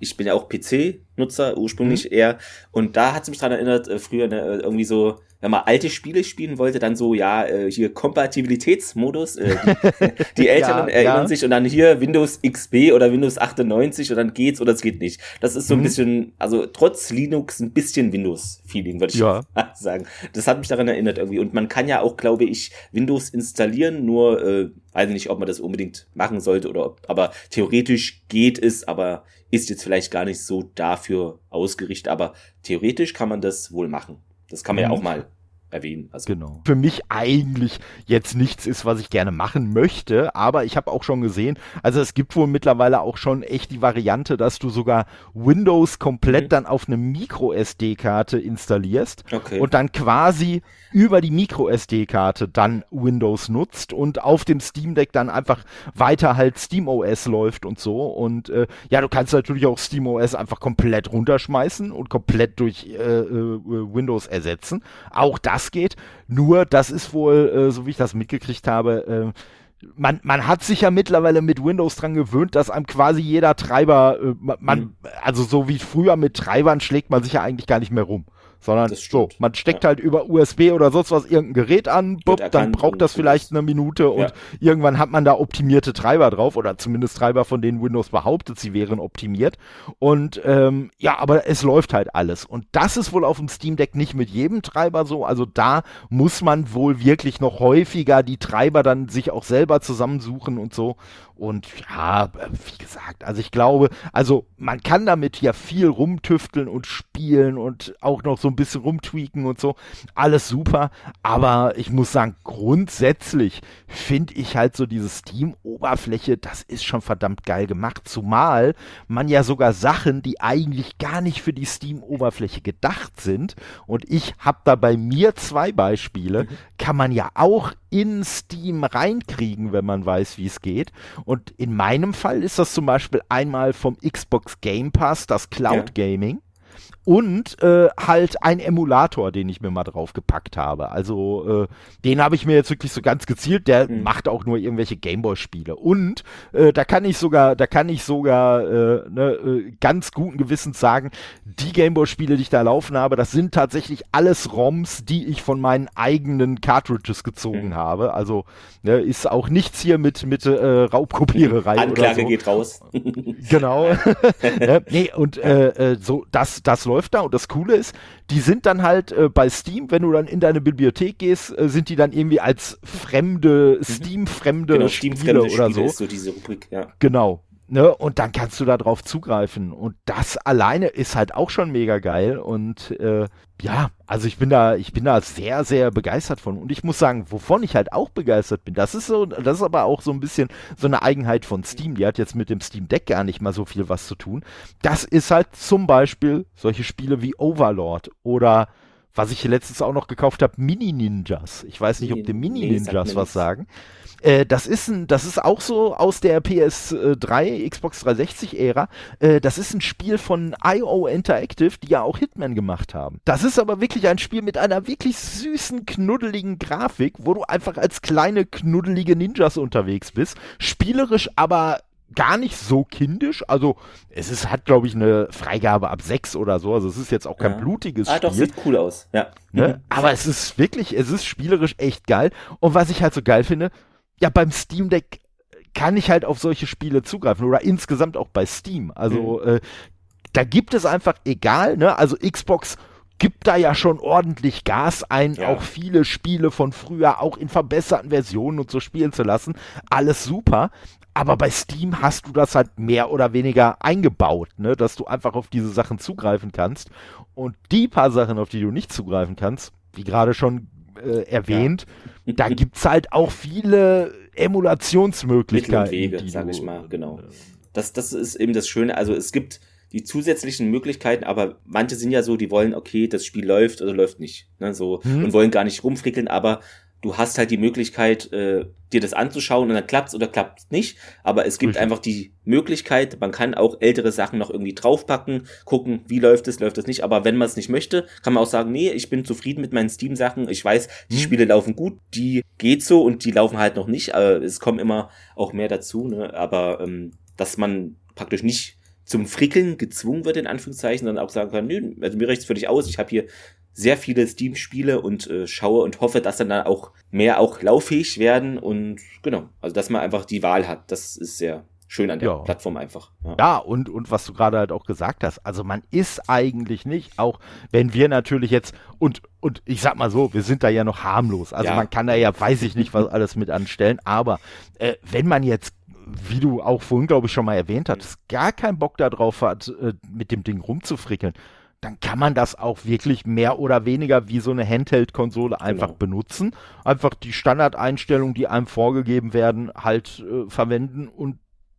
ich bin ja auch PC-Nutzer ursprünglich mhm. eher und da hat es mich dran erinnert, äh, früher ne, irgendwie so wenn man alte Spiele spielen wollte, dann so, ja, äh, hier Kompatibilitätsmodus. Äh, die, die Älteren ja, erinnern ja. sich und dann hier Windows XP oder Windows 98 und dann geht's oder es geht nicht. Das ist so ein mhm. bisschen, also trotz Linux ein bisschen Windows-Feeling, würde ich ja. sagen. Das hat mich daran erinnert irgendwie. Und man kann ja auch, glaube ich, Windows installieren, nur äh, weiß nicht, ob man das unbedingt machen sollte oder ob, aber theoretisch geht es, aber ist jetzt vielleicht gar nicht so dafür ausgerichtet. Aber theoretisch kann man das wohl machen. Das kann man mhm. ja auch mal erwähnen. Also. Genau. Für mich eigentlich jetzt nichts ist, was ich gerne machen möchte, aber ich habe auch schon gesehen, also es gibt wohl mittlerweile auch schon echt die Variante, dass du sogar Windows komplett mhm. dann auf eine Micro SD-Karte installierst okay. und dann quasi über die Micro SD-Karte dann Windows nutzt und auf dem Steam Deck dann einfach weiter halt Steam OS läuft und so und äh, ja, du kannst natürlich auch Steam OS einfach komplett runterschmeißen und komplett durch äh, äh, Windows ersetzen. Auch das das geht. Nur, das ist wohl, äh, so wie ich das mitgekriegt habe, äh, man, man hat sich ja mittlerweile mit Windows dran gewöhnt, dass einem quasi jeder Treiber, äh, man, mhm. also so wie früher mit Treibern schlägt man sich ja eigentlich gar nicht mehr rum sondern so, man steckt ja. halt über USB oder sonst was irgendein Gerät an, bupp, dann braucht das vielleicht eine Minute und ja. irgendwann hat man da optimierte Treiber drauf oder zumindest Treiber, von denen Windows behauptet, sie wären optimiert. Und ähm, ja, aber es läuft halt alles. Und das ist wohl auf dem Steam Deck nicht mit jedem Treiber so. Also da muss man wohl wirklich noch häufiger die Treiber dann sich auch selber zusammensuchen und so. Und ja, wie gesagt, also ich glaube, also man kann damit ja viel rumtüfteln und spielen und auch noch so ein bisschen rumtweaken und so. Alles super. Aber ich muss sagen, grundsätzlich finde ich halt so diese Steam-Oberfläche, das ist schon verdammt geil gemacht. Zumal man ja sogar Sachen, die eigentlich gar nicht für die Steam-Oberfläche gedacht sind. Und ich habe da bei mir zwei Beispiele, mhm. kann man ja auch in Steam reinkriegen, wenn man weiß, wie es geht. Und in meinem Fall ist das zum Beispiel einmal vom Xbox Game Pass, das Cloud Gaming und äh, halt ein Emulator, den ich mir mal drauf gepackt habe. Also äh, den habe ich mir jetzt wirklich so ganz gezielt. Der mhm. macht auch nur irgendwelche Gameboy-Spiele. Und äh, da kann ich sogar, da kann ich sogar äh, ne, äh, ganz guten Gewissens sagen, die Gameboy-Spiele, die ich da laufen habe, das sind tatsächlich alles ROMs, die ich von meinen eigenen Cartridges gezogen mhm. habe. Also ne, ist auch nichts hier mit mit äh, Raubkopiererei Anklage oder so. geht raus. genau. ne, nee, und äh, äh, so das das läuft läuft da und das Coole ist, die sind dann halt äh, bei Steam, wenn du dann in deine Bibliothek gehst, äh, sind die dann irgendwie als fremde, mhm. Steam-fremde genau, Spiele Steam oder Spiele so. Ist so diese Rubrik, ja. Genau. Ne, und dann kannst du da drauf zugreifen. Und das alleine ist halt auch schon mega geil. Und äh, ja, also ich bin da, ich bin da sehr, sehr begeistert von. Und ich muss sagen, wovon ich halt auch begeistert bin, das ist so, das ist aber auch so ein bisschen so eine Eigenheit von Steam. Die hat jetzt mit dem Steam Deck gar nicht mal so viel was zu tun. Das ist halt zum Beispiel solche Spiele wie Overlord oder was ich letztens auch noch gekauft habe, Mini Ninjas. Ich weiß nicht, ob die Mini Ninjas nee, was sagen. Äh, das ist ein, das ist auch so aus der PS3, Xbox 360 Ära. Äh, das ist ein Spiel von IO Interactive, die ja auch Hitman gemacht haben. Das ist aber wirklich ein Spiel mit einer wirklich süßen, knuddeligen Grafik, wo du einfach als kleine, knuddelige Ninjas unterwegs bist. Spielerisch aber gar nicht so kindisch. Also es ist, hat, glaube ich, eine Freigabe ab sechs oder so. Also es ist jetzt auch kein ja. blutiges ah, Spiel. Ah, doch, sieht cool aus. Ja. Ne? Mhm. Aber es ist wirklich, es ist spielerisch echt geil. Und was ich halt so geil finde, ja, beim Steam Deck kann ich halt auf solche Spiele zugreifen oder insgesamt auch bei Steam. Also mhm. äh, da gibt es einfach egal, ne? Also Xbox gibt da ja schon ordentlich Gas ein, ja. auch viele Spiele von früher auch in verbesserten Versionen und so spielen zu lassen. Alles super. Aber bei Steam hast du das halt mehr oder weniger eingebaut, ne? dass du einfach auf diese Sachen zugreifen kannst. Und die paar Sachen, auf die du nicht zugreifen kannst, wie gerade schon äh, erwähnt, ja. da gibt's halt auch viele Emulationsmöglichkeiten. Mittel und Wege, sag ich mal, genau. Das, das ist eben das Schöne. Also es gibt die zusätzlichen Möglichkeiten, aber manche sind ja so, die wollen, okay, das Spiel läuft oder läuft nicht, ne, so mhm. und wollen gar nicht rumfrickeln, aber du hast halt die Möglichkeit, äh, dir das anzuschauen und dann klappt's oder klappt's nicht. Aber es gibt Richtig. einfach die Möglichkeit, man kann auch ältere Sachen noch irgendwie draufpacken, gucken, wie läuft es, läuft es nicht. Aber wenn man es nicht möchte, kann man auch sagen, nee, ich bin zufrieden mit meinen Steam-Sachen. Ich weiß, die hm. Spiele laufen gut, die geht so und die laufen halt noch nicht. Aber es kommen immer auch mehr dazu, ne? Aber ähm, dass man praktisch nicht zum Frickeln gezwungen wird, in Anführungszeichen, sondern auch sagen kann, nö, also mir reicht's völlig aus, ich habe hier sehr viele Steam-Spiele und äh, schaue und hoffe, dass dann, dann auch mehr auch lauffähig werden und genau, also dass man einfach die Wahl hat. Das ist sehr schön an der ja. Plattform einfach. Ja, ja und, und was du gerade halt auch gesagt hast, also man ist eigentlich nicht, auch wenn wir natürlich jetzt, und, und ich sag mal so, wir sind da ja noch harmlos, also ja. man kann da ja, weiß ich nicht, was alles mit anstellen, aber äh, wenn man jetzt wie du auch vorhin, glaube ich, schon mal erwähnt hast, gar keinen Bock darauf hat, äh, mit dem Ding rumzufrickeln, dann kann man das auch wirklich mehr oder weniger wie so eine Handheld-Konsole einfach genau. benutzen. Einfach die Standardeinstellungen, die einem vorgegeben werden, halt äh, verwenden und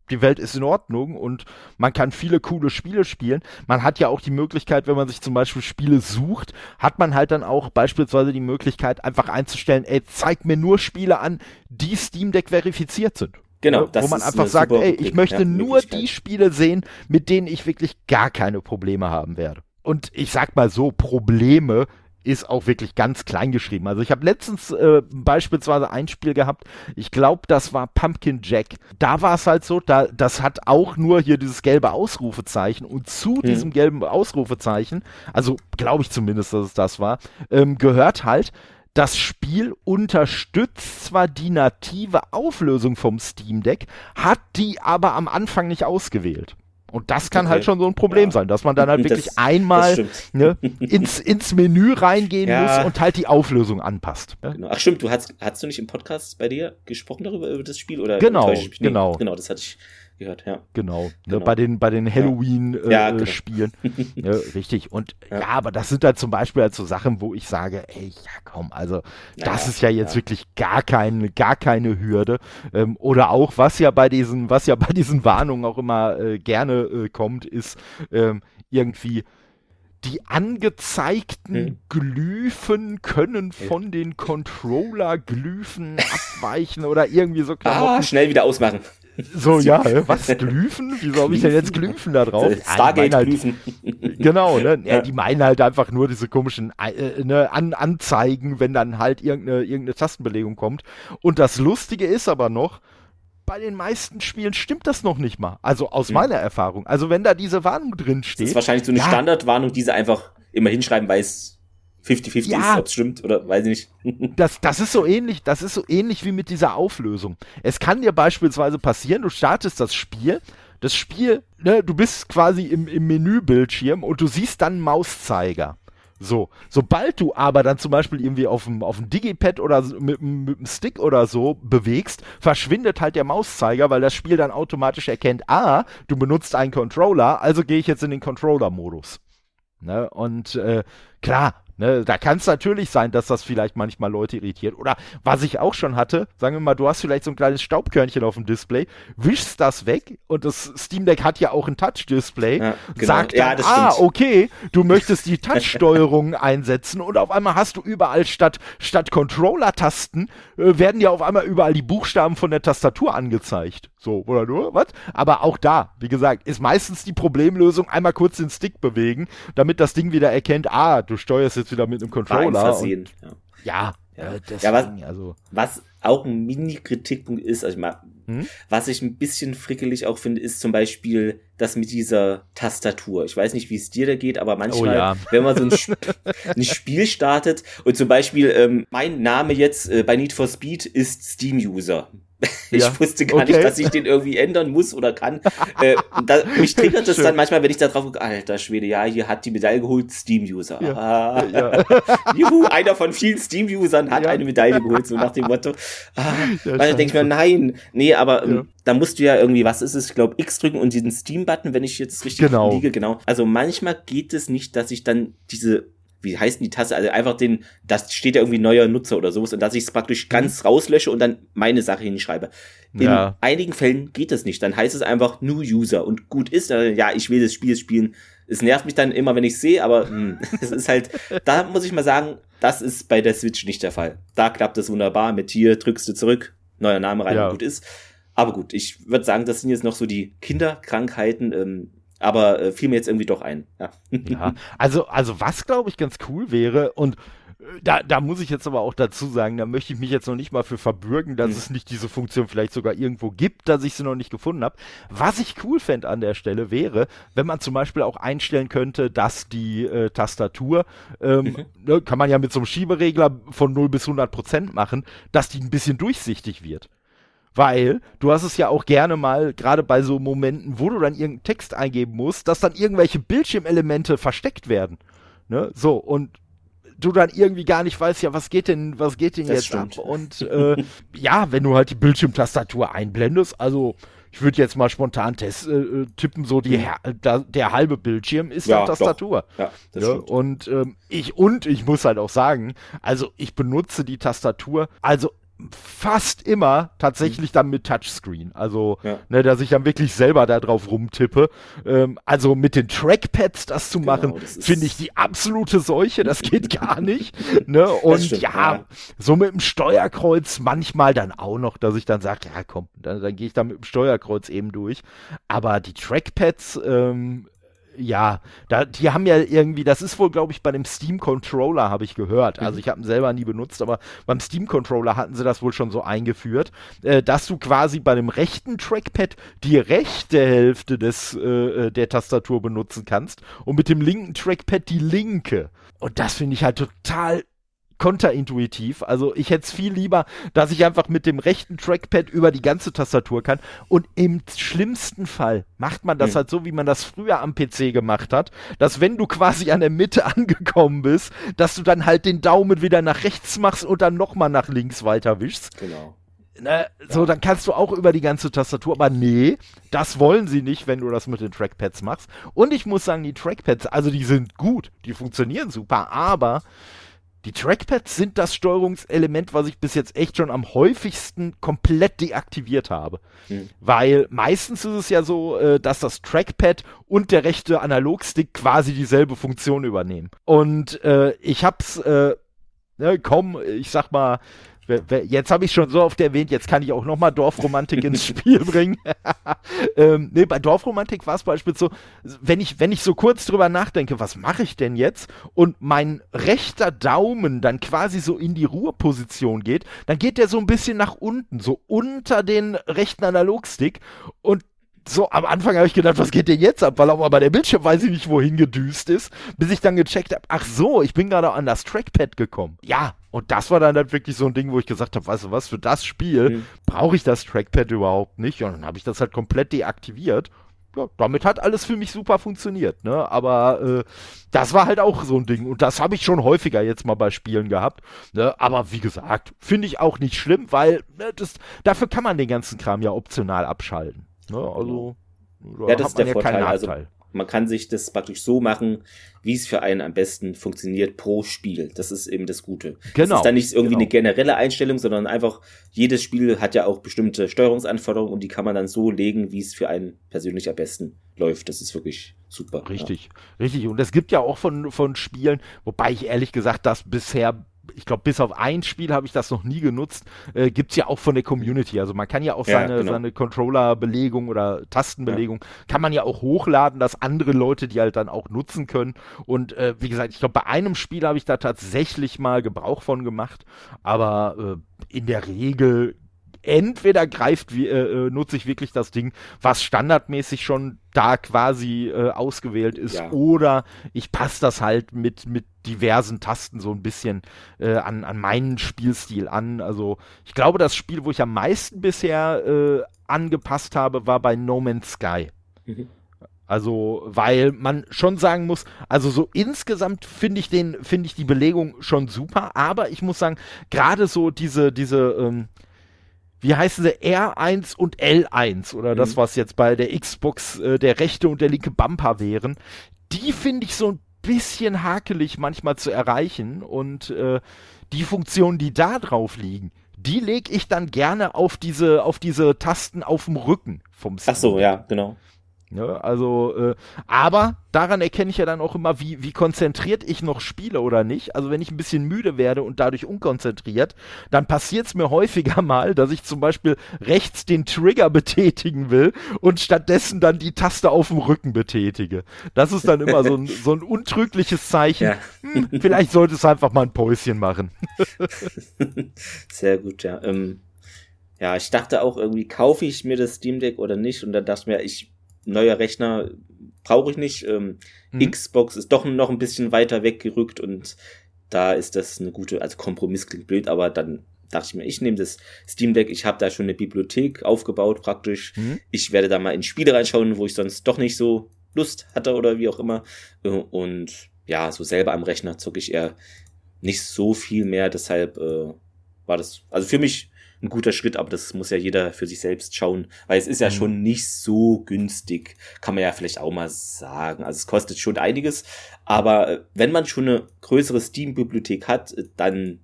die Welt ist in Ordnung und man kann viele coole Spiele spielen. Man hat ja auch die Möglichkeit, wenn man sich zum Beispiel Spiele sucht, hat man halt dann auch beispielsweise die Möglichkeit, einfach einzustellen, ey, zeig mir nur Spiele an, die Steam Deck verifiziert sind. Genau, das wo man einfach sagt, ey, ich möchte ja, nur die Spiele sehen, mit denen ich wirklich gar keine Probleme haben werde. Und ich sag mal so, Probleme ist auch wirklich ganz klein geschrieben. Also ich habe letztens äh, beispielsweise ein Spiel gehabt, ich glaube, das war Pumpkin Jack. Da war es halt so, da, das hat auch nur hier dieses gelbe Ausrufezeichen und zu hm. diesem gelben Ausrufezeichen, also glaube ich zumindest, dass es das war, ähm, gehört halt, das Spiel unterstützt zwar die native Auflösung vom Steam Deck, hat die aber am Anfang nicht ausgewählt. Und das kann halt okay. halt schon so ein Problem ja. sein, dass man dann halt wirklich das, einmal das ne, ins, ins Menü reingehen ja. muss und halt die Auflösung anpasst. Ja? Genau. Ach stimmt, du hast, hast du nicht im Podcast bei dir gesprochen darüber, über das Spiel? Oder genau, genau. Genau, das hatte ich gehört, ja. Genau, ne, genau. Ne, bei den, bei den Halloween-Spielen. Ja. Äh, genau. ne, richtig. Und ja. ja. aber das sind halt zum Beispiel halt so Sachen, wo ich sage, ey, ja komm, also das ist ja jetzt wirklich gar keine, gar keine Hürde. Ähm, oder auch, was ja bei diesen, was ja bei diesen Warnungen auch immer äh, gerne äh, kommt, ist ähm, irgendwie die angezeigten hm. Glyphen können von den Controller-Glyphen abweichen oder irgendwie so Klamotten. Ah, schnell wieder ausmachen. So, ja, was? Glyphen? Wieso habe ich denn jetzt Glyphen da drauf? Stargate-Glyphen. Halt, genau, ne? Ja. Die meinen halt einfach nur diese komischen äh, ne, An Anzeigen, wenn dann halt irgendeine, irgendeine Tastenbelegung kommt. Und das Lustige ist aber noch, bei den meisten Spielen stimmt das noch nicht mal. Also aus mhm. meiner Erfahrung. Also wenn da diese Warnung drin steht. Das ist wahrscheinlich so eine ja, Standardwarnung, die sie einfach immer hinschreiben, weil es 50-50 ja, ist, ob es stimmt oder weiß ich nicht. das, das ist so ähnlich, das ist so ähnlich wie mit dieser Auflösung. Es kann dir beispielsweise passieren, du startest das Spiel, das Spiel, ne, du bist quasi im, im Menübildschirm und du siehst dann Mauszeiger. So, sobald du aber dann zum Beispiel irgendwie auf dem, auf dem Digipad oder mit, mit dem Stick oder so bewegst, verschwindet halt der Mauszeiger, weil das Spiel dann automatisch erkennt, ah, du benutzt einen Controller, also gehe ich jetzt in den Controller-Modus. Ne? Und äh, klar, Ne, da kann es natürlich sein, dass das vielleicht manchmal Leute irritiert. Oder was ich auch schon hatte, sagen wir mal, du hast vielleicht so ein kleines Staubkörnchen auf dem Display, wischst das weg und das Steam Deck hat ja auch ein Touch-Display, ja, genau. sagt dann, ja, ah, okay, du möchtest die Touch-Steuerung einsetzen und auf einmal hast du überall statt, statt Controller-Tasten, äh, werden ja auf einmal überall die Buchstaben von der Tastatur angezeigt. So, oder nur, was? Aber auch da, wie gesagt, ist meistens die Problemlösung einmal kurz den Stick bewegen, damit das Ding wieder erkennt, ah, du steuerst jetzt wieder mit einem Controller. Und, ja. ja, ja. Äh, deswegen, ja was, also. was auch ein Mini-Kritikpunkt ist, also ich mal, hm? was ich ein bisschen frickelig auch finde, ist zum Beispiel das mit dieser Tastatur. Ich weiß nicht, wie es dir da geht, aber manchmal, oh ja. wenn man so ein, Sp ein, Spiel startet und zum Beispiel ähm, mein Name jetzt äh, bei Need for Speed ist Steam-User. Ich ja. wusste gar okay. nicht, dass ich den irgendwie ändern muss oder kann. äh, da, mich triggert das dann manchmal, wenn ich da drauf gucke, alter Schwede, ja, hier hat die Medaille geholt, Steam-User. Ja. Ah. Ja. Juhu, einer von vielen Steam-Usern hat eine Medaille geholt, so nach dem Motto. Ah, weil dann denke ich mir, nein, nee, aber ähm, da musst du ja irgendwie, was ist es, ich glaube, X drücken und diesen Steam-Button, wenn ich jetzt richtig genau. liege, genau. Also manchmal geht es nicht, dass ich dann diese wie heißt denn die Tasse? Also einfach den, das steht ja irgendwie neuer Nutzer oder sowas und dass ich es praktisch mhm. ganz rauslösche und dann meine Sache hinschreibe. In ja. einigen Fällen geht das nicht. Dann heißt es einfach New User und gut ist, ja, ich will das Spiel spielen. Es nervt mich dann immer, wenn ich sehe, aber hm, es ist halt, da muss ich mal sagen, das ist bei der Switch nicht der Fall. Da klappt es wunderbar. Mit hier drückst du zurück, neuer Name rein ja. und gut ist. Aber gut, ich würde sagen, das sind jetzt noch so die Kinderkrankheiten. Ähm, aber äh, fiel mir jetzt irgendwie doch ein. Ja, ja also, also was glaube ich ganz cool wäre und äh, da, da muss ich jetzt aber auch dazu sagen, da möchte ich mich jetzt noch nicht mal für verbürgen, dass mhm. es nicht diese Funktion vielleicht sogar irgendwo gibt, dass ich sie noch nicht gefunden habe. Was ich cool fände an der Stelle wäre, wenn man zum Beispiel auch einstellen könnte, dass die äh, Tastatur, ähm, mhm. ne, kann man ja mit so einem Schieberegler von 0 bis 100 Prozent machen, dass die ein bisschen durchsichtig wird. Weil du hast es ja auch gerne mal, gerade bei so Momenten, wo du dann irgendeinen Text eingeben musst, dass dann irgendwelche Bildschirmelemente versteckt werden. Ne? So, und du dann irgendwie gar nicht weißt, ja, was geht denn, was geht denn das jetzt stimmt. ab? Und äh, ja, wenn du halt die Bildschirmtastatur einblendest, also ich würde jetzt mal spontan test, äh, äh tippen, so die, mhm. da, der halbe Bildschirm ist ja, Tastatur. Ja, das ja, und ähm, ich und ich muss halt auch sagen, also ich benutze die Tastatur, also fast immer tatsächlich dann mit Touchscreen. Also, ja. ne, dass ich dann wirklich selber da drauf rumtippe. Ähm, also mit den Trackpads das zu genau, machen, finde ich die absolute Seuche. Das geht gar nicht. ne? Und stimmt, ja, ja, so mit dem Steuerkreuz manchmal dann auch noch, dass ich dann sage, ja komm, dann, dann gehe ich da mit dem Steuerkreuz eben durch. Aber die Trackpads, ähm, ja, da, die haben ja irgendwie, das ist wohl, glaube ich, bei dem Steam Controller, habe ich gehört. Also mhm. ich habe ihn selber nie benutzt, aber beim Steam Controller hatten sie das wohl schon so eingeführt, äh, dass du quasi bei dem rechten Trackpad die rechte Hälfte des, äh, äh der Tastatur benutzen kannst und mit dem linken Trackpad die linke. Und das finde ich halt total konterintuitiv. Also ich hätte es viel lieber, dass ich einfach mit dem rechten Trackpad über die ganze Tastatur kann. Und im schlimmsten Fall macht man das mhm. halt so, wie man das früher am PC gemacht hat, dass wenn du quasi an der Mitte angekommen bist, dass du dann halt den Daumen wieder nach rechts machst und dann nochmal nach links weiter wischst. Genau. Ne, so, dann kannst du auch über die ganze Tastatur, aber nee, das wollen sie nicht, wenn du das mit den Trackpads machst. Und ich muss sagen, die Trackpads, also die sind gut, die funktionieren super, aber die Trackpads sind das Steuerungselement, was ich bis jetzt echt schon am häufigsten komplett deaktiviert habe. Mhm. Weil meistens ist es ja so, äh, dass das Trackpad und der rechte Analogstick quasi dieselbe Funktion übernehmen. Und äh, ich hab's äh, ne, komm, ich sag mal, Jetzt habe ich schon so oft erwähnt, jetzt kann ich auch nochmal Dorfromantik ins Spiel bringen. ähm, nee, bei Dorfromantik war es beispielsweise so, wenn ich, wenn ich so kurz drüber nachdenke, was mache ich denn jetzt? Und mein rechter Daumen dann quasi so in die Ruheposition geht, dann geht der so ein bisschen nach unten, so unter den rechten Analogstick und so am Anfang habe ich gedacht, was geht denn jetzt ab? Weil auch aber der Bildschirm weiß ich nicht, wohin gedüst ist, bis ich dann gecheckt habe, ach so, ich bin gerade an das Trackpad gekommen. Ja, und das war dann halt wirklich so ein Ding, wo ich gesagt habe, weißt du was, für das Spiel mhm. brauche ich das Trackpad überhaupt nicht. Und dann habe ich das halt komplett deaktiviert. Ja, damit hat alles für mich super funktioniert, ne? Aber äh, das war halt auch so ein Ding. Und das habe ich schon häufiger jetzt mal bei Spielen gehabt. Ne? Aber wie gesagt, finde ich auch nicht schlimm, weil ne, das, dafür kann man den ganzen Kram ja optional abschalten. Ne? Also ja, das ist der ja Vorteil. Also man kann sich das praktisch so machen, wie es für einen am besten funktioniert pro Spiel. Das ist eben das Gute. Genau. Das ist dann nicht irgendwie genau. eine generelle Einstellung, sondern einfach jedes Spiel hat ja auch bestimmte Steuerungsanforderungen und die kann man dann so legen, wie es für einen persönlich am besten läuft. Das ist wirklich super. Richtig, ja. richtig. Und es gibt ja auch von, von Spielen, wobei ich ehrlich gesagt das bisher ich glaube, bis auf ein Spiel habe ich das noch nie genutzt, äh, gibt es ja auch von der Community. Also man kann ja auch ja, seine, genau. seine Controller-Belegung oder Tastenbelegung, ja. kann man ja auch hochladen, dass andere Leute die halt dann auch nutzen können. Und äh, wie gesagt, ich glaube, bei einem Spiel habe ich da tatsächlich mal Gebrauch von gemacht, aber äh, in der Regel entweder greift, äh, äh, nutze ich wirklich das Ding, was standardmäßig schon da quasi äh, ausgewählt ist, ja. oder ich passe das halt mit, mit diversen Tasten so ein bisschen äh, an, an meinen Spielstil an. Also ich glaube, das Spiel, wo ich am meisten bisher äh, angepasst habe, war bei No Man's Sky. Mhm. Also, weil man schon sagen muss, also so insgesamt finde ich den, finde ich die Belegung schon super, aber ich muss sagen, gerade so diese, diese, ähm, wie heißen sie, R1 und L1 oder mhm. das, was jetzt bei der Xbox äh, der rechte und der linke Bumper wären, die finde ich so ein bisschen hakelig manchmal zu erreichen und äh, die Funktionen, die da drauf liegen, die lege ich dann gerne auf diese, auf diese Tasten auf dem Rücken vom Steam. Ach so, ja, genau. Ne? Also, äh, aber daran erkenne ich ja dann auch immer, wie, wie konzentriert ich noch spiele oder nicht. Also wenn ich ein bisschen müde werde und dadurch unkonzentriert, dann passiert es mir häufiger mal, dass ich zum Beispiel rechts den Trigger betätigen will und stattdessen dann die Taste auf dem Rücken betätige. Das ist dann immer so ein, so ein untrügliches Zeichen. Ja. Hm, vielleicht sollte es einfach mal ein Päuschen machen. Sehr gut, ja. Ähm, ja, ich dachte auch irgendwie, kaufe ich mir das Steam Deck oder nicht? Und dann dachte ich mir, ich neuer Rechner brauche ich nicht. Ähm, mhm. Xbox ist doch noch ein bisschen weiter weggerückt und da ist das eine gute, also Kompromiss klingt blöd, aber dann dachte ich mir, ich nehme das Steam Deck, ich habe da schon eine Bibliothek aufgebaut praktisch. Mhm. Ich werde da mal in Spiele reinschauen, wo ich sonst doch nicht so Lust hatte oder wie auch immer. Äh, und ja, so selber am Rechner zocke ich eher nicht so viel mehr, deshalb äh, war das, also für mich ein guter Schritt, aber das muss ja jeder für sich selbst schauen, weil es ist ja mhm. schon nicht so günstig, kann man ja vielleicht auch mal sagen. Also es kostet schon einiges, aber äh, wenn man schon eine größere Steam-Bibliothek hat, äh, dann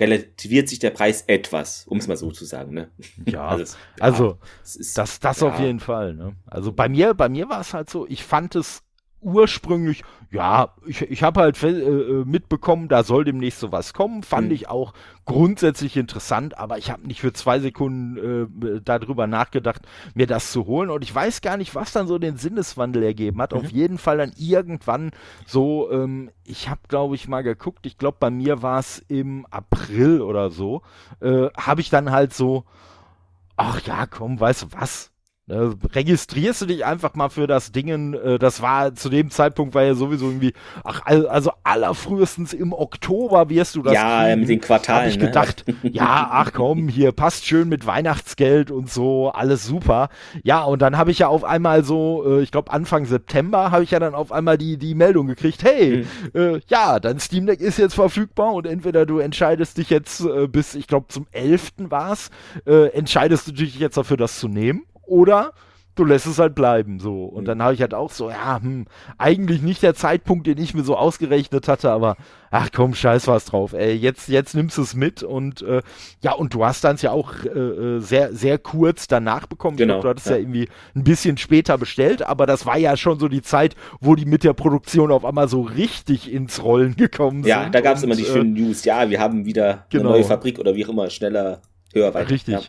relativiert sich der Preis etwas, um es mal so zu sagen. Ne? Ja, also, ja, also ist, das, das ja. auf jeden Fall. Ne? Also bei mir, bei mir war es halt so, ich fand es ursprünglich, ja, ich, ich habe halt äh, äh, mitbekommen, da soll demnächst sowas kommen. Fand mhm. ich auch grundsätzlich interessant, aber ich habe nicht für zwei Sekunden äh, darüber nachgedacht, mir das zu holen. Und ich weiß gar nicht, was dann so den Sinneswandel ergeben hat. Mhm. Auf jeden Fall dann irgendwann so, ähm, ich habe, glaube ich, mal geguckt, ich glaube, bei mir war es im April oder so, äh, habe ich dann halt so, ach ja, komm, weißt du was? Ne, registrierst du dich einfach mal für das Dingen, äh, das war zu dem Zeitpunkt war ja sowieso irgendwie, ach, also allerfrühestens im Oktober wirst du das Ja, kriegen. mit den Quartalen. Hab ich ne? gedacht, ja, ach komm, hier passt schön mit Weihnachtsgeld und so, alles super. Ja, und dann habe ich ja auf einmal so, äh, ich glaube Anfang September habe ich ja dann auf einmal die, die Meldung gekriegt, hey, mhm. äh, ja, dein Steam Deck ist jetzt verfügbar und entweder du entscheidest dich jetzt äh, bis, ich glaube zum 11. war's, äh, entscheidest du dich jetzt dafür, das zu nehmen oder du lässt es halt bleiben so. Und mhm. dann habe ich halt auch so, ja, hm, eigentlich nicht der Zeitpunkt, den ich mir so ausgerechnet hatte, aber ach komm, scheiß was drauf, ey, jetzt, jetzt nimmst du es mit und äh, ja, und du hast dann ja auch äh, äh, sehr, sehr kurz danach bekommen. Genau, glaub, du hattest ja. ja. irgendwie ein bisschen später bestellt, aber das war ja schon so die Zeit, wo die mit der Produktion auf einmal so richtig ins Rollen gekommen ja, sind. Ja, da gab es immer die schönen News, ja, wir haben wieder genau. eine neue Fabrik oder wie auch immer, schneller, höher, weiter. Richtig. Ja.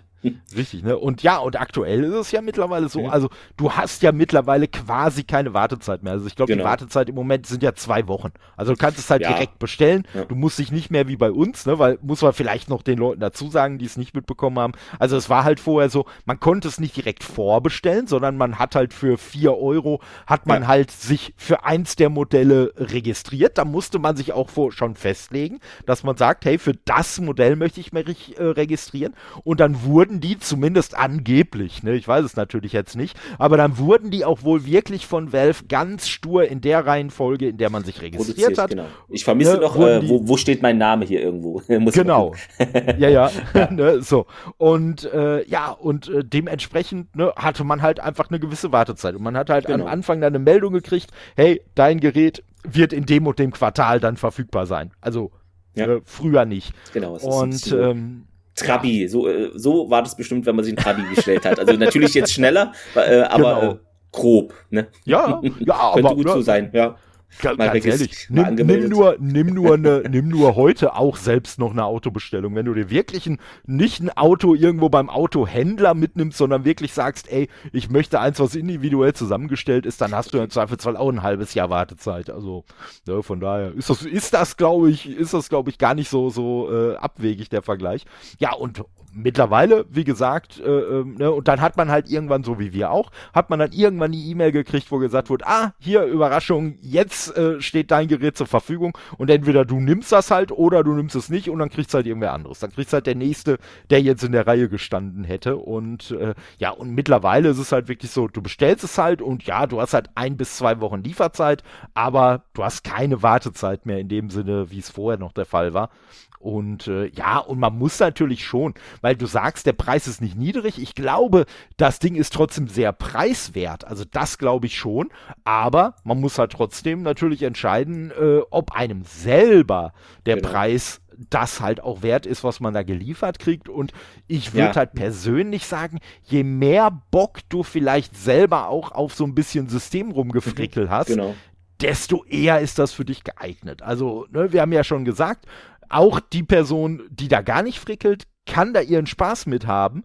Richtig, ne? Und ja, und aktuell ist es ja mittlerweile so, also du hast ja mittlerweile quasi keine Wartezeit mehr. Also ich glaube, genau. die Wartezeit im Moment sind ja zwei Wochen. Also du kannst es halt ja. direkt bestellen. Ja. Du musst dich nicht mehr wie bei uns, ne? Weil muss man vielleicht noch den Leuten dazu sagen, die es nicht mitbekommen haben. Also es war halt vorher so, man konnte es nicht direkt vorbestellen, sondern man hat halt für vier Euro hat man ja. halt sich für eins der Modelle registriert. Da musste man sich auch vor, schon festlegen, dass man sagt, hey, für das Modell möchte ich mich äh, registrieren. Und dann wurden wurden die zumindest angeblich, ne, ich weiß es natürlich jetzt nicht, aber dann wurden die auch wohl wirklich von Valve ganz stur in der Reihenfolge, in der man sich registriert hat. Genau. Ich vermisse ne, noch, äh, wo, wo steht mein Name hier irgendwo? genau. ja, ja. ne, so. Und äh, ja, und äh, dementsprechend ne, hatte man halt einfach eine gewisse Wartezeit. Und man hat halt genau. am Anfang dann eine Meldung gekriegt, hey, dein Gerät wird in dem und dem Quartal dann verfügbar sein. Also ja. äh, früher nicht. Genau. Und ähm, Trabi, so, äh, so war das bestimmt, wenn man sich ein Trabi gestellt hat. Also natürlich jetzt schneller, äh, aber genau. äh, grob, ne? Ja, ja, Könnte aber, gut so sein, ja. Ganz, ganz ehrlich, nimm, nimm, nur, nimm nur ne, nimm nur heute auch selbst noch eine Autobestellung. Wenn du dir wirklich ein, nicht ein Auto irgendwo beim Autohändler mitnimmst, sondern wirklich sagst, ey, ich möchte eins, was individuell zusammengestellt ist, dann hast du im Zweifelsfall auch ein halbes Jahr Wartezeit. Also, ja, von daher ist das, ist das, glaube ich, ist das, glaube ich, gar nicht so, so äh, abwegig, der Vergleich. Ja, und mittlerweile, wie gesagt, äh, äh, ne, und dann hat man halt irgendwann, so wie wir auch, hat man dann irgendwann die E-Mail gekriegt, wo gesagt wurde, ah, hier, Überraschung, jetzt äh, steht dein Gerät zur Verfügung und entweder du nimmst das halt oder du nimmst es nicht und dann kriegst halt irgendwer anderes. Dann kriegst halt der Nächste, der jetzt in der Reihe gestanden hätte und äh, ja, und mittlerweile ist es halt wirklich so, du bestellst es halt und ja, du hast halt ein bis zwei Wochen Lieferzeit, aber du hast keine Wartezeit mehr in dem Sinne, wie es vorher noch der Fall war. Und äh, ja, und man muss natürlich schon, weil du sagst, der Preis ist nicht niedrig. Ich glaube, das Ding ist trotzdem sehr preiswert. Also das glaube ich schon. Aber man muss halt trotzdem natürlich entscheiden, äh, ob einem selber der genau. Preis das halt auch wert ist, was man da geliefert kriegt. Und ich würde ja. halt persönlich sagen, je mehr Bock du vielleicht selber auch auf so ein bisschen System rumgefrickelt mhm. hast, genau. desto eher ist das für dich geeignet. Also, ne, wir haben ja schon gesagt, auch die Person, die da gar nicht frickelt, kann da ihren Spaß mit haben,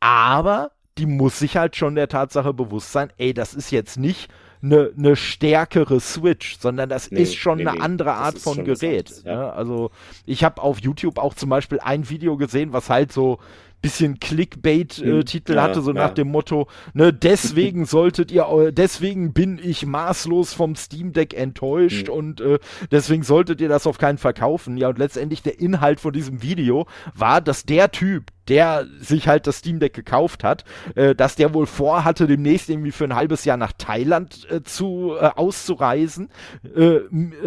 aber die muss sich halt schon der Tatsache bewusst sein, ey, das ist jetzt nicht eine ne stärkere Switch, sondern das nee, ist schon nee, eine nee. andere Art von Gerät. Anderes, ja. Ja, also ich habe auf YouTube auch zum Beispiel ein Video gesehen, was halt so bisschen Clickbait-Titel äh, ja, hatte, so ja. nach dem Motto, ne, deswegen solltet ihr, deswegen bin ich maßlos vom Steam Deck enttäuscht mhm. und äh, deswegen solltet ihr das auf keinen verkaufen. Ja, und letztendlich der Inhalt von diesem Video war, dass der Typ, der sich halt das Steam Deck gekauft hat, äh, dass der wohl vorhatte, demnächst irgendwie für ein halbes Jahr nach Thailand äh, zu äh, auszureisen. Äh,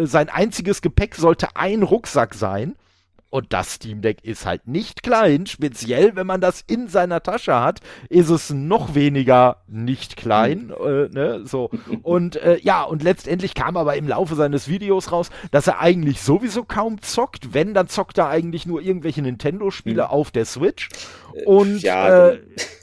sein einziges Gepäck sollte ein Rucksack sein Und das Steam Deck ist halt nicht klein, speziell wenn man das in seiner Tasche hat, ist es noch weniger nicht klein. Äh, ne? so. Und äh, ja, und letztendlich kam aber im Laufe seines Videos raus, dass er eigentlich sowieso kaum zockt. Wenn, dann zockt er eigentlich nur irgendwelche Nintendo-Spiele mhm. auf der Switch. Und ja, äh,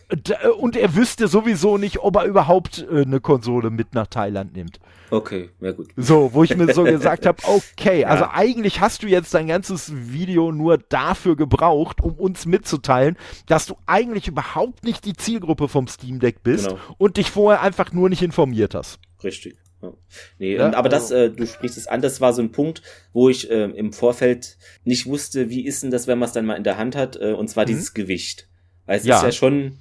äh, und er wüsste sowieso nicht, ob er überhaupt äh, eine Konsole mit nach Thailand nimmt. Okay, ja gut. So, wo ich mir so gesagt habe, okay, ja. also eigentlich hast du jetzt dein ganzes Video nur dafür gebraucht, um uns mitzuteilen, dass du eigentlich überhaupt nicht die Zielgruppe vom Steam Deck bist genau. und dich vorher einfach nur nicht informiert hast. Richtig. Ja. Nee, ja, aber das, also äh, du sprichst es an, das war so ein Punkt, wo ich äh, im Vorfeld nicht wusste, wie ist denn das, wenn man es dann mal in der Hand hat, äh, und zwar mhm. dieses Gewicht. Weil es ja. ist ja schon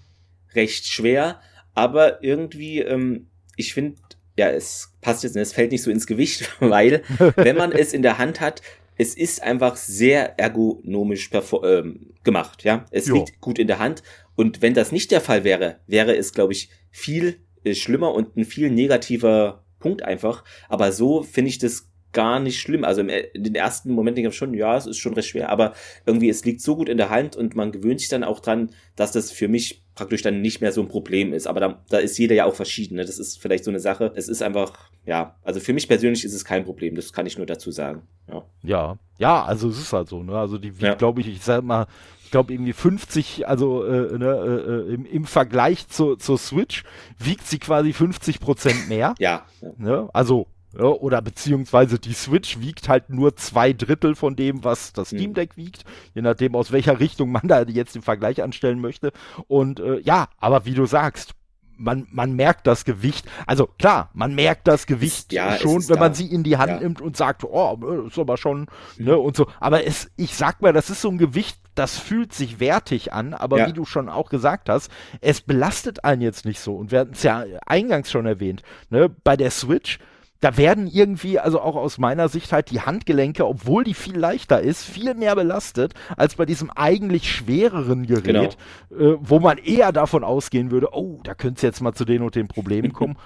recht schwer, aber irgendwie, ähm, ich finde, ja, es passt jetzt, es fällt nicht so ins Gewicht, weil wenn man es in der Hand hat, es ist einfach sehr ergonomisch ähm, gemacht, ja. Es jo. liegt gut in der Hand und wenn das nicht der Fall wäre, wäre es, glaube ich, viel äh, schlimmer und ein viel negativer Punkt einfach. Aber so finde ich das gar nicht schlimm. Also äh, in den ersten Momenten denke ich schon, ja, es ist schon recht schwer, aber irgendwie es liegt so gut in der Hand und man gewöhnt sich dann auch dran, dass das für mich praktisch dann nicht mehr so ein Problem ist. Aber da, da ist jeder ja auch verschieden. Ne? Das ist vielleicht so eine Sache. Es ist einfach, ja, also für mich persönlich ist es kein Problem. Das kann ich nur dazu sagen. Ja, ja, ja also es ist halt so. Ne? Also die, ja. glaube ich, ich sag mal, ich glaube irgendwie 50, also äh, ne, äh, äh, im, im Vergleich zur, zur Switch wiegt sie quasi 50 Prozent mehr. ja. ja. Ne? Also ja, oder beziehungsweise die Switch wiegt halt nur zwei Drittel von dem, was das hm. Steam Deck wiegt, je nachdem aus welcher Richtung man da jetzt den Vergleich anstellen möchte. Und äh, ja, aber wie du sagst, man, man merkt das Gewicht. Also klar, man merkt das Gewicht ja, schon, wenn da. man sie in die Hand ja. nimmt und sagt, oh, ist aber schon, mhm. ne, und so. Aber es, ich sag mal, das ist so ein Gewicht, das fühlt sich wertig an, aber ja. wie du schon auch gesagt hast, es belastet einen jetzt nicht so. Und wir hatten es ja eingangs schon erwähnt, ne, bei der Switch, da werden irgendwie, also auch aus meiner Sicht halt die Handgelenke, obwohl die viel leichter ist, viel mehr belastet als bei diesem eigentlich schwereren Gerät, genau. äh, wo man eher davon ausgehen würde, oh, da könnte es jetzt mal zu den und den Problemen kommen.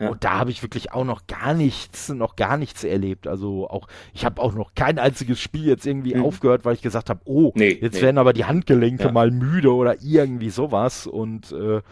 ja. Und da habe ich wirklich auch noch gar nichts, noch gar nichts erlebt. Also auch, ich habe auch noch kein einziges Spiel jetzt irgendwie mhm. aufgehört, weil ich gesagt habe, oh, nee, jetzt nee. werden aber die Handgelenke ja. mal müde oder irgendwie sowas. Und äh,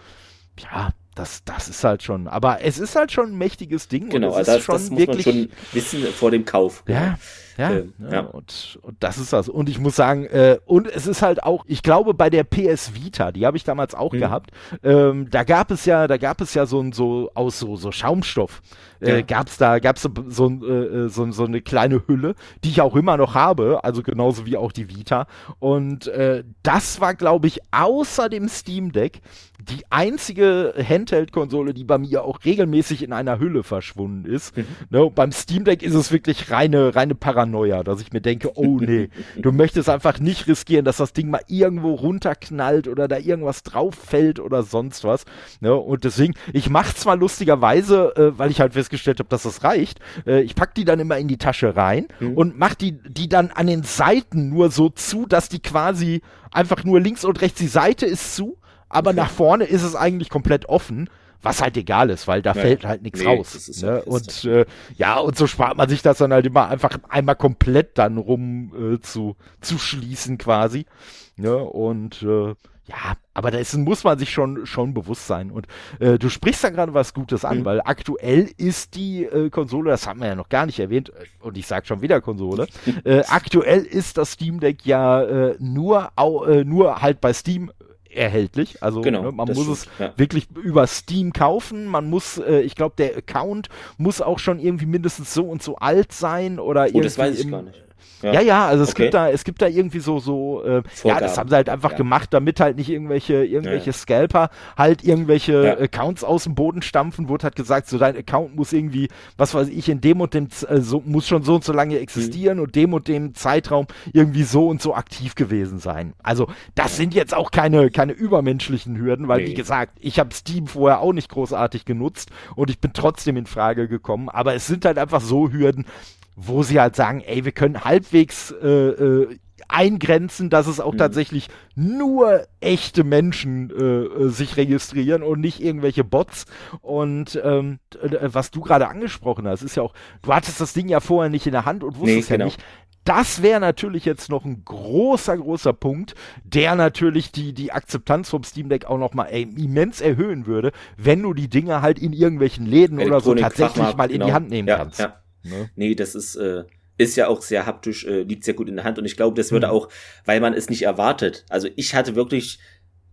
ja, das, das ist halt schon, aber es ist halt schon ein mächtiges Ding. Genau, und es das, ist schon das muss wirklich, man schon wissen vor dem Kauf. Ja, ja, ähm, ja. Und, und das ist das. Und ich muss sagen, äh, und es ist halt auch, ich glaube, bei der PS Vita, die habe ich damals auch mhm. gehabt, ähm, da gab es ja, da gab es ja so ein, so aus so, so Schaumstoff, äh, ja. gab's da, gab's so, so, äh, so, so eine kleine Hülle, die ich auch immer noch habe, also genauso wie auch die Vita. Und äh, das war, glaube ich, außer dem Steam Deck die einzige Handheld-Konsole, die bei mir auch regelmäßig in einer Hülle verschwunden ist. Mhm. Ne, beim Steam Deck ist es wirklich reine, reine Paranoia, dass ich mir denke, oh nee, du möchtest einfach nicht riskieren, dass das Ding mal irgendwo runterknallt oder da irgendwas drauf fällt oder sonst was. Ne, und deswegen, ich mache zwar lustigerweise, äh, weil ich halt festgestellt habe, dass das reicht, äh, ich pack die dann immer in die Tasche rein mhm. und mach die, die dann an den Seiten nur so zu, dass die quasi einfach nur links und rechts die Seite ist zu aber okay. nach vorne ist es eigentlich komplett offen, was halt egal ist, weil da ja. fällt halt nichts nee, raus. Ne? Und äh, ja, und so spart man sich das dann halt immer einfach einmal komplett dann rum äh, zu, zu schließen quasi. Ne? Und äh, ja, aber da muss man sich schon, schon bewusst sein. Und äh, du sprichst da gerade was Gutes an, mhm. weil aktuell ist die äh, Konsole, das haben wir ja noch gar nicht erwähnt, äh, und ich sage schon wieder Konsole, äh, aktuell ist das Steam Deck ja äh, nur, au, äh, nur halt bei Steam erhältlich. Also genau, ne, man muss stimmt, es ja. wirklich über Steam kaufen. Man muss, äh, ich glaube, der Account muss auch schon irgendwie mindestens so und so alt sein oder oh, irgendwie. Das weiß ich im, gar nicht. Ja, ja, ja also es okay. gibt da, es gibt da irgendwie so, so, äh, ja, das haben sie halt einfach ja. gemacht, damit halt nicht irgendwelche, irgendwelche ja, Scalper halt irgendwelche Accounts aus dem Boden stampfen, wurde halt gesagt, so dein Account muss irgendwie, was weiß ich, in dem und dem, äh, so, muss schon so und so lange existieren mhm. und dem und dem Zeitraum irgendwie so und so aktiv gewesen sein. Also, das sind jetzt auch keine, keine übermenschlichen Hürden, weil, nee. wie gesagt, ich habe Steam vorher auch nicht großartig genutzt und ich bin trotzdem in Frage gekommen, aber es sind halt einfach so Hürden, wo sie halt sagen, ey, wir können halbwegs äh, äh, eingrenzen, dass es auch mhm. tatsächlich nur echte Menschen äh, äh, sich registrieren und nicht irgendwelche Bots. Und ähm, äh, was du gerade angesprochen hast, ist ja auch, du hattest das Ding ja vorher nicht in der Hand und wusstest nee, genau. ja nicht. das wäre natürlich jetzt noch ein großer, großer Punkt, der natürlich die, die Akzeptanz vom Steam Deck auch nochmal immens erhöhen würde, wenn du die Dinge halt in irgendwelchen Läden oder so tatsächlich mal in genau. die Hand nehmen ja, kannst. Ja. Ne? Nee, das ist, äh, ist ja auch sehr haptisch, äh, liegt sehr gut in der Hand und ich glaube, das würde mhm. auch, weil man es nicht erwartet. Also ich hatte wirklich,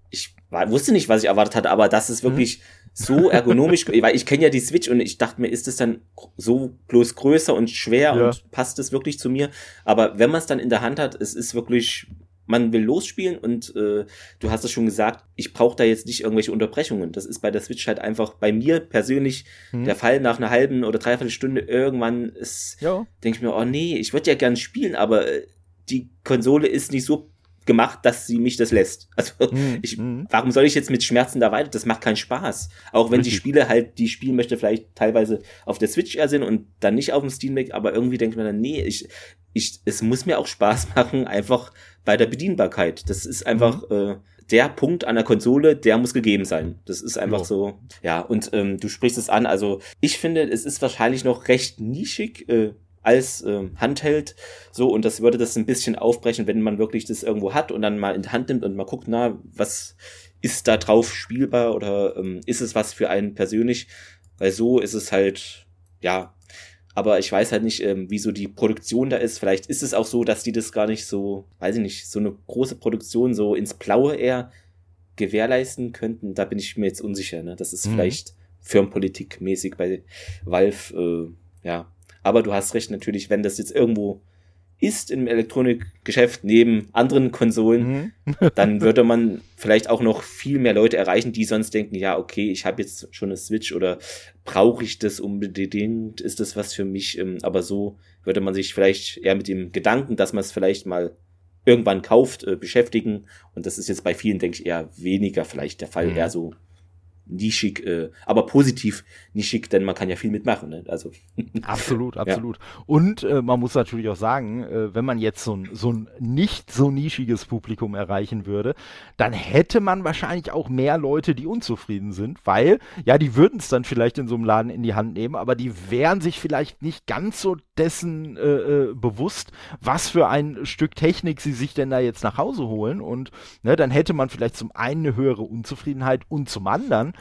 ich war, wusste nicht, was ich erwartet hatte, aber das ist wirklich mhm. so ergonomisch, weil ich kenne ja die Switch und ich dachte mir, ist es dann so bloß größer und schwer ja. und passt es wirklich zu mir? Aber wenn man es dann in der Hand hat, es ist wirklich man will losspielen und äh, du hast es schon gesagt, ich brauche da jetzt nicht irgendwelche Unterbrechungen. Das ist bei der Switch halt einfach bei mir persönlich hm. der Fall nach einer halben oder dreiviertel Stunde irgendwann ist, denke ich mir, oh nee, ich würde ja gern spielen, aber äh, die Konsole ist nicht so gemacht, dass sie mich das lässt. Also hm. ich, hm. warum soll ich jetzt mit Schmerzen da weiter? Das macht keinen Spaß. Auch wenn Richtig. die Spiele halt, die spielen möchte, vielleicht teilweise auf der Switch eher sind und dann nicht auf dem Steam Deck, aber irgendwie denke ich mir dann, nee, ich, ich, es muss mir auch Spaß machen, einfach bei der Bedienbarkeit. Das ist einfach mhm. äh, der Punkt an der Konsole, der muss gegeben sein. Das ist einfach ja. so. Ja, und ähm, du sprichst es an. Also ich finde, es ist wahrscheinlich noch recht nischig. Äh, als äh, Handheld so und das würde das ein bisschen aufbrechen, wenn man wirklich das irgendwo hat und dann mal in die Hand nimmt und mal guckt, na, was ist da drauf spielbar oder ähm, ist es was für einen persönlich? Weil so ist es halt, ja, aber ich weiß halt nicht, ähm, wie so die Produktion da ist. Vielleicht ist es auch so, dass die das gar nicht so, weiß ich nicht, so eine große Produktion so ins Blaue eher gewährleisten könnten. Da bin ich mir jetzt unsicher. Ne? Das ist mhm. vielleicht Firmenpolitik mäßig bei Valve, äh, ja. Aber du hast recht, natürlich, wenn das jetzt irgendwo ist im Elektronikgeschäft neben anderen Konsolen, mhm. dann würde man vielleicht auch noch viel mehr Leute erreichen, die sonst denken, ja, okay, ich habe jetzt schon eine Switch oder brauche ich das unbedingt, ist das was für mich? Ähm, aber so würde man sich vielleicht eher mit dem Gedanken, dass man es vielleicht mal irgendwann kauft, äh, beschäftigen. Und das ist jetzt bei vielen, denke ich, eher weniger vielleicht der Fall, mhm. eher so nischig, äh, aber positiv nischig, denn man kann ja viel mitmachen. Ne? Also absolut, absolut. Ja. Und äh, man muss natürlich auch sagen, äh, wenn man jetzt so ein, so ein nicht so nischiges Publikum erreichen würde, dann hätte man wahrscheinlich auch mehr Leute, die unzufrieden sind, weil ja, die würden es dann vielleicht in so einem Laden in die Hand nehmen, aber die wären sich vielleicht nicht ganz so dessen äh, äh, bewusst, was für ein Stück Technik sie sich denn da jetzt nach Hause holen. Und ne, dann hätte man vielleicht zum einen eine höhere Unzufriedenheit und zum anderen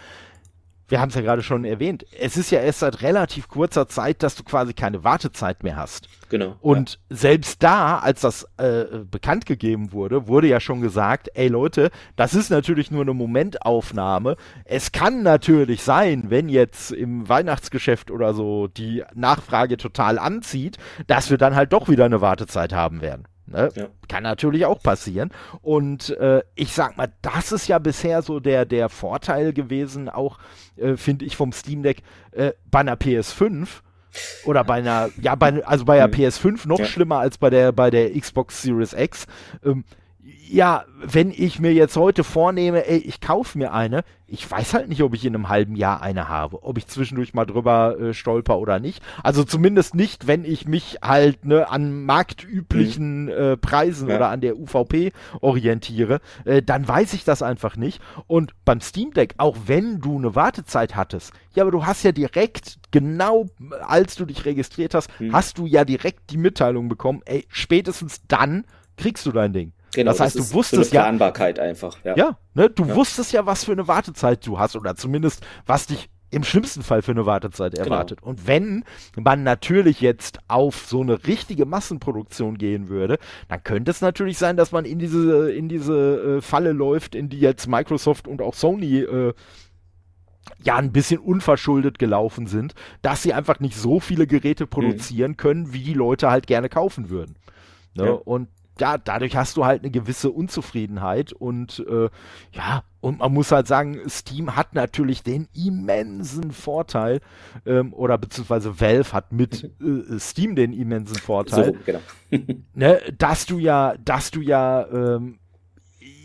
wir haben es ja gerade schon erwähnt, es ist ja erst seit relativ kurzer Zeit, dass du quasi keine Wartezeit mehr hast. Genau. Und ja. selbst da, als das äh, bekannt gegeben wurde, wurde ja schon gesagt, ey Leute, das ist natürlich nur eine Momentaufnahme. Es kann natürlich sein, wenn jetzt im Weihnachtsgeschäft oder so die Nachfrage total anzieht, dass wir dann halt doch wieder eine Wartezeit haben werden. Ne? Ja. Kann natürlich auch passieren. Und äh, ich sag mal, das ist ja bisher so der, der Vorteil gewesen, auch äh, finde ich vom Steam Deck äh, bei einer PS5 oder bei einer, ja, bei, also bei der mhm. PS5 noch ja. schlimmer als bei der, bei der Xbox Series X. Ähm, ja, wenn ich mir jetzt heute vornehme, ey, ich kaufe mir eine, ich weiß halt nicht, ob ich in einem halben Jahr eine habe, ob ich zwischendurch mal drüber äh, stolper oder nicht. Also zumindest nicht, wenn ich mich halt ne, an marktüblichen mhm. äh, Preisen ja. oder an der UVP orientiere, äh, dann weiß ich das einfach nicht. Und beim Steam Deck, auch wenn du eine Wartezeit hattest, ja, aber du hast ja direkt, genau als du dich registriert hast, mhm. hast du ja direkt die Mitteilung bekommen, ey, spätestens dann kriegst du dein Ding. Genau, das heißt, das du wusstest so eine Planbarkeit ja, einfach. Ja, ja ne, du ja. wusstest ja, was für eine Wartezeit du hast oder zumindest, was dich im schlimmsten Fall für eine Wartezeit genau. erwartet. Genau. Und wenn man natürlich jetzt auf so eine richtige Massenproduktion gehen würde, dann könnte es natürlich sein, dass man in diese, in diese äh, Falle läuft, in die jetzt Microsoft und auch Sony äh, ja ein bisschen unverschuldet gelaufen sind, dass sie einfach nicht so viele Geräte mhm. produzieren mhm. können, wie die Leute halt gerne kaufen würden. Ne? Ja. Und ja, dadurch hast du halt eine gewisse Unzufriedenheit und äh, ja, und man muss halt sagen, Steam hat natürlich den immensen Vorteil, ähm, oder beziehungsweise Valve hat mit äh, Steam den immensen Vorteil, so, genau. ne, dass du ja, dass du ja ähm,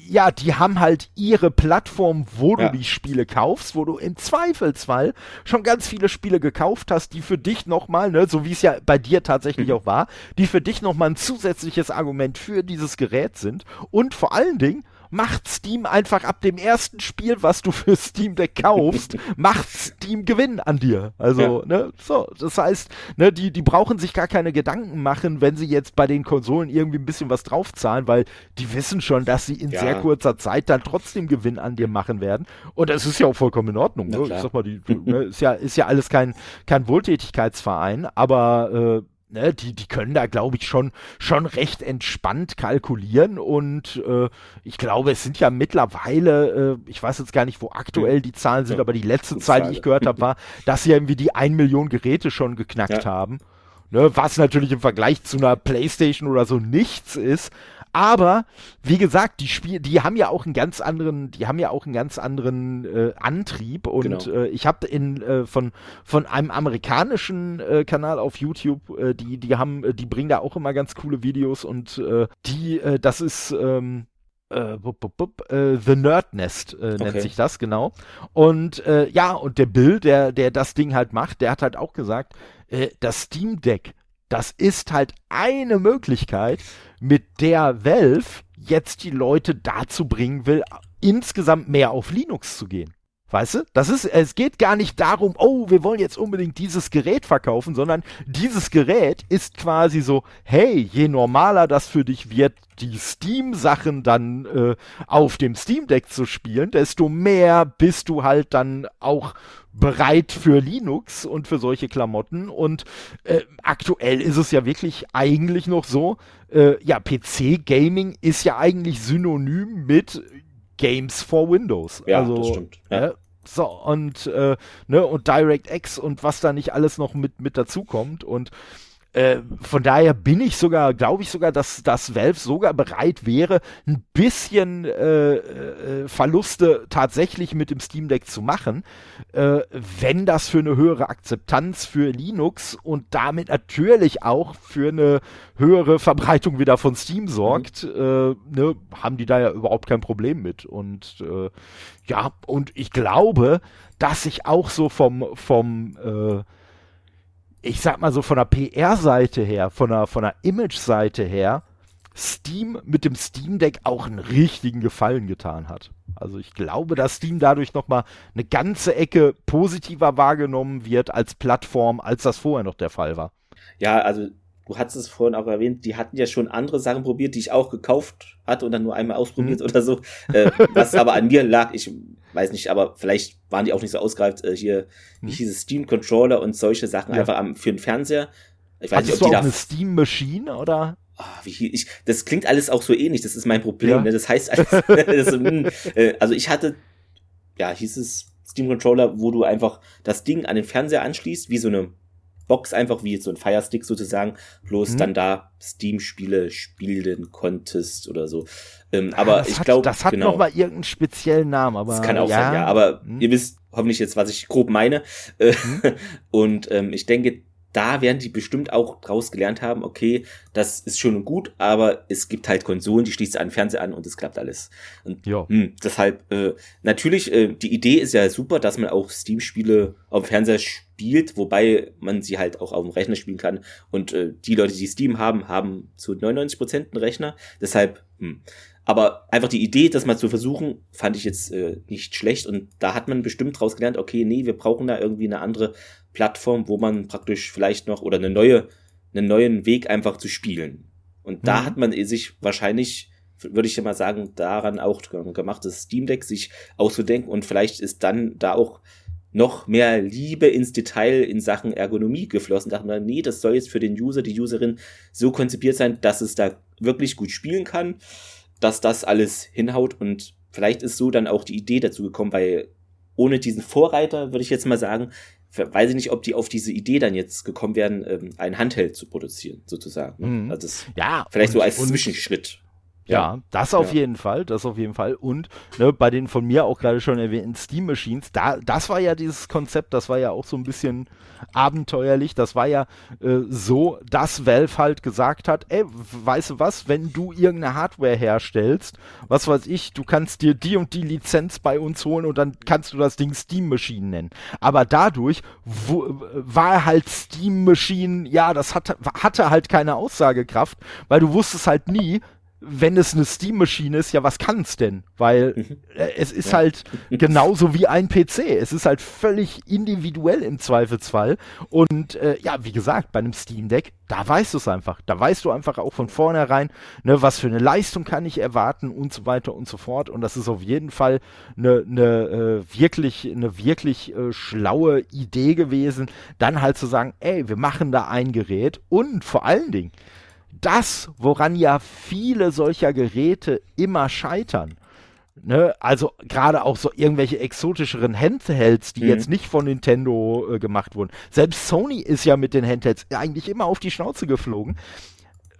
ja, die haben halt ihre Plattform, wo du ja. die Spiele kaufst, wo du im Zweifelsfall schon ganz viele Spiele gekauft hast, die für dich nochmal, ne, so wie es ja bei dir tatsächlich mhm. auch war, die für dich nochmal ein zusätzliches Argument für dieses Gerät sind und vor allen Dingen, macht Steam einfach ab dem ersten Spiel, was du für Steam Deck kaufst, macht Steam Gewinn an dir. Also, ja. ne, so, das heißt, ne, die, die brauchen sich gar keine Gedanken machen, wenn sie jetzt bei den Konsolen irgendwie ein bisschen was draufzahlen, weil die wissen schon, dass sie in ja. sehr kurzer Zeit dann trotzdem Gewinn an dir machen werden. Und das ist ja auch vollkommen in Ordnung. Ne? Ich sag mal, die, ne, ist ja, ist ja alles kein, kein Wohltätigkeitsverein, aber äh, ne, die, die können da, glaube ich, schon, schon recht entspannt kalkulieren und äh, ich glaube, es sind ja mittlerweile, äh, ich weiß jetzt gar nicht, wo aktuell die Zahlen sind, ja, aber die letzte Zahl, die ich gehört habe, war, dass sie irgendwie die 1 Million Geräte schon geknackt ja. haben. Ne, was natürlich im Vergleich zu einer Playstation oder so nichts ist, aber wie gesagt, die Spiel, die haben ja auch einen ganz anderen, die haben ja auch einen ganz anderen äh, Antrieb und genau. äh, ich habe in äh, von von einem amerikanischen äh, Kanal auf YouTube, äh, die die haben, äh, die bringen da auch immer ganz coole Videos und äh, die, äh, das ist ähm, äh, bup, bup, bup, äh, The Nerd Nest äh, nennt okay. sich das genau. Und äh, ja, und der Bill, der der das Ding halt macht, der hat halt auch gesagt, äh, das Steam Deck, das ist halt eine Möglichkeit, mit der Valve jetzt die Leute dazu bringen will, insgesamt mehr auf Linux zu gehen. Weißt du? Das ist, es geht gar nicht darum, oh, wir wollen jetzt unbedingt dieses Gerät verkaufen, sondern dieses Gerät ist quasi so, hey, je normaler das für dich wird, die Steam-Sachen dann äh, auf dem Steam Deck zu spielen, desto mehr bist du halt dann auch bereit für Linux und für solche Klamotten. Und äh, aktuell ist es ja wirklich eigentlich noch so, äh, ja, PC-Gaming ist ja eigentlich synonym mit Games for Windows. Ja, also, das stimmt. Ja. So, und, äh, ne, und DirectX und was da nicht alles noch mit, mit dazukommt. Und äh, von daher bin ich sogar, glaube ich sogar, dass, dass Valve sogar bereit wäre, ein bisschen äh, äh, Verluste tatsächlich mit dem Steam Deck zu machen, äh, wenn das für eine höhere Akzeptanz für Linux und damit natürlich auch für eine höhere Verbreitung wieder von Steam sorgt, mhm. äh, ne, haben die da ja überhaupt kein Problem mit. Und äh, ja, und ich glaube, dass ich auch so vom, vom äh, ich sag mal so von der PR-Seite her, von der, von der Image-Seite her, Steam mit dem Steam Deck auch einen richtigen Gefallen getan hat. Also ich glaube, dass Steam dadurch nochmal eine ganze Ecke positiver wahrgenommen wird als Plattform, als das vorher noch der Fall war. Ja, also du hattest es vorhin auch erwähnt, die hatten ja schon andere Sachen probiert, die ich auch gekauft hatte und dann nur einmal ausprobiert mhm. oder so. Äh, was aber an mir lag, ich weiß nicht, aber vielleicht waren die auch nicht so ausgereift. Äh, hier, mhm. wie hieß es, Steam Controller und solche Sachen ja. einfach am, für den Fernseher. Ich weiß Hattest nicht, ob du auch eine Steam Machine oder? Oh, wie, ich, das klingt alles auch so ähnlich, das ist mein Problem. Ja. Ne? Das heißt, alles, das, hm, äh, also ich hatte, ja, hieß es Steam Controller, wo du einfach das Ding an den Fernseher anschließt, wie so eine Box einfach wie so ein Firestick sozusagen, bloß mhm. dann da Steam-Spiele spielen konntest oder so. Ähm, ja, aber ich glaube, das hat genau, noch mal irgendeinen speziellen Namen, aber das kann auch ja. sein, ja. Aber mhm. ihr wisst hoffentlich jetzt, was ich grob meine. Mhm. Und ähm, ich denke, da werden die bestimmt auch draus gelernt haben, okay, das ist schön und gut, aber es gibt halt Konsolen, die schließt einen Fernseher an und es klappt alles. Und mh, hm, deshalb, äh, natürlich, äh, die Idee ist ja super, dass man auch Steam-Spiele auf dem Fernseher spielt, wobei man sie halt auch auf dem Rechner spielen kann. Und äh, die Leute, die Steam haben, haben zu 99 Prozent einen Rechner. Deshalb, hm. Aber einfach die Idee, das mal zu versuchen, fand ich jetzt äh, nicht schlecht. Und da hat man bestimmt draus gelernt, okay, nee, wir brauchen da irgendwie eine andere Plattform, wo man praktisch vielleicht noch oder eine neue, einen neuen Weg einfach zu spielen. Und da mhm. hat man sich wahrscheinlich, würde ich ja mal sagen, daran auch gemacht, das Steam Deck sich auszudenken und vielleicht ist dann da auch noch mehr Liebe ins Detail in Sachen Ergonomie geflossen. Da dachte man, nee, das soll jetzt für den User, die Userin so konzipiert sein, dass es da wirklich gut spielen kann, dass das alles hinhaut und vielleicht ist so dann auch die Idee dazu gekommen, weil ohne diesen Vorreiter, würde ich jetzt mal sagen, weiß ich nicht, ob die auf diese Idee dann jetzt gekommen wären, ähm, ein Handheld zu produzieren, sozusagen. Ne? Mhm. Also das ja, vielleicht und, so als Zwischenschritt. Ja, das auf ja. jeden Fall, das auf jeden Fall. Und ne, bei den von mir auch gerade schon erwähnten Steam Machines, da, das war ja dieses Konzept, das war ja auch so ein bisschen abenteuerlich. Das war ja äh, so, dass Valve halt gesagt hat, ey, weißt du was, wenn du irgendeine Hardware herstellst, was weiß ich, du kannst dir die und die Lizenz bei uns holen und dann kannst du das Ding Steam Machine nennen. Aber dadurch wo, war halt Steam Machine, ja, das hatte, hatte halt keine Aussagekraft, weil du wusstest halt nie, wenn es eine Steam-Maschine ist, ja, was kann es denn? Weil mhm. äh, es ist ja. halt genauso wie ein PC. Es ist halt völlig individuell im Zweifelsfall. Und äh, ja, wie gesagt, bei einem Steam Deck, da weißt du es einfach. Da weißt du einfach auch von vornherein, ne, was für eine Leistung kann ich erwarten und so weiter und so fort. Und das ist auf jeden Fall eine, eine äh, wirklich, eine wirklich äh, schlaue Idee gewesen, dann halt zu sagen, ey, wir machen da ein Gerät und vor allen Dingen, das, woran ja viele solcher Geräte immer scheitern. Ne? Also gerade auch so irgendwelche exotischeren Handhelds, die mhm. jetzt nicht von Nintendo äh, gemacht wurden. Selbst Sony ist ja mit den Handhelds eigentlich immer auf die Schnauze geflogen,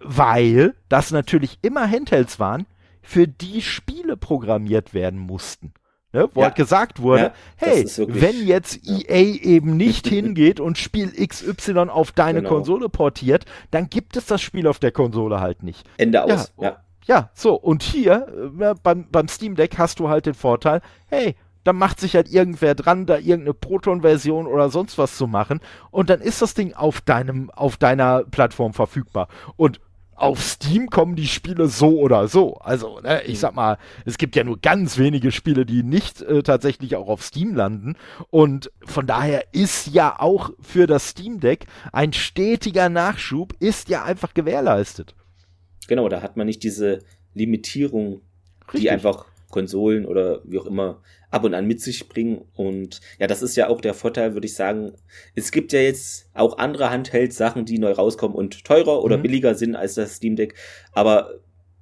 weil das natürlich immer Handhelds waren, für die Spiele programmiert werden mussten. Ne, wo ja. halt gesagt wurde, ja, hey, wenn jetzt ja. EA eben nicht hingeht und Spiel XY auf deine genau. Konsole portiert, dann gibt es das Spiel auf der Konsole halt nicht. Ende aus. Ja, ja. so, und hier äh, beim, beim Steam Deck hast du halt den Vorteil, hey, da macht sich halt irgendwer dran, da irgendeine Proton-Version oder sonst was zu machen und dann ist das Ding auf deinem, auf deiner Plattform verfügbar. Und auf Steam kommen die Spiele so oder so. Also, ne, ich sag mal, es gibt ja nur ganz wenige Spiele, die nicht äh, tatsächlich auch auf Steam landen. Und von daher ist ja auch für das Steam Deck ein stetiger Nachschub, ist ja einfach gewährleistet. Genau, da hat man nicht diese Limitierung, Richtig. die einfach Konsolen oder wie auch immer ab und an mit sich bringen. Und ja, das ist ja auch der Vorteil, würde ich sagen. Es gibt ja jetzt auch andere Handheld-Sachen, die neu rauskommen und teurer oder mhm. billiger sind als das Steam Deck. Aber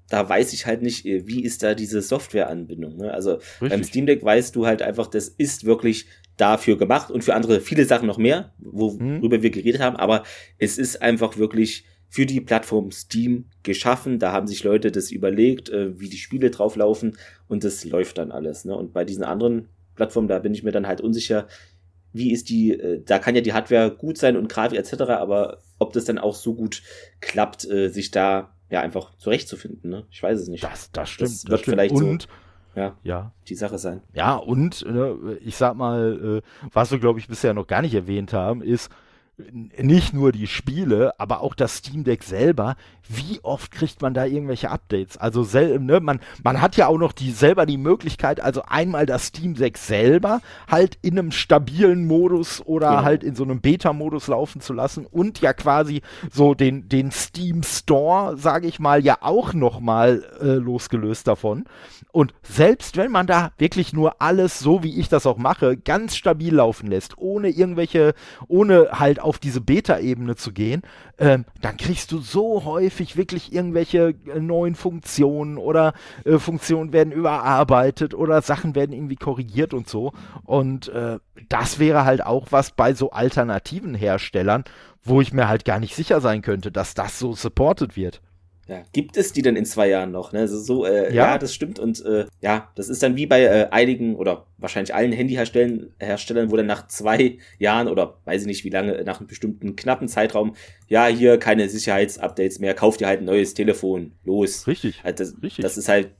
da weiß ich halt nicht, äh, wie ist da diese Softwareanbindung. Ne? Also Richtig. beim Steam Deck weißt du halt einfach, das ist wirklich dafür gemacht und für andere viele Sachen noch mehr, worüber mhm. wir geredet haben. Aber es ist einfach wirklich für die Plattform Steam geschaffen. Da haben sich Leute das überlegt, äh, wie die Spiele drauflaufen und das läuft dann alles. Ne? Und bei diesen anderen Plattformen, da bin ich mir dann halt unsicher, wie ist die, äh, da kann ja die Hardware gut sein und Grafik etc., aber ob das dann auch so gut klappt, äh, sich da ja einfach zurechtzufinden, ne? Ich weiß es nicht. Das, das stimmt. Das wird das stimmt. vielleicht und, so ja, ja, die Sache sein. Ja, und äh, ich sag mal, äh, was wir, glaube ich, bisher noch gar nicht erwähnt haben, ist, nicht nur die Spiele, aber auch das Steam Deck selber, wie oft kriegt man da irgendwelche Updates? Also sel ne, man, man hat ja auch noch die selber die Möglichkeit, also einmal das Steam Deck selber halt in einem stabilen Modus oder genau. halt in so einem Beta-Modus laufen zu lassen und ja quasi so den, den Steam Store, sage ich mal, ja auch nochmal äh, losgelöst davon. Und selbst wenn man da wirklich nur alles, so wie ich das auch mache, ganz stabil laufen lässt, ohne irgendwelche, ohne halt auf diese Beta-Ebene zu gehen, ähm, dann kriegst du so häufig wirklich irgendwelche äh, neuen Funktionen oder äh, Funktionen werden überarbeitet oder Sachen werden irgendwie korrigiert und so. Und äh, das wäre halt auch was bei so alternativen Herstellern, wo ich mir halt gar nicht sicher sein könnte, dass das so supported wird. Ja, gibt es die denn in zwei Jahren noch? Ne? Also so, äh, ja. ja. das stimmt. Und äh, ja, das ist dann wie bei äh, einigen oder wahrscheinlich allen Handyherstellern, Herstellern, wo dann nach zwei Jahren oder weiß ich nicht wie lange, nach einem bestimmten knappen Zeitraum, ja, hier keine Sicherheitsupdates mehr, kauft ihr halt ein neues Telefon. Los. Richtig. Also das, Richtig. das ist halt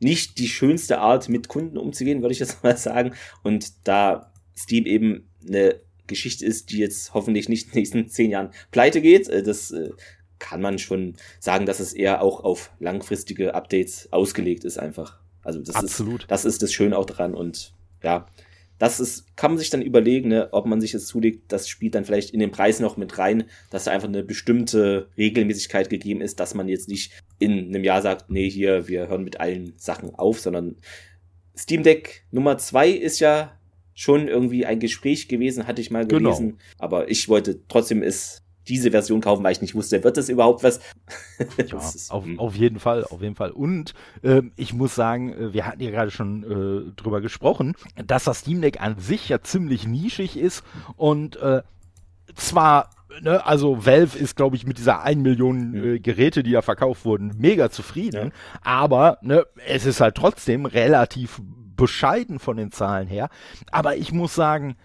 nicht die schönste Art, mit Kunden umzugehen, würde ich jetzt mal sagen. Und da Steam eben eine Geschichte ist, die jetzt hoffentlich nicht in den nächsten zehn Jahren pleite geht, äh, das äh, kann man schon sagen, dass es eher auch auf langfristige Updates ausgelegt ist einfach. Also das Absolut. ist das ist das Schöne auch dran und ja, das ist kann man sich dann überlegen, ne, ob man sich jetzt zulegt, das spielt dann vielleicht in den Preis noch mit rein, dass da einfach eine bestimmte Regelmäßigkeit gegeben ist, dass man jetzt nicht in einem Jahr sagt, nee, hier wir hören mit allen Sachen auf, sondern Steam Deck Nummer zwei ist ja schon irgendwie ein Gespräch gewesen, hatte ich mal genau. gelesen, genau. aber ich wollte trotzdem es diese Version kaufen, weil ich nicht wusste, wird das überhaupt was? ja, auf, hm. auf, jeden Fall, auf jeden Fall. Und äh, ich muss sagen, äh, wir hatten ja gerade schon äh, drüber gesprochen, dass das Steam Deck an sich ja ziemlich nischig ist und äh, zwar Ne, also Valve ist, glaube ich, mit dieser 1 Million äh, Geräte, die da verkauft wurden, mega zufrieden. Ja. Aber ne, es ist halt trotzdem relativ bescheiden von den Zahlen her. Aber ich muss sagen,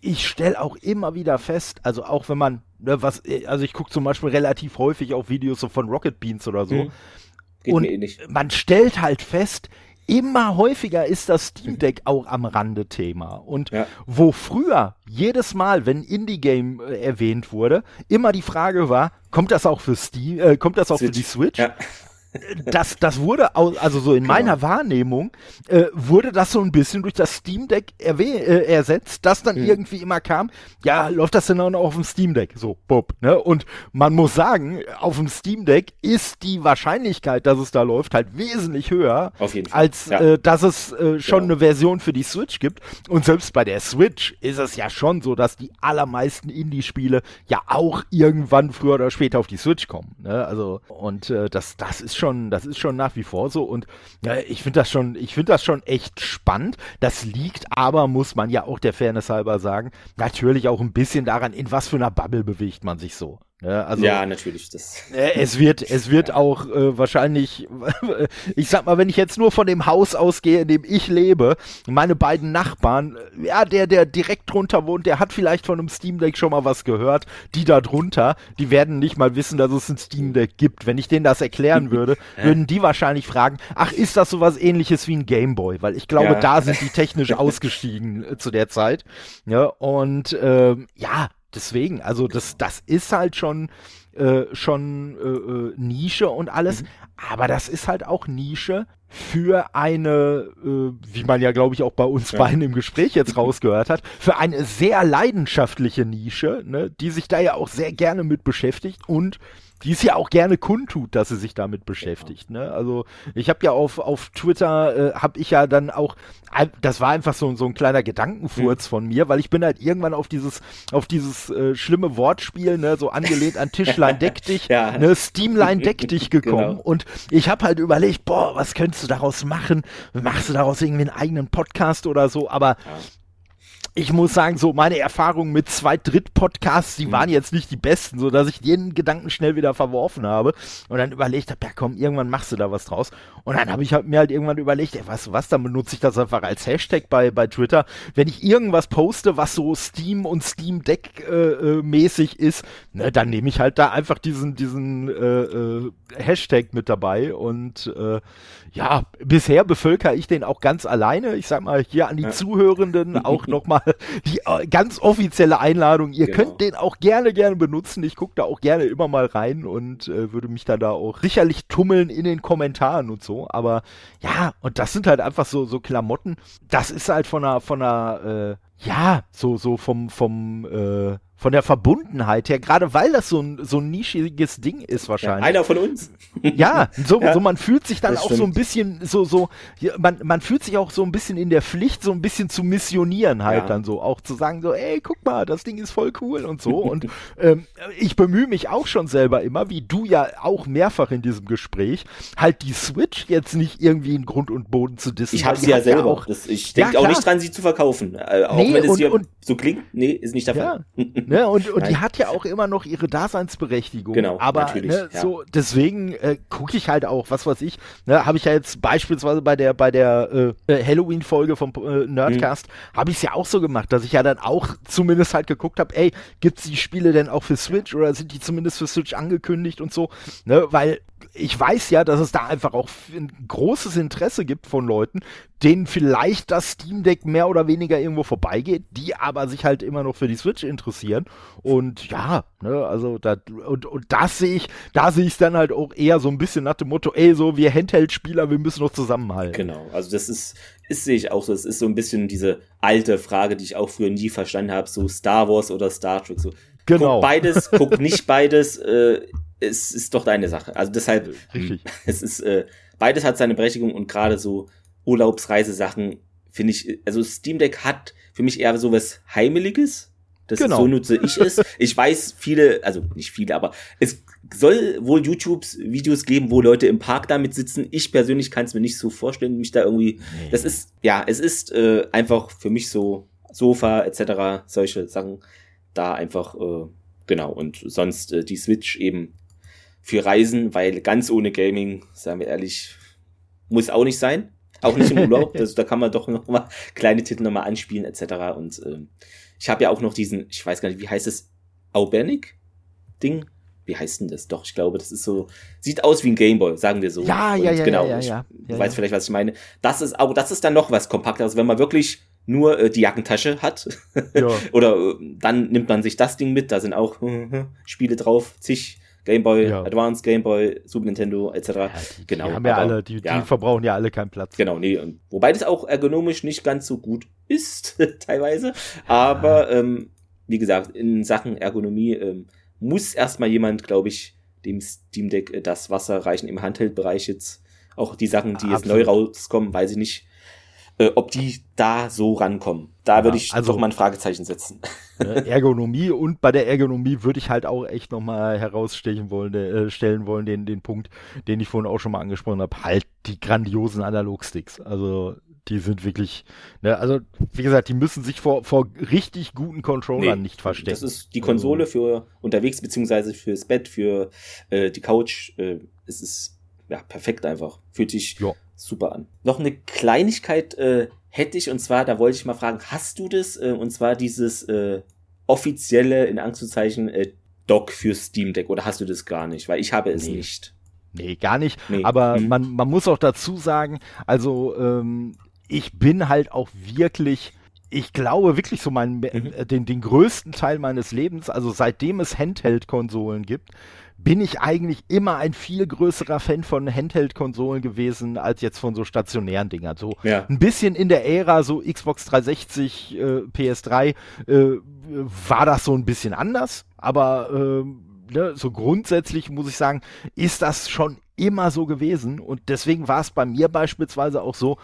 ich stelle auch immer wieder fest, also auch wenn man, ne, was, also ich gucke zum Beispiel relativ häufig auf Videos so von Rocket Beans oder so. Hm. und eh man stellt halt fest, immer häufiger ist das Steam Deck mhm. auch am Rande Thema. Und ja. wo früher jedes Mal, wenn Indie-Game äh, erwähnt wurde, immer die Frage war, kommt das auch für Steam, äh, kommt das auch Switch. für die Switch? Ja. Das, das wurde, also so in genau. meiner Wahrnehmung, äh, wurde das so ein bisschen durch das Steam Deck äh, ersetzt, das dann mhm. irgendwie immer kam, ja, läuft das denn auch noch auf dem Steam Deck? So, bob, ne? Und man muss sagen, auf dem Steam Deck ist die Wahrscheinlichkeit, dass es da läuft, halt wesentlich höher, als ja. äh, dass es äh, schon genau. eine Version für die Switch gibt. Und selbst bei der Switch ist es ja schon so, dass die allermeisten Indie-Spiele ja auch irgendwann früher oder später auf die Switch kommen. Ne? Also, und äh, das, das ist schon, das ist schon nach wie vor so. Und ja, ich finde das schon, ich finde das schon echt spannend. Das liegt aber, muss man ja auch der Fairness halber sagen, natürlich auch ein bisschen daran, in was für einer Bubble bewegt man sich so. Ja, also, ja, natürlich. Das. Äh, es wird, es wird ja. auch äh, wahrscheinlich, ich sag mal, wenn ich jetzt nur von dem Haus ausgehe, in dem ich lebe, meine beiden Nachbarn, äh, ja, der, der direkt drunter wohnt, der hat vielleicht von einem Steam Deck schon mal was gehört. Die da drunter, die werden nicht mal wissen, dass es ein Steam Deck gibt. Wenn ich denen das erklären würde, würden die wahrscheinlich fragen, ach, ist das sowas ähnliches wie ein Gameboy? Weil ich glaube, ja. da sind die technisch ausgestiegen äh, zu der Zeit. Ja, und äh, ja, deswegen, also das, das ist halt schon, äh, schon äh, äh, Nische und alles, mhm. aber das ist halt auch Nische für eine, äh, wie man ja glaube ich auch bei uns ja. beiden im Gespräch jetzt rausgehört hat, für eine sehr leidenschaftliche Nische, ne, die sich da ja auch sehr gerne mit beschäftigt und die es ja auch gerne kundtut, dass sie sich damit beschäftigt. Ne? Also ich habe ja auf, auf Twitter, äh, habe ich ja dann auch, das war einfach so, so ein kleiner Gedankenfurz mhm. von mir, weil ich bin halt irgendwann auf dieses, auf dieses äh, schlimme Wortspiel, ne, so angelehnt an Tischlein deck dich, ja. ne, Steamline deck dich gekommen genau. und ich habe halt überlegt, boah, was könntest du daraus machen? Machst du daraus irgendwie einen eigenen Podcast oder so? Aber ja ich muss sagen, so meine Erfahrungen mit zwei Dritt-Podcasts, die mhm. waren jetzt nicht die besten, so dass ich den Gedanken schnell wieder verworfen habe und dann überlegt habe, ja komm, irgendwann machst du da was draus. Und dann habe ich halt mir halt irgendwann überlegt, ey, weißt du was, dann benutze ich das einfach als Hashtag bei, bei Twitter. Wenn ich irgendwas poste, was so Steam und Steam Deck äh, äh, mäßig ist, ne, dann nehme ich halt da einfach diesen, diesen äh, äh, Hashtag mit dabei und äh, ja, bisher bevölkere ich den auch ganz alleine. Ich sag mal hier an die ja. Zuhörenden auch nochmal die äh, ganz offizielle Einladung. Ihr genau. könnt den auch gerne, gerne benutzen. Ich gucke da auch gerne immer mal rein und äh, würde mich dann da auch sicherlich tummeln in den Kommentaren und so. Aber ja, und das sind halt einfach so, so Klamotten. Das ist halt von einer, von einer, äh, ja, so, so vom, vom, äh, von der Verbundenheit her, gerade weil das so ein, so ein nischiges Ding ist wahrscheinlich. Ja, einer von uns. Ja, so, ja, so man fühlt sich dann auch stimmt. so ein bisschen, so, so, man, man fühlt sich auch so ein bisschen in der Pflicht, so ein bisschen zu missionieren halt ja. dann so, auch zu sagen so, ey, guck mal, das Ding ist voll cool und so. und ähm, ich bemühe mich auch schon selber immer, wie du ja auch mehrfach in diesem Gespräch, halt die Switch jetzt nicht irgendwie in Grund und Boden zu dissen. Ich habe sie ja selber. auch, das, ich denke auch nicht dran, sie zu verkaufen. Äh, auch nee, wenn es hier so klingt. Nee, ist nicht der Fall. Ne? Und, und die hat ja auch immer noch ihre Daseinsberechtigung. Genau, aber natürlich, ne, ja. so deswegen äh, gucke ich halt auch, was weiß ich, ne, habe ich ja jetzt beispielsweise bei der bei der äh, äh Halloween-Folge vom äh, Nerdcast, mhm. habe ich es ja auch so gemacht, dass ich ja dann auch zumindest halt geguckt habe, ey, gibt's die Spiele denn auch für Switch oder sind die zumindest für Switch angekündigt und so, ne, weil ich weiß ja, dass es da einfach auch ein großes Interesse gibt von Leuten, denen vielleicht das Steam Deck mehr oder weniger irgendwo vorbeigeht, die aber sich halt immer noch für die Switch interessieren. Und ja, ne, also da, und, und das sehe ich, da sehe ich es dann halt auch eher so ein bisschen nach dem Motto, ey, so wir Handheld-Spieler, wir müssen noch zusammenhalten. Genau, also das ist, ist sehe ich auch so, es ist so ein bisschen diese alte Frage, die ich auch früher nie verstanden habe, so Star Wars oder Star Trek, so. Genau. Guck beides, guck nicht beides, äh, es ist doch deine Sache. Also deshalb, Richtig. es ist, äh, beides hat seine Berechtigung und gerade so Urlaubsreisesachen finde ich, also Steam Deck hat für mich eher so was Heimeliges. Das genau. so nutze ich es. Ich weiß viele, also nicht viele, aber es soll wohl YouTube-Videos geben, wo Leute im Park damit sitzen. Ich persönlich kann es mir nicht so vorstellen, mich da irgendwie. Nee. Das ist, ja, es ist äh, einfach für mich so Sofa etc. solche Sachen da einfach äh, genau und sonst äh, die Switch eben für Reisen, weil ganz ohne Gaming, sagen wir ehrlich, muss auch nicht sein. Auch nicht im Urlaub. das, da kann man doch noch mal kleine Titel noch mal anspielen etc. Und ähm, ich habe ja auch noch diesen, ich weiß gar nicht, wie heißt es, Aubenic Ding? Wie heißt denn das? Doch, ich glaube, das ist so, sieht aus wie ein Gameboy, sagen wir so. Ja, ja, ja, genau, ja, ja, ja, weiß vielleicht, was ich meine. Das ist, aber das ist dann noch was kompakteres, wenn man wirklich nur äh, die Jackentasche hat. Ja. Oder äh, dann nimmt man sich das Ding mit, da sind auch Spiele drauf, zig Game Boy ja. Advance, Game Boy, Super Nintendo etc. Ja, die, genau. Die haben ja aber, alle, die, die verbrauchen ja alle keinen Platz. Genau, nee. Und, wobei das auch ergonomisch nicht ganz so gut ist, teilweise. Aber ähm, wie gesagt, in Sachen Ergonomie ähm, muss erstmal jemand, glaube ich, dem Steam Deck äh, das Wasser reichen im Handheld-Bereich jetzt. Auch die Sachen, die Absolut. jetzt neu rauskommen, weiß ich nicht, äh, ob die da so rankommen. Da ja, würde ich also, doch mal ein Fragezeichen setzen. Ne, Ergonomie und bei der Ergonomie würde ich halt auch echt nochmal herausstechen wollen, äh, stellen wollen, den, den Punkt, den ich vorhin auch schon mal angesprochen habe, halt die grandiosen Analogsticks. Also die sind wirklich, ne, also wie gesagt, die müssen sich vor, vor richtig guten Controllern nee, nicht verstecken. Das ist die Konsole für unterwegs, beziehungsweise fürs Bett, für äh, die Couch. Äh, es ist ja perfekt einfach. Fühlt sich ja. Super an. Noch eine Kleinigkeit äh, hätte ich, und zwar, da wollte ich mal fragen, hast du das? Äh, und zwar dieses äh, offizielle, in Angstuzeichen, äh, Dock für Steam Deck, oder hast du das gar nicht? Weil ich habe es nee. nicht. Nee, gar nicht. Nee. Aber mhm. man, man muss auch dazu sagen, also ähm, ich bin halt auch wirklich, ich glaube wirklich so meinen, mhm. Äh, den, den größten Teil meines Lebens, also seitdem es Handheld-Konsolen gibt, bin ich eigentlich immer ein viel größerer Fan von Handheld-Konsolen gewesen, als jetzt von so stationären Dingern. So ja. ein bisschen in der Ära, so Xbox 360, äh, PS3, äh, war das so ein bisschen anders, aber äh, ne, so grundsätzlich muss ich sagen, ist das schon immer so gewesen und deswegen war es bei mir beispielsweise auch so,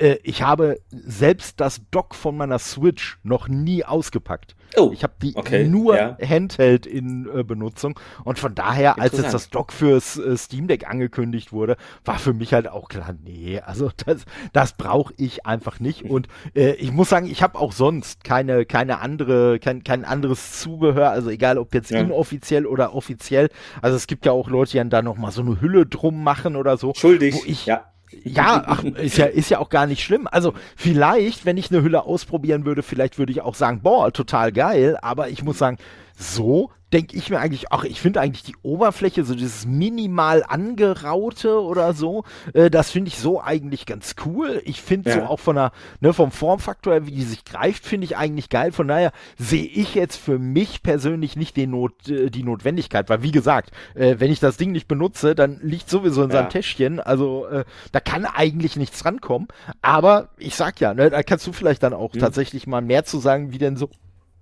äh, ich habe selbst das Dock von meiner Switch noch nie ausgepackt. Oh, ich habe die okay, nur ja. Handheld in äh, Benutzung und von daher, als jetzt das Dock fürs äh, Steam Deck angekündigt wurde, war für mich halt auch klar, nee, also das, das brauche ich einfach nicht und äh, ich muss sagen, ich habe auch sonst keine keine andere kein, kein anderes Zubehör, also egal ob jetzt ja. inoffiziell oder offiziell. Also es gibt ja auch Leute, die dann da noch mal so eine Hülle drum machen oder so, Schuldig, wo ich ja ja, ach, ist ja, ist ja auch gar nicht schlimm. Also vielleicht, wenn ich eine Hülle ausprobieren würde, vielleicht würde ich auch sagen, boah, total geil. Aber ich muss sagen, so denke ich mir eigentlich, ach, ich finde eigentlich die Oberfläche, so dieses minimal angeraute oder so, äh, das finde ich so eigentlich ganz cool. Ich finde ja. so auch von der, ne, vom Formfaktor her, wie die sich greift, finde ich eigentlich geil. Von daher sehe ich jetzt für mich persönlich nicht den Not, äh, die Notwendigkeit, weil wie gesagt, äh, wenn ich das Ding nicht benutze, dann liegt sowieso in ja. seinem Täschchen. Also äh, da kann eigentlich nichts rankommen. Aber ich sag ja, ne, da kannst du vielleicht dann auch mhm. tatsächlich mal mehr zu sagen, wie denn so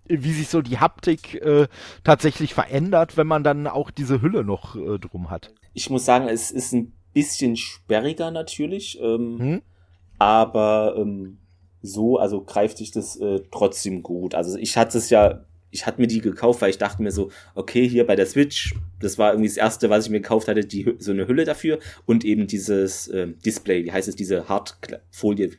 wie sich so die Haptik äh, tatsächlich verändert, wenn man dann auch diese Hülle noch äh, drum hat. Ich muss sagen, es ist ein bisschen sperriger natürlich, ähm, hm? aber ähm, so, also greift sich das äh, trotzdem gut. Also ich hatte es ja, ich hatte mir die gekauft, weil ich dachte mir so, okay, hier bei der Switch, das war irgendwie das erste, was ich mir gekauft hatte, die so eine Hülle dafür und eben dieses äh, Display, wie heißt es, diese Hartfolie,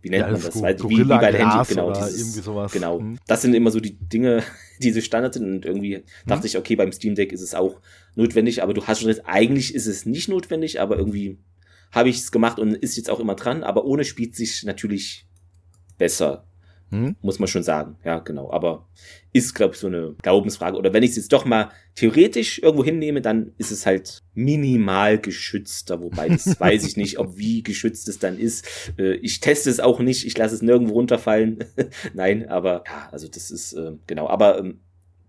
wie nennt ja, man das? Weil, wie, wie bei der Handy, genau. Dieses. Genau. Hm. Das sind immer so die Dinge, die so Standard sind und irgendwie hm. dachte ich, okay, beim Steam Deck ist es auch notwendig, aber du hast schon recht, eigentlich ist es nicht notwendig, aber irgendwie habe ich es gemacht und ist jetzt auch immer dran, aber ohne spielt sich natürlich besser. Hm? Muss man schon sagen. Ja, genau. Aber ist, glaube ich, so eine Glaubensfrage. Oder wenn ich es jetzt doch mal theoretisch irgendwo hinnehme, dann ist es halt minimal geschützter. Wobei, das weiß ich nicht, ob wie geschützt es dann ist. Äh, ich teste es auch nicht. Ich lasse es nirgendwo runterfallen. Nein, aber ja, also das ist, äh, genau. Aber ähm,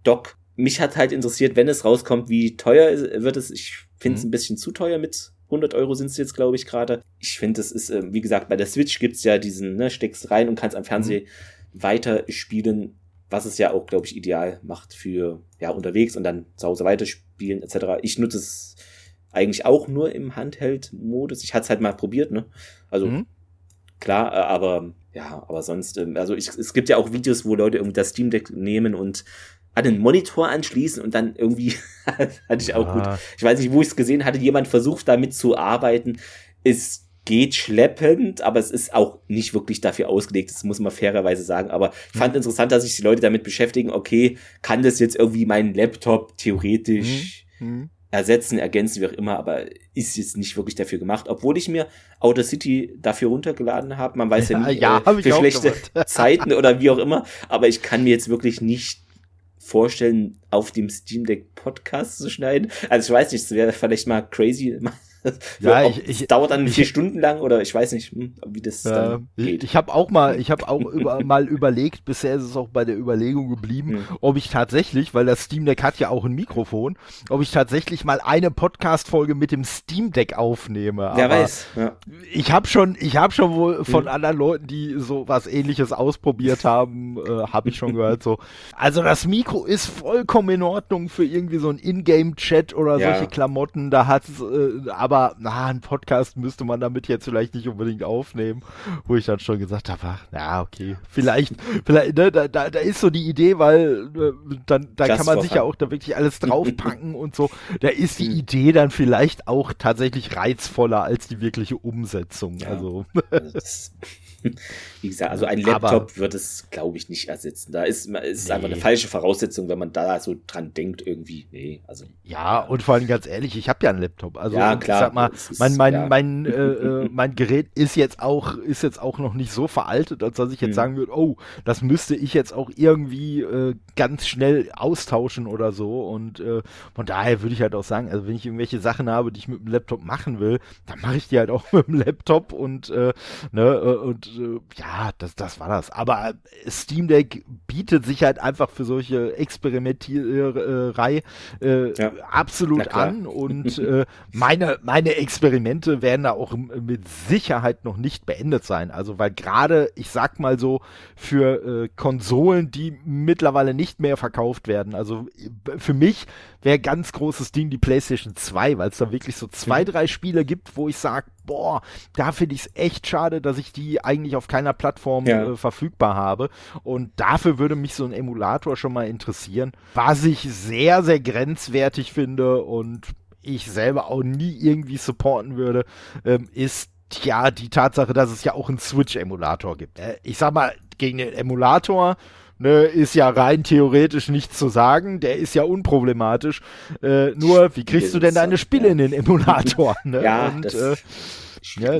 Doc, mich hat halt interessiert, wenn es rauskommt, wie teuer wird es. Ich finde es mhm. ein bisschen zu teuer mit 100 Euro sind es jetzt, glaube ich, gerade. Ich finde, das ist, äh, wie gesagt, bei der Switch gibt's ja diesen, ne, steckst rein und kannst am Fernseher mhm. weiter spielen, was es ja auch, glaube ich, ideal macht für, ja, unterwegs und dann zu Hause weiterspielen, etc. Ich nutze es eigentlich auch nur im Handheld-Modus. Ich hatte es halt mal probiert, ne? Also, mhm. klar, äh, aber, ja, aber sonst, ähm, also ich, es gibt ja auch Videos, wo Leute irgendwie das Steam Deck nehmen und an den Monitor anschließen und dann irgendwie hatte ich auch gut. Ich weiß nicht, wo ich es gesehen hatte, jemand versucht damit zu arbeiten. Es geht schleppend, aber es ist auch nicht wirklich dafür ausgelegt, das muss man fairerweise sagen. Aber ich fand mhm. interessant, dass sich die Leute damit beschäftigen, okay, kann das jetzt irgendwie meinen Laptop theoretisch mhm. ersetzen, ergänzen, wie auch immer, aber ist jetzt nicht wirklich dafür gemacht, obwohl ich mir Outer City dafür runtergeladen habe. Man weiß ja, ja nie, ja, äh, für schlechte Zeiten oder wie auch immer, aber ich kann mir jetzt wirklich nicht vorstellen, auf dem Steam Deck Podcast zu schneiden. Also ich weiß nicht, es wäre vielleicht mal crazy, ja, ich, ich, dauert dann vier ich, Stunden lang oder ich weiß nicht, hm, wie das äh, dann geht. Ich habe auch mal, ich habe auch über, mal überlegt, bisher ist es auch bei der Überlegung geblieben, hm. ob ich tatsächlich, weil das Steam Deck hat ja auch ein Mikrofon, ob ich tatsächlich mal eine Podcast-Folge mit dem Steam Deck aufnehme. Wer Aber weiß. Ja. Ich habe schon, ich habe schon wohl von hm. anderen Leuten, die so was Ähnliches ausprobiert haben, äh, habe ich schon gehört so. Also das Mikro ist vollkommen in Ordnung für irgendwie so ein Ingame-Chat oder ja. solche Klamotten. Da hat äh, aber na, ein Podcast müsste man damit jetzt vielleicht nicht unbedingt aufnehmen, wo ich dann schon gesagt habe, ach, ja, okay, vielleicht, vielleicht, ne, da, da, da ist so die Idee, weil äh, dann, da kann man sich ja auch da wirklich alles draufpacken und so. Da ist die hm. Idee dann vielleicht auch tatsächlich reizvoller als die wirkliche Umsetzung. Ja. Also. Wie gesagt, also ein Laptop aber, wird es, glaube ich, nicht ersetzen. Da ist, ist nee. einfach eine falsche Voraussetzung, wenn man da so dran denkt, irgendwie. Nee, also. Ja, und vor allem ganz ehrlich, ich habe ja einen Laptop. Also ja, klar, ich sag mal, ist, mein, mein, ja. mein, äh, äh, mein Gerät ist jetzt auch, ist jetzt auch noch nicht so veraltet, als dass ich jetzt hm. sagen würde, oh, das müsste ich jetzt auch irgendwie äh, ganz schnell austauschen oder so. Und äh, von daher würde ich halt auch sagen, also wenn ich irgendwelche Sachen habe, die ich mit dem Laptop machen will, dann mache ich die halt auch mit dem Laptop und, äh, ne, äh, und äh, ja, das, das war das. Aber Steam Deck bietet sich halt einfach für solche Experimentierei äh, ja. absolut an und äh, meine, meine Experimente werden da auch mit Sicherheit noch nicht beendet sein. Also, weil gerade, ich sag mal so, für äh, Konsolen, die mittlerweile nicht mehr verkauft werden, also für mich wäre ganz großes Ding die PlayStation 2, weil es da wirklich so zwei, mhm. drei Spiele gibt, wo ich sage, boah, da finde ich es echt schade, dass ich die eigentlich auf keiner Plattform ja. äh, verfügbar habe. Und dafür würde mich so ein Emulator schon mal interessieren. Was ich sehr, sehr grenzwertig finde und ich selber auch nie irgendwie supporten würde, ähm, ist ja die Tatsache, dass es ja auch einen Switch-Emulator gibt. Äh, ich sag mal, gegen den Emulator ne, ist ja rein theoretisch nichts zu sagen. Der ist ja unproblematisch. Äh, nur, wie kriegst du denn deine Spiele in den Emulator? Ne? Ja, Und, das äh, ja,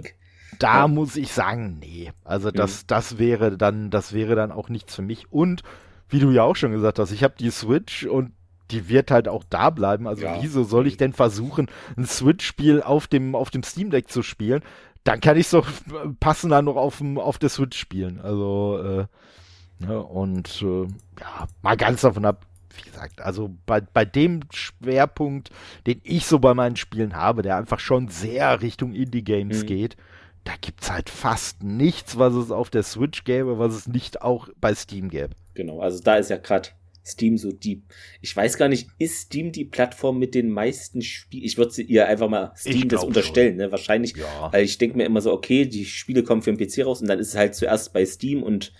da ja. muss ich sagen, nee. Also das, mhm. das wäre dann, das wäre dann auch nichts für mich. Und wie du ja auch schon gesagt hast, ich habe die Switch und die wird halt auch da bleiben. Also ja. wieso soll ich denn versuchen, ein Switch-Spiel auf dem, auf dem Steam Deck zu spielen? Dann kann ich es doch passender noch auf, dem, auf der Switch spielen. Also, äh, Ne? Und äh, ja, mal ganz davon ab, wie gesagt, also bei, bei dem Schwerpunkt, den ich so bei meinen Spielen habe, der einfach schon sehr Richtung Indie-Games mhm. geht, da gibt es halt fast nichts, was es auf der Switch gäbe, was es nicht auch bei Steam gäbe. Genau, also da ist ja gerade Steam so die. Ich weiß gar nicht, ist Steam die Plattform mit den meisten Spielen? Ich würde ihr einfach mal Steam das unterstellen, ne? Wahrscheinlich. Ja. Weil ich denke mir immer so, okay, die Spiele kommen für den PC raus und dann ist es halt zuerst bei Steam und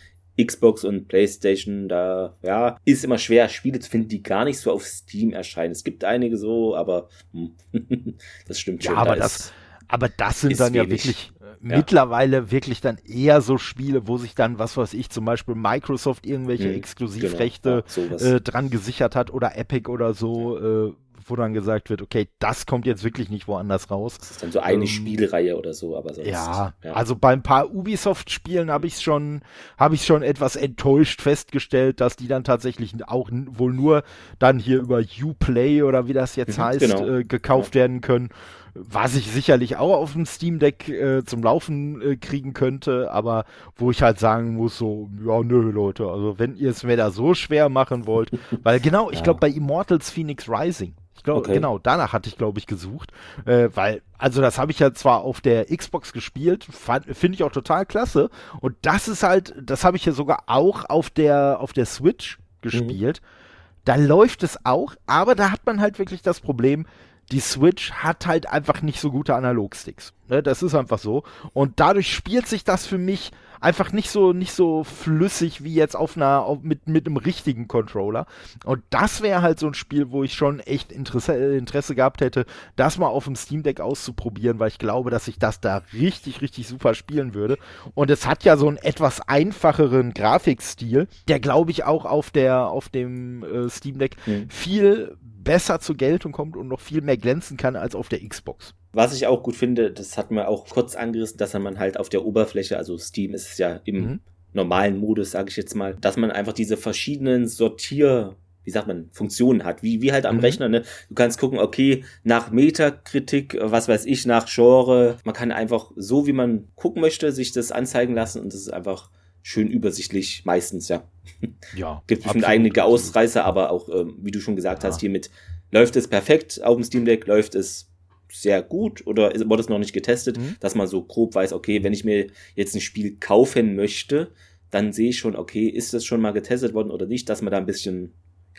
Xbox und PlayStation, da ja, ist immer schwer, Spiele zu finden, die gar nicht so auf Steam erscheinen. Es gibt einige so, aber hm, das stimmt schon. Ja, aber da das, aber das sind dann wenig. ja wirklich ja. mittlerweile wirklich dann eher so Spiele, wo sich dann, was weiß ich, zum Beispiel Microsoft irgendwelche hm, Exklusivrechte genau, äh, dran gesichert hat oder Epic oder so. Äh, wo dann gesagt wird, okay, das kommt jetzt wirklich nicht woanders raus. Das ist dann so eine ähm, Spielreihe oder so, aber sonst. Ja, ja. also bei ein paar Ubisoft-Spielen habe ich schon, habe ich schon etwas enttäuscht festgestellt, dass die dann tatsächlich auch wohl nur dann hier über Uplay oder wie das jetzt mhm, heißt, genau. äh, gekauft ja. werden können was ich sicherlich auch auf dem Steam Deck äh, zum Laufen äh, kriegen könnte, aber wo ich halt sagen muss, so, ja, nö, Leute, also wenn ihr es mir da so schwer machen wollt, weil genau, ich glaube bei Immortals Phoenix Rising, ich glaube, okay. genau, danach hatte ich, glaube ich, gesucht. Äh, weil, also das habe ich ja zwar auf der Xbox gespielt, finde ich auch total klasse. Und das ist halt, das habe ich ja sogar auch auf der, auf der Switch gespielt. Mhm. Da läuft es auch, aber da hat man halt wirklich das Problem, die Switch hat halt einfach nicht so gute Analogsticks. Ne, das ist einfach so. Und dadurch spielt sich das für mich einfach nicht so, nicht so flüssig wie jetzt auf einer, auf, mit, mit einem richtigen Controller. Und das wäre halt so ein Spiel, wo ich schon echt Interesse, Interesse gehabt hätte, das mal auf dem Steam Deck auszuprobieren, weil ich glaube, dass ich das da richtig, richtig super spielen würde. Und es hat ja so einen etwas einfacheren Grafikstil, der glaube ich auch auf der, auf dem äh, Steam Deck mhm. viel besser zur Geltung kommt und noch viel mehr glänzen kann als auf der Xbox. Was ich auch gut finde, das hat man auch kurz angerissen, dass man halt auf der Oberfläche, also Steam ist ja im mhm. normalen Modus, sage ich jetzt mal, dass man einfach diese verschiedenen Sortier wie sagt man, Funktionen hat, wie, wie halt am mhm. Rechner, ne? Du kannst gucken, okay, nach Metakritik, was weiß ich, nach Genre, man kann einfach so, wie man gucken möchte, sich das anzeigen lassen und das ist einfach schön übersichtlich, meistens, ja. Ja. Gibt bestimmt einige Ausreißer, aber auch, ähm, wie du schon gesagt ja. hast, hiermit läuft es perfekt auf dem Steam Deck, läuft es sehr gut oder wurde es noch nicht getestet, mhm. dass man so grob weiß, okay, wenn ich mir jetzt ein Spiel kaufen möchte, dann sehe ich schon, okay, ist das schon mal getestet worden oder nicht, dass man da ein bisschen,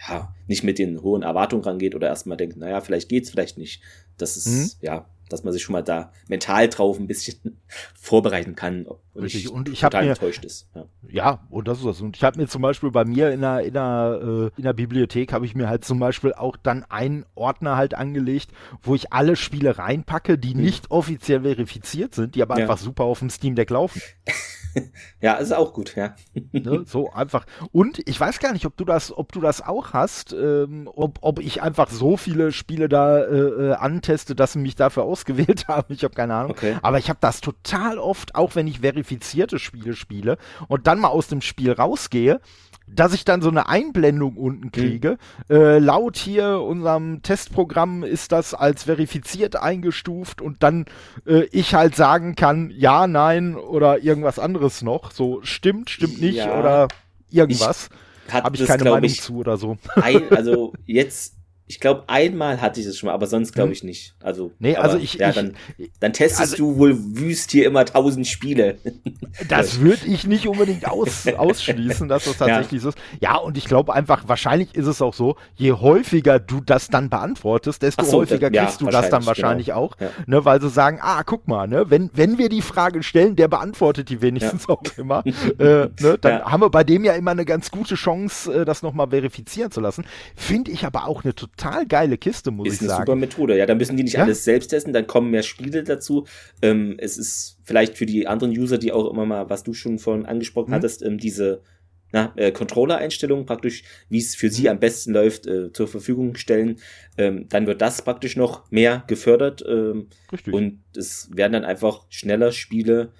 ja, nicht mit den hohen Erwartungen rangeht oder erstmal denkt, naja, vielleicht geht's, vielleicht nicht. Das ist, mhm. ja, dass man sich schon mal da mental drauf ein bisschen vorbereiten kann und Richtig. Und ich total mir, enttäuscht ist. Ja. ja, und das ist das. Und ich habe mir zum Beispiel bei mir in der, in der, äh, in der Bibliothek habe ich mir halt zum Beispiel auch dann einen Ordner halt angelegt, wo ich alle Spiele reinpacke, die hm. nicht offiziell verifiziert sind, die aber ja. einfach super auf dem Steam Deck laufen. ja, ist auch gut, ja. ne, so einfach. Und ich weiß gar nicht, ob du das, ob du das auch hast, ähm, ob, ob ich einfach so viele Spiele da äh, äh anteste, dass sie mich dafür ausgewählt haben. Ich habe keine Ahnung. Okay. Aber ich habe das total oft, auch wenn ich verifizierte Spiele spiele und dann mal aus dem Spiel rausgehe, dass ich dann so eine Einblendung unten mhm. kriege. Mhm. Äh, laut hier unserem Testprogramm ist das als verifiziert eingestuft und dann äh, ich halt sagen kann, ja, nein oder irgendwas anderes noch. So stimmt, stimmt nicht ja, oder irgendwas. Habe ich keine Meinung ich, zu oder so. Ein, also jetzt ich glaube, einmal hatte ich das schon mal, aber sonst glaube hm. ich nicht. Also, nee, also ich, ja, ich, dann, dann testest also, du wohl wüst hier immer tausend Spiele. Das würde ich nicht unbedingt aus, ausschließen, dass das tatsächlich ja. so ist. Ja, und ich glaube einfach, wahrscheinlich ist es auch so, je häufiger du das dann beantwortest, desto so, häufiger da, kriegst ja, du das dann wahrscheinlich genau. auch. Ja. Ne, weil sie sagen, ah, guck mal, ne, wenn, wenn wir die Frage stellen, der beantwortet die wenigstens auch immer. äh, ne, dann haben wir bei dem ja immer eine ganz gute Chance, äh, das nochmal verifizieren zu lassen. Finde ich aber auch eine total total geile Kiste, muss ist ich sagen. Ist eine super Methode. Ja, dann müssen die nicht ja? alles selbst testen, dann kommen mehr Spiele dazu. Ähm, es ist vielleicht für die anderen User, die auch immer mal, was du schon vorhin angesprochen mhm. hattest, ähm, diese na, äh, Controller-Einstellungen praktisch, wie es für sie mhm. am besten läuft, äh, zur Verfügung stellen. Ähm, dann wird das praktisch noch mehr gefördert ähm, und es werden dann einfach schneller Spiele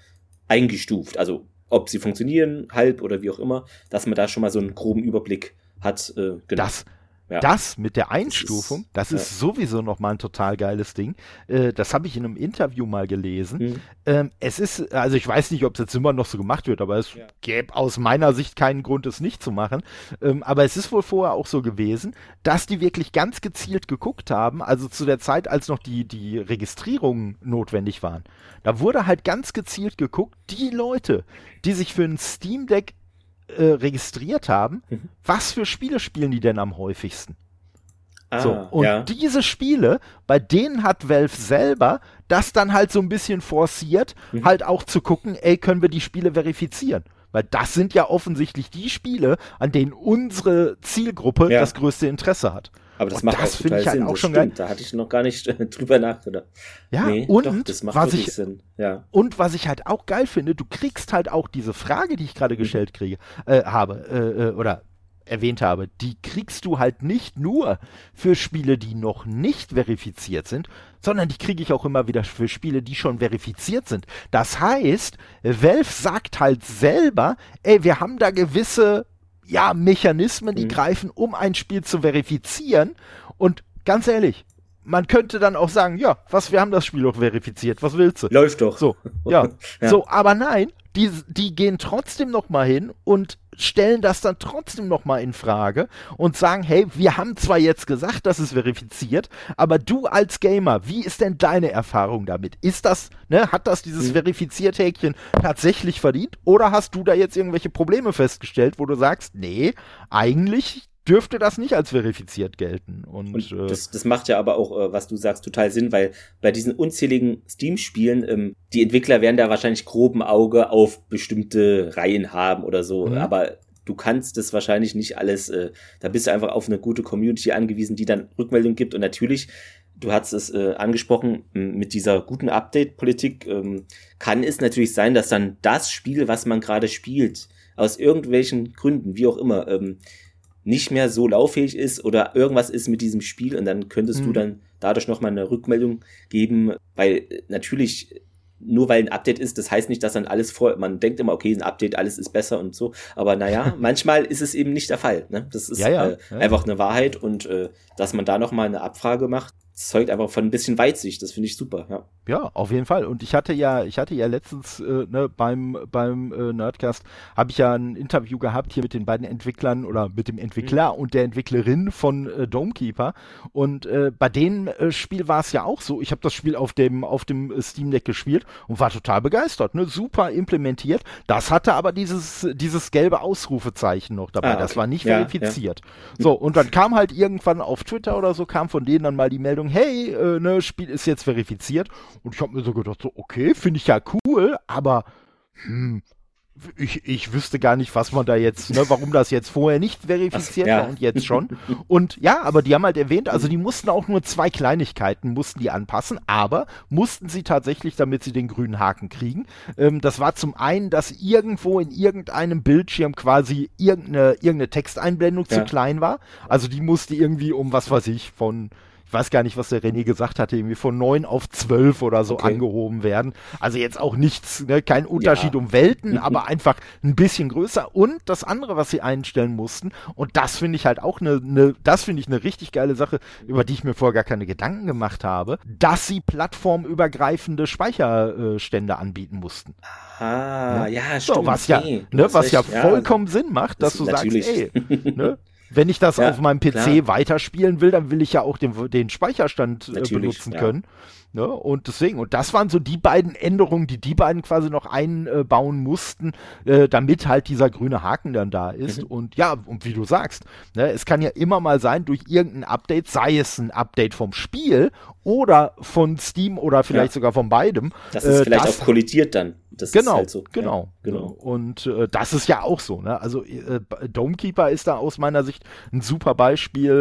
eingestuft. Also ob sie funktionieren, halb oder wie auch immer, dass man da schon mal so einen groben Überblick hat. Äh, genau. Das ja. Das mit der Einstufung, das ist, ja. sowieso nochmal ein total geiles Ding. Äh, das habe ich in einem Interview mal gelesen. Mhm. Ähm, es ist, also ich weiß nicht, ob es jetzt immer noch so gemacht wird, aber es ja. gäbe aus meiner Sicht keinen Grund, es nicht zu machen. Ähm, aber es ist wohl vorher auch so gewesen, dass die wirklich ganz gezielt geguckt haben, also zu der Zeit, als noch die, die Registrierungen notwendig waren. Da wurde halt ganz gezielt geguckt, die Leute, die sich für ein Steam Deck äh, registriert haben, mhm. was für Spiele spielen die denn am häufigsten? Ah, so, und ja. diese Spiele, bei denen hat Valve selber das dann halt so ein bisschen forciert, mhm. halt auch zu gucken, ey, können wir die Spiele verifizieren? Weil das sind ja offensichtlich die Spiele, an denen unsere Zielgruppe ja. das größte Interesse hat. Aber das und macht das auch total ich halt Sinn. Auch schon stimmt. Da hatte ich noch gar nicht drüber nachgedacht. Ja, nee, und doch, das macht was ich, Sinn. Ja. Und was ich halt auch geil finde, du kriegst halt auch diese Frage, die ich gerade mhm. gestellt kriege, äh, habe, äh, äh, oder erwähnt habe, die kriegst du halt nicht nur für Spiele, die noch nicht verifiziert sind, sondern die kriege ich auch immer wieder für Spiele, die schon verifiziert sind. Das heißt, Valve sagt halt selber, ey, wir haben da gewisse ja, Mechanismen, die mhm. greifen, um ein Spiel zu verifizieren. Und ganz ehrlich, man könnte dann auch sagen, ja, was, wir haben das Spiel doch verifiziert, was willst du? Läuft doch. So, ja. ja. So, aber nein, die, die gehen trotzdem noch mal hin und stellen das dann trotzdem noch mal in Frage und sagen, hey, wir haben zwar jetzt gesagt, dass es verifiziert, aber du als Gamer, wie ist denn deine Erfahrung damit? Ist das, ne, hat das dieses mhm. verifiziert Häkchen tatsächlich verdient oder hast du da jetzt irgendwelche Probleme festgestellt, wo du sagst, nee, eigentlich dürfte das nicht als verifiziert gelten. Und, und äh, das, das macht ja aber auch, äh, was du sagst, total Sinn, weil bei diesen unzähligen Steam-Spielen, ähm, die Entwickler werden da wahrscheinlich groben Auge auf bestimmte Reihen haben oder so, mhm. aber du kannst das wahrscheinlich nicht alles, äh, da bist du einfach auf eine gute Community angewiesen, die dann Rückmeldung gibt und natürlich du hast es äh, angesprochen, mit dieser guten Update-Politik ähm, kann es natürlich sein, dass dann das Spiel, was man gerade spielt, aus irgendwelchen Gründen, wie auch immer, ähm, nicht mehr so lauffähig ist oder irgendwas ist mit diesem Spiel und dann könntest mhm. du dann dadurch nochmal eine Rückmeldung geben, weil natürlich nur weil ein Update ist, das heißt nicht, dass dann alles vor, man denkt immer, okay, ein Update, alles ist besser und so, aber naja, manchmal ist es eben nicht der Fall, ne? Das ist Ja, ja, äh, ja. einfach eine Wahrheit und äh, dass man da nochmal eine Abfrage macht, zeugt einfach von ein bisschen Weitsicht, das finde ich super, ja. Ja, auf jeden Fall. Und ich hatte ja, ich hatte ja letztens äh, ne, beim beim äh, Nerdcast habe ich ja ein Interview gehabt hier mit den beiden Entwicklern oder mit dem Entwickler und der Entwicklerin von äh, Domekeeper. Und äh, bei dem äh, Spiel war es ja auch so. Ich habe das Spiel auf dem auf dem äh, Steam Deck gespielt und war total begeistert. Ne, super implementiert. Das hatte aber dieses dieses gelbe Ausrufezeichen noch dabei. Ah, okay. Das war nicht Ja, verifiziert. So und dann kam halt irgendwann auf Twitter oder so kam von denen dann mal die Meldung, hey, äh, ne, Spiel ist jetzt verifiziert. Und ich habe mir so gedacht, so, okay, finde ich ja cool, aber hm, ich, ich wüsste gar nicht, was man da jetzt, ne, warum das jetzt vorher nicht verifiziert Was- ja. war und jetzt schon. Und ja, aber die haben halt erwähnt, also die mussten auch nur zwei Kleinigkeiten, mussten die anpassen, aber mussten sie tatsächlich, damit sie den grünen Haken kriegen. Ähm, das war zum einen, dass irgendwo in irgendeinem Bildschirm quasi irgendeine, irgendeine Texteinblendung zu Ja. klein war. Also die musste irgendwie um, was weiß ich, von ich weiß gar nicht, was der René gesagt hatte, irgendwie von 9 auf 12 oder so Okay. angehoben werden. Also jetzt auch nichts, ne, kein Unterschied Ja. um Welten, aber einfach ein bisschen größer. Und das andere, was sie einstellen mussten, und das finde ich halt auch eine, ne, das finde ich eine richtig geile Sache, über die ich mir vorher gar keine Gedanken gemacht habe, dass sie plattformübergreifende Speicherstände anbieten mussten. Ah, ja, So, stimmt. was ja, ne, was ja vollkommen Sinn macht, dass Das- du natürlich. sagst, ey, ne, wenn ich das Ja, auf meinem PC klar. weiterspielen will, dann will ich ja auch den, den Speicherstand äh, Natürlich, benutzen ja. können. Ne? Und deswegen, und das waren so die beiden Änderungen, die die beiden quasi noch einbauen mussten, äh, damit halt dieser grüne Haken dann da ist. Mhm. Und ja, und wie du sagst, ne, es kann ja immer mal sein, durch irgendein Update, sei es ein Update vom Spiel oder von Steam oder vielleicht Ja. sogar von beidem. Das ist äh, vielleicht das- auch kollidiert dann. Das Genau, ist halt so. genau, genau. Und äh, das ist ja auch so, ne? Also äh, Domekeeper ist da aus meiner Sicht ein super Beispiel,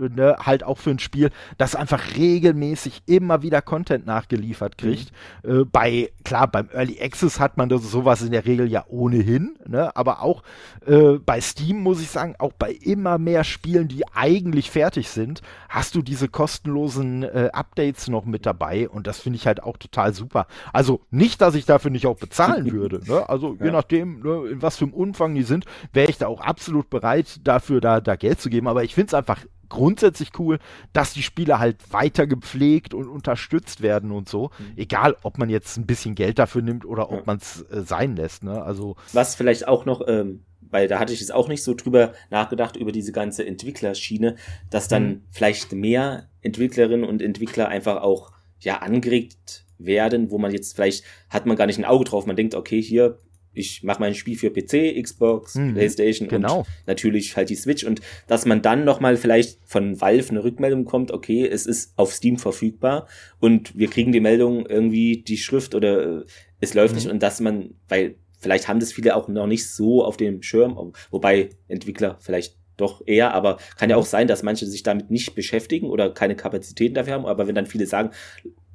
äh, äh, ne? halt auch für ein Spiel, das einfach regelmäßig immer wieder Content nachgeliefert kriegt. Mhm. Äh, bei klar, beim Early Access hat man das sowas in der Regel ja ohnehin, ne? Aber auch äh, bei Steam muss ich sagen, auch bei immer mehr Spielen, die eigentlich fertig sind, hast du diese kostenlosen äh, Updates noch mit dabei und das finde ich halt auch total super. Also nicht, dass ich dafür nicht auch bezahlen würde. Ne? Also je Ja. nachdem, ne, in was für einem Umfang die sind, wäre ich da auch absolut bereit, dafür da, da Geld zu geben. Aber ich finde es einfach grundsätzlich cool, dass die Spiele halt weiter gepflegt und unterstützt werden und so. Egal, ob man jetzt ein bisschen Geld dafür nimmt oder ob Ja. man es äh, sein lässt. Ne? Also Was vielleicht auch noch, ähm, weil da hatte ich jetzt auch nicht so drüber nachgedacht, über diese ganze Entwicklerschiene, dass dann Mhm. vielleicht mehr Entwicklerinnen und Entwickler einfach auch ja angeregt werden, wo man jetzt vielleicht hat man gar nicht ein Auge drauf, man denkt, okay, hier, ich mache mein Spiel für PC, Xbox, Mhm. Playstation Genau. und natürlich halt die Switch und dass man dann nochmal vielleicht von Valve eine Rückmeldung kommt, okay, es ist auf Steam verfügbar und wir kriegen die Meldung irgendwie die Schrift oder äh, es läuft Mhm. nicht und dass man, weil vielleicht haben das viele auch noch nicht so auf dem Schirm, wobei Entwickler vielleicht doch eher, aber kann ja auch sein, dass manche sich damit nicht beschäftigen oder keine Kapazitäten dafür haben, aber wenn dann viele sagen,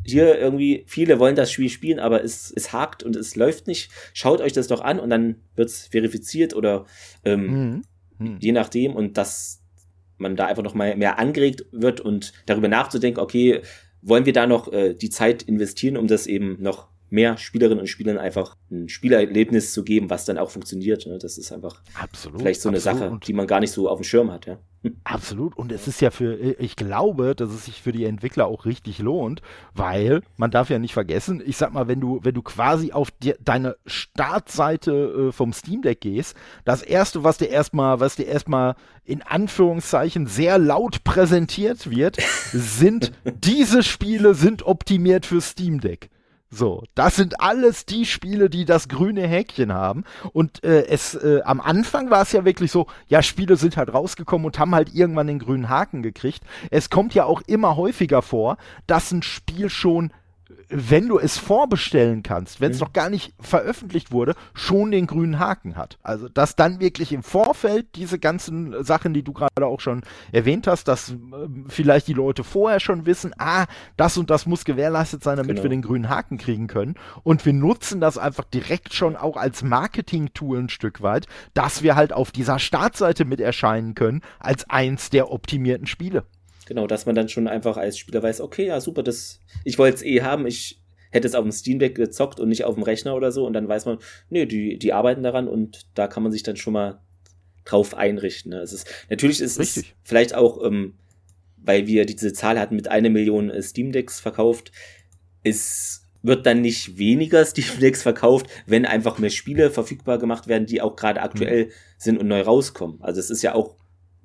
hier irgendwie, viele wollen das Spiel spielen, aber es, es hakt und es läuft nicht, schaut euch das doch an und dann wird's verifiziert oder ähm, mhm. Mhm. je nachdem und dass man da einfach noch mal mehr angeregt wird und darüber nachzudenken, okay, wollen wir da noch äh, die Zeit investieren, um das eben noch mehr Spielerinnen und Spielern einfach ein Spielerlebnis zu geben, was dann auch funktioniert. Ne? Das ist einfach Absolut. vielleicht so eine absolut. Sache, die man gar nicht so auf dem Schirm hat. Ja? Absolut. Und es ist ja für, ich glaube, dass es sich für die Entwickler auch richtig lohnt, weil man darf ja nicht vergessen, ich sag mal, wenn du, wenn du quasi auf die, deine Startseite äh, vom Steam Deck gehst, das erste, was dir erstmal, was dir erstmal in Anführungszeichen sehr laut präsentiert wird, sind diese Spiele sind optimiert für Steam Deck. So, das sind alles die Spiele, die das grüne Häkchen haben. Und äh, es äh, am Anfang war es ja wirklich so, ja, Spiele sind halt rausgekommen und haben halt irgendwann den grünen Haken gekriegt. Es kommt ja auch immer häufiger vor, dass ein Spiel schon wenn du es vorbestellen kannst, wenn es noch gar nicht veröffentlicht wurde, schon den grünen Haken hat. Also, dass dann wirklich im Vorfeld diese ganzen Sachen, die du gerade auch schon erwähnt hast, dass ähm, vielleicht die Leute vorher schon wissen, ah, das und das muss gewährleistet sein, damit Genau. wir den grünen Haken kriegen können. Und wir nutzen das einfach direkt schon auch als Marketing-Tool ein Stück weit, dass wir halt auf dieser Startseite mit erscheinen können, als eins der optimierten Spiele. Genau, dass man dann schon einfach als Spieler weiß, okay, ja super, das, ich wollte es eh haben, ich hätte es auf dem Steam Deck gezockt und nicht auf dem Rechner oder so und dann weiß man, nee, die, die arbeiten daran und da kann man sich dann schon mal drauf einrichten. Ne? Es ist, natürlich ist Richtig. es vielleicht auch, ähm, weil wir diese Zahl hatten mit einer Million äh, Steam Decks verkauft, es wird dann nicht weniger Steam Decks verkauft, wenn einfach mehr Spiele verfügbar gemacht werden, die auch gerade aktuell mhm. sind und neu rauskommen. Also es ist ja auch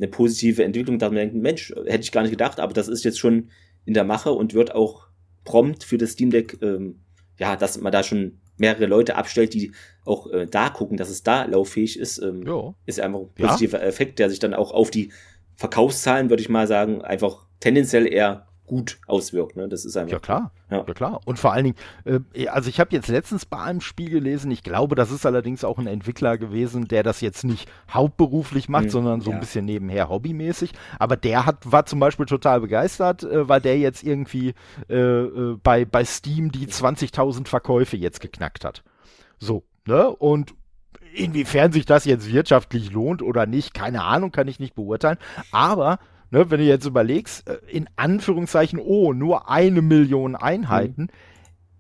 eine positive Entwicklung, da man denkt, Mensch, hätte ich gar nicht gedacht, aber das ist jetzt schon in der Mache und wird auch prompt für das Steam Deck, ähm, ja, dass man da schon mehrere Leute abstellt, die auch äh, da gucken, dass es da lauffähig ist, ähm, ist einfach ein positiver ja. Effekt, der sich dann auch auf die Verkaufszahlen, würde ich mal sagen, einfach tendenziell eher gut auswirkt. Ne? Das ist einfach. Ja klar, ja, ja klar. Und vor allen Dingen, äh, also ich habe jetzt letztens bei einem Spiel gelesen, ich glaube, das ist allerdings auch ein Entwickler gewesen, der das jetzt nicht hauptberuflich macht, mhm, sondern so ja. ein bisschen nebenher hobbymäßig. Aber der hat, war zum Beispiel total begeistert, äh, weil der jetzt irgendwie äh, äh bei, bei Steam die 20.000 Verkäufe jetzt geknackt hat. So, ne? Und inwiefern sich das jetzt wirtschaftlich lohnt oder nicht, keine Ahnung, kann ich nicht beurteilen. Aber ne, wenn du jetzt überlegst, äh, in Anführungszeichen, oh, nur eine Million Einheiten. Mhm.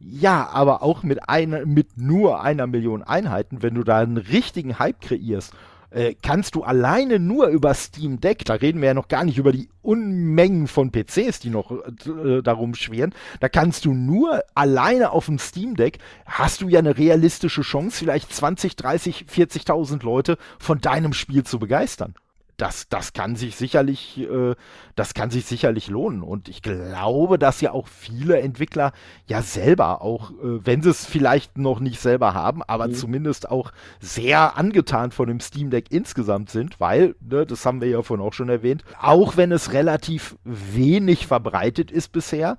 Ja, aber auch mit einer, mit nur einer Million Einheiten, wenn du da einen richtigen Hype kreierst, äh, kannst du alleine nur über Steam Deck, da reden wir ja noch gar nicht über die Unmengen von PCs, die noch äh, darum schweren, da kannst du nur alleine auf dem Steam Deck, hast du ja eine realistische Chance, vielleicht 20, 30, 40.000 Leute von deinem Spiel zu begeistern das, das kann sich sicherlich, äh, das kann sich sicherlich lohnen. Und ich glaube, dass ja auch viele Entwickler ja selber auch, äh, wenn sie es vielleicht noch nicht selber haben, aber mhm. zumindest auch sehr angetan von dem Steam Deck insgesamt sind, weil, ne, das haben wir ja vorhin auch schon erwähnt, auch wenn es relativ wenig verbreitet ist bisher,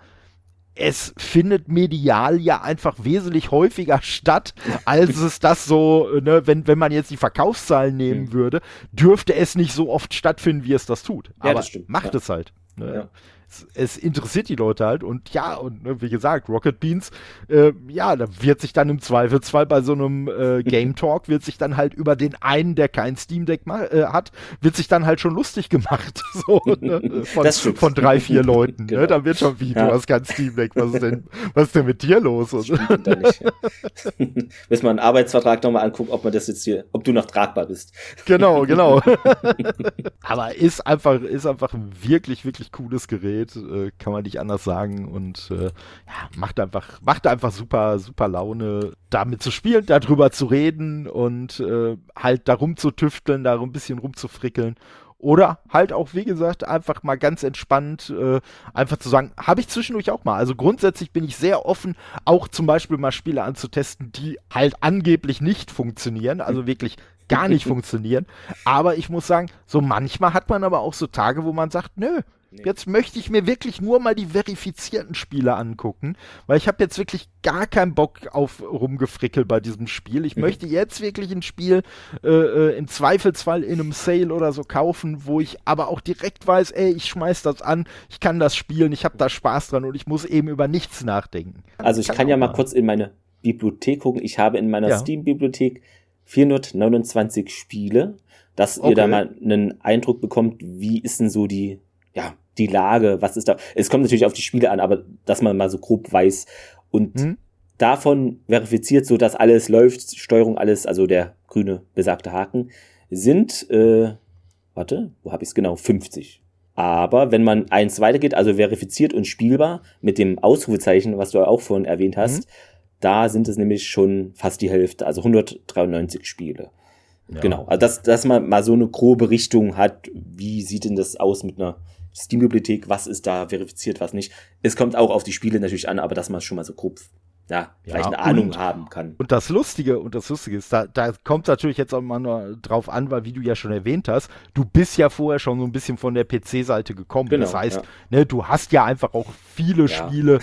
es findet medial ja einfach wesentlich häufiger statt, als es das so, ne, wenn, wenn man jetzt die Verkaufszahlen nehmen mhm. würde, dürfte es nicht so oft stattfinden, wie es das tut. Ja, Aber das macht ja. es halt. Ne? Ja es, interessiert die Leute halt und ja, und ne, wie gesagt, Rocket Beans, äh, ja, da wird sich dann im Zweifelsfall bei so einem äh, Game Talk, wird sich dann halt über den einen, der kein Steam Deck äh, hat, wird sich dann halt schon lustig gemacht. so, ne, von, von drei, vier Leuten. Ne? genau. ne? Da wird schon wie, ja. du hast kein Steam Deck, was ist denn, was ist denn mit dir los? Und da nicht. Müssen wir einen Arbeitsvertrag nochmal angucken, ob man das jetzt hier, ob du noch tragbar bist. Genau, genau. Aber ist einfach, ist einfach ein wirklich, wirklich cooles Gerät geht, äh, kann man nicht anders sagen. Und äh, ja, macht einfach, macht einfach super, super Laune, damit zu spielen, darüber zu reden und äh, halt darum zu tüfteln, da ein bisschen rumzufrickeln. Oder halt auch, wie gesagt, einfach mal ganz entspannt, äh, einfach zu sagen, habe ich zwischendurch auch mal. Also grundsätzlich bin ich sehr offen, auch zum Beispiel mal Spiele anzutesten, die halt angeblich nicht funktionieren, also wirklich gar nicht funktionieren. Aber ich muss sagen, so manchmal hat man aber auch so Tage, wo man sagt, nö, Nee. Jetzt möchte ich mir wirklich nur mal die verifizierten Spiele angucken, weil ich habe jetzt wirklich gar keinen Bock auf rumgefrickel bei diesem Spiel. Ich mhm. möchte jetzt wirklich ein Spiel äh, äh, im Zweifelsfall in einem Sale oder so kaufen, wo ich aber auch direkt weiß, ey, ich schmeiß das an, ich kann das spielen, ich habe da Spaß dran und ich muss eben über nichts nachdenken. Also ich kann, kann ja mal kurz in meine Bibliothek gucken. Ich habe in meiner ja. Steam-Bibliothek 429 Spiele, dass okay. ihr da mal einen Eindruck bekommt, wie ist denn so die ja, die Lage, was ist da. Es kommt natürlich auf die Spiele an, aber dass man mal so grob weiß. Und hm? davon verifiziert, so dass alles läuft, Steuerung, alles, also der grüne besagte Haken, sind, äh, warte, wo habe ich es genau? 50. Aber wenn man eins weitergeht, also verifiziert und spielbar, mit dem Ausrufezeichen, was du auch vorhin erwähnt hast, mhm. da sind es nämlich schon fast die Hälfte, also 193 Spiele. Ja. Genau, also dass, dass man mal so eine grobe Richtung hat, wie sieht denn das aus mit einer Steam-Bibliothek, was ist da verifiziert, was nicht. Es kommt auch auf die Spiele natürlich an, aber dass man schon mal so grob ja, vielleicht ja, eine Ahnung und, haben kann. Und das Lustige, und das Lustige ist, da, da kommt natürlich jetzt auch mal nur drauf an, weil wie du ja schon erwähnt hast, du bist ja vorher schon so ein bisschen von der PC-Seite gekommen. Genau, das heißt, ja. ne, du hast ja einfach auch viele ja. Spiele,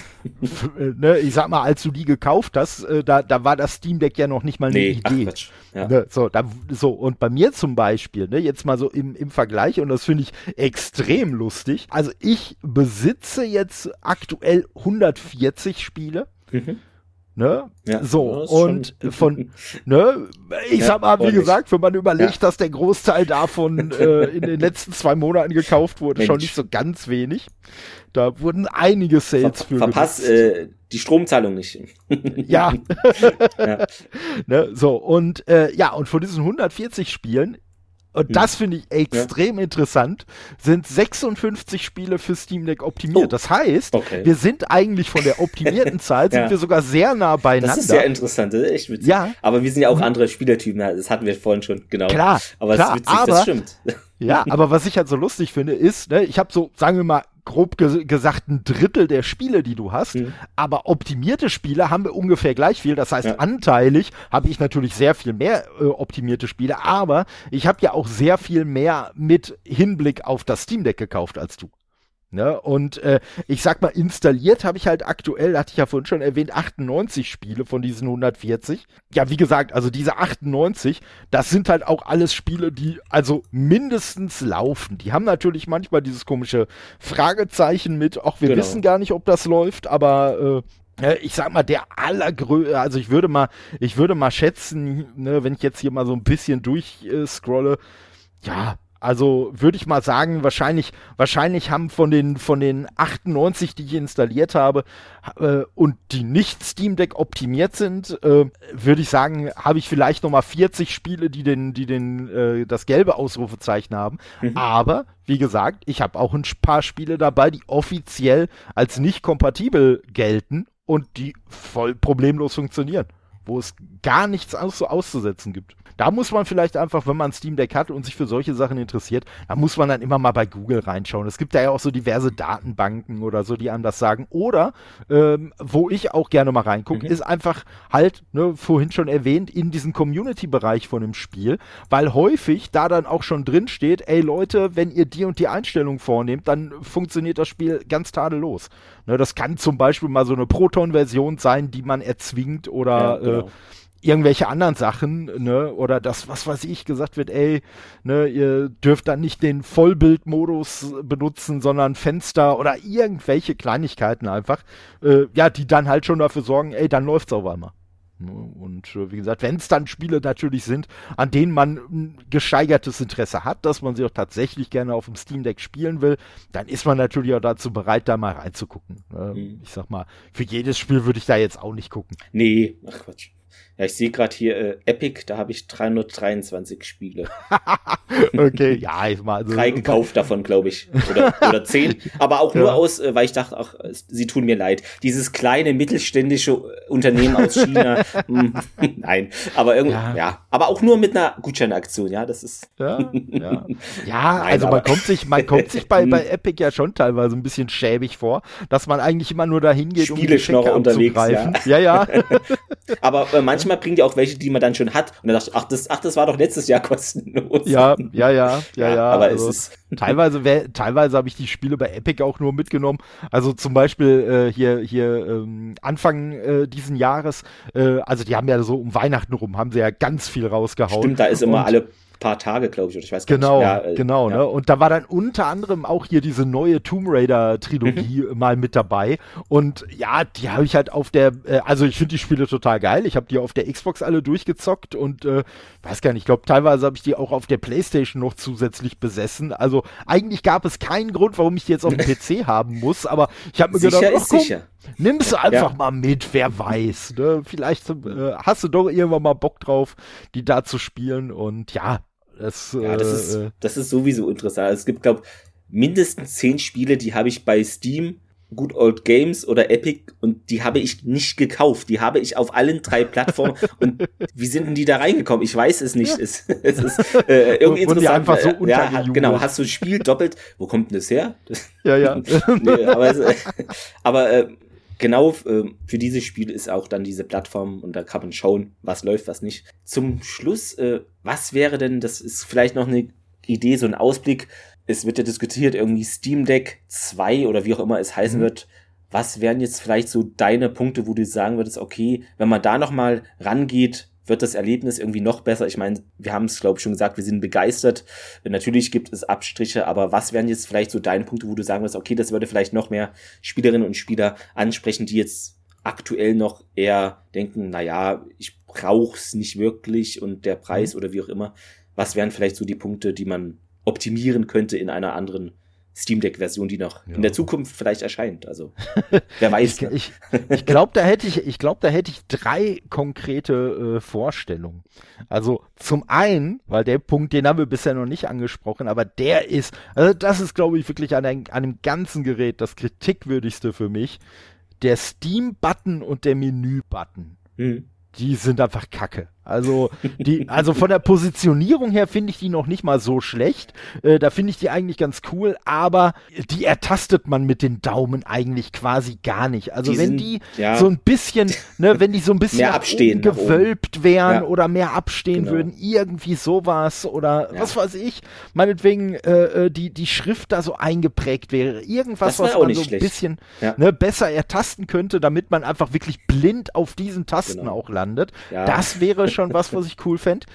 äh, ne, ich sag mal, als du die gekauft hast, äh, da, da war das Steam Deck ja noch nicht mal eine nee, Idee. Ach, ne, so, da, so, und bei mir zum Beispiel, ne, jetzt mal so im, im Vergleich, und das finde ich extrem lustig. Also ich besitze jetzt aktuell 140 Spiele. Mhm Ne? Ja, so, und von, ne, ich ja, sag mal, wie gesagt, wenn man überlegt, ja. dass der Großteil davon äh, in den letzten zwei Monaten gekauft wurde, Mensch. schon nicht so ganz wenig. Da wurden einige Sales Ver für. Verpasst äh, die Stromzahlung nicht. ja. ja. ne, so, und äh, ja, und von diesen 140 Spielen und hm. das finde ich extrem ja. interessant, sind 56 Spiele für Steam Deck optimiert. Oh. Das heißt, okay. wir sind eigentlich von der optimierten Zahl, sind ja. wir sogar sehr nah beieinander. Das ist sehr interessant, das ist echt witzig. Ja. Aber wir sind ja auch andere Spielertypen, das hatten wir vorhin schon, genau. Klar, aber klar, das ist witzig, aber, das stimmt. Ja, aber was ich halt so lustig finde, ist, ne, ich habe so, sagen wir mal, grob ge gesagt ein Drittel der Spiele, die du hast, mhm. aber optimierte Spiele haben wir ungefähr gleich viel. Das heißt, ja. anteilig habe ich natürlich sehr viel mehr äh, optimierte Spiele, aber ich habe ja auch sehr viel mehr mit Hinblick auf das Steam Deck gekauft als du. Ne? Und äh, ich sag mal, installiert habe ich halt aktuell, hatte ich ja vorhin schon erwähnt, 98 Spiele von diesen 140. Ja, wie gesagt, also diese 98, das sind halt auch alles Spiele, die also mindestens laufen. Die haben natürlich manchmal dieses komische Fragezeichen mit, auch wir genau. wissen gar nicht, ob das läuft, aber äh, ich sag mal, der allergrößte, also ich würde mal, ich würde mal schätzen, ne, wenn ich jetzt hier mal so ein bisschen durchscrolle, äh, ja, also würde ich mal sagen, wahrscheinlich, wahrscheinlich haben von den, von den 98, die ich installiert habe äh, und die nicht Steam Deck optimiert sind, äh, würde ich sagen, habe ich vielleicht nochmal 40 Spiele, die den, die den, äh, das gelbe Ausrufezeichen haben. Mhm. Aber, wie gesagt, ich habe auch ein paar Spiele dabei, die offiziell als nicht kompatibel gelten und die voll problemlos funktionieren, wo es gar nichts aus, auszusetzen gibt. Da muss man vielleicht einfach, wenn man Steam Deck hat und sich für solche Sachen interessiert, da muss man dann immer mal bei Google reinschauen. Es gibt da ja auch so diverse Datenbanken oder so, die einem das sagen. Oder, ähm, wo ich auch gerne mal reingucke, mhm. ist einfach halt, ne, vorhin schon erwähnt, in diesen Community-Bereich von dem Spiel, weil häufig da dann auch schon drin steht, ey Leute, wenn ihr die und die Einstellung vornehmt, dann funktioniert das Spiel ganz tadellos. Ne, das kann zum Beispiel mal so eine Proton-Version sein, die man erzwingt oder ja, genau. äh, irgendwelche anderen Sachen, ne, oder das, was weiß ich, gesagt wird, ey, ne, ihr dürft dann nicht den Vollbildmodus benutzen, sondern Fenster oder irgendwelche Kleinigkeiten einfach, äh, ja, die dann halt schon dafür sorgen, ey, dann läuft's auf einmal. Ne, und äh, wie gesagt, wenn es dann Spiele natürlich sind, an denen man ein gesteigertes Interesse hat, dass man sie auch tatsächlich gerne auf dem Steam Deck spielen will, dann ist man natürlich auch dazu bereit, da mal reinzugucken. Ne? Mhm. Ich sag mal, für jedes Spiel würde ich da jetzt auch nicht gucken. Nee, ach Quatsch. Ja, ich sehe gerade hier äh, Epic, da habe ich 323 Spiele. okay, ja, ich mal. Also, Drei gekauft davon, glaube ich. Oder, oder zehn. Aber auch ja. nur aus, äh, weil ich dachte, ach, sie tun mir leid. Dieses kleine mittelständische äh, Unternehmen aus China. Hm, nein. Aber irgendwie, ja. ja. Aber auch nur mit einer Gutscheinaktion, ja, das ist. ja, ja. ja Nein, also man kommt sich, man kommt sich bei, bei Epic ja schon teilweise ein bisschen schäbig vor, dass man eigentlich immer nur dahin geht, um die Geschenke unterwegs, Ja, ja. ja. aber äh, manchmal manchmal bringt ihr auch welche, die man dann schon hat. Und dann dachte ich, ach, das, ach, das war doch letztes Jahr kostenlos. Ja, ja, ja, ja, ja. aber also, es ist. Teilweise, teilweise habe ich die Spiele bei Epic auch nur mitgenommen. Also zum Beispiel äh, hier, hier ähm, Anfang äh, diesen Jahres, äh, also die haben ja so um Weihnachten rum, haben sie ja ganz viel rausgehauen. Stimmt, da ist immer alle paar Tage, glaube ich, oder ich weiß gar genau, nicht. Ja, äh, genau, ja. ne? Und da war dann unter anderem auch hier diese neue Tomb Raider Trilogie mhm. mal mit dabei. Und ja, die habe ich halt auf der, äh, also ich finde die Spiele total geil. Ich habe die auf der Xbox alle durchgezockt und äh, weiß gar nicht, ich glaube teilweise habe ich die auch auf der Playstation noch zusätzlich besessen. Also eigentlich gab es keinen Grund, warum ich die jetzt auf dem PC haben muss, aber ich habe mir sicher gedacht, ist komm, sicher. Nimm's einfach ja. mal mit, wer weiß. Ne? Vielleicht äh, hast du doch irgendwann mal Bock drauf, die da zu spielen. Und ja, das, ja, das, ist, äh, das ist sowieso interessant. Also es gibt, glaube mindestens zehn Spiele, die habe ich bei Steam, Good Old Games oder Epic und die habe ich nicht gekauft. Die habe ich auf allen drei Plattformen. und wie sind denn die da reingekommen? Ich weiß es nicht. Es, es ist äh, irgendwie und, interessant. einfach so ja, genau. Hast du ein Spiel doppelt? Wo kommt denn das her? ja, ja. nee, aber, aber äh, genau äh, für dieses Spiel ist auch dann diese Plattform und da kann man schauen, was läuft, was nicht. Zum Schluss, äh, was wäre denn, das ist vielleicht noch eine Idee, so ein Ausblick. Es wird ja diskutiert, irgendwie Steam Deck 2 oder wie auch immer es heißen mhm. wird. Was wären jetzt vielleicht so deine Punkte, wo du sagen würdest, okay, wenn man da nochmal rangeht, wird das Erlebnis irgendwie noch besser. Ich meine, wir haben es, glaube ich, schon gesagt, wir sind begeistert. Natürlich gibt es Abstriche, aber was wären jetzt vielleicht so deine Punkte, wo du sagen würdest, okay, das würde vielleicht noch mehr Spielerinnen und Spieler ansprechen, die jetzt aktuell noch eher denken, naja, ich brauch's nicht wirklich und der Preis mhm. oder wie auch immer. Was wären vielleicht so die Punkte, die man optimieren könnte in einer anderen Steam Deck Version, die noch ja. in der Zukunft vielleicht erscheint. Also wer weiß. ich ne? ich, ich glaube, da hätte ich, ich glaube, da hätte ich drei konkrete äh, Vorstellungen. Also zum einen, weil der Punkt, den haben wir bisher noch nicht angesprochen, aber der ist, also das ist, glaube ich, wirklich an, ein, an dem ganzen Gerät das kritikwürdigste für mich. Der Steam-Button und der Menü-Button. Mhm die sind einfach kacke. Also, die, also von der Positionierung her finde ich die noch nicht mal so schlecht. Äh, da finde ich die eigentlich ganz cool, aber die ertastet man mit den Daumen eigentlich quasi gar nicht. Also die wenn sind, die ja. so ein bisschen, ne, wenn die so ein bisschen abstehen, gewölbt wären ja. oder mehr abstehen genau. würden, irgendwie sowas oder ja. was weiß ich, meinetwegen äh, äh, die, die Schrift da so eingeprägt wäre. Irgendwas, was man so ein bisschen ne, besser ertasten könnte, damit man einfach wirklich blind auf diesen Tasten genau. auch landet. Das wäre schon was, was ich cool fände.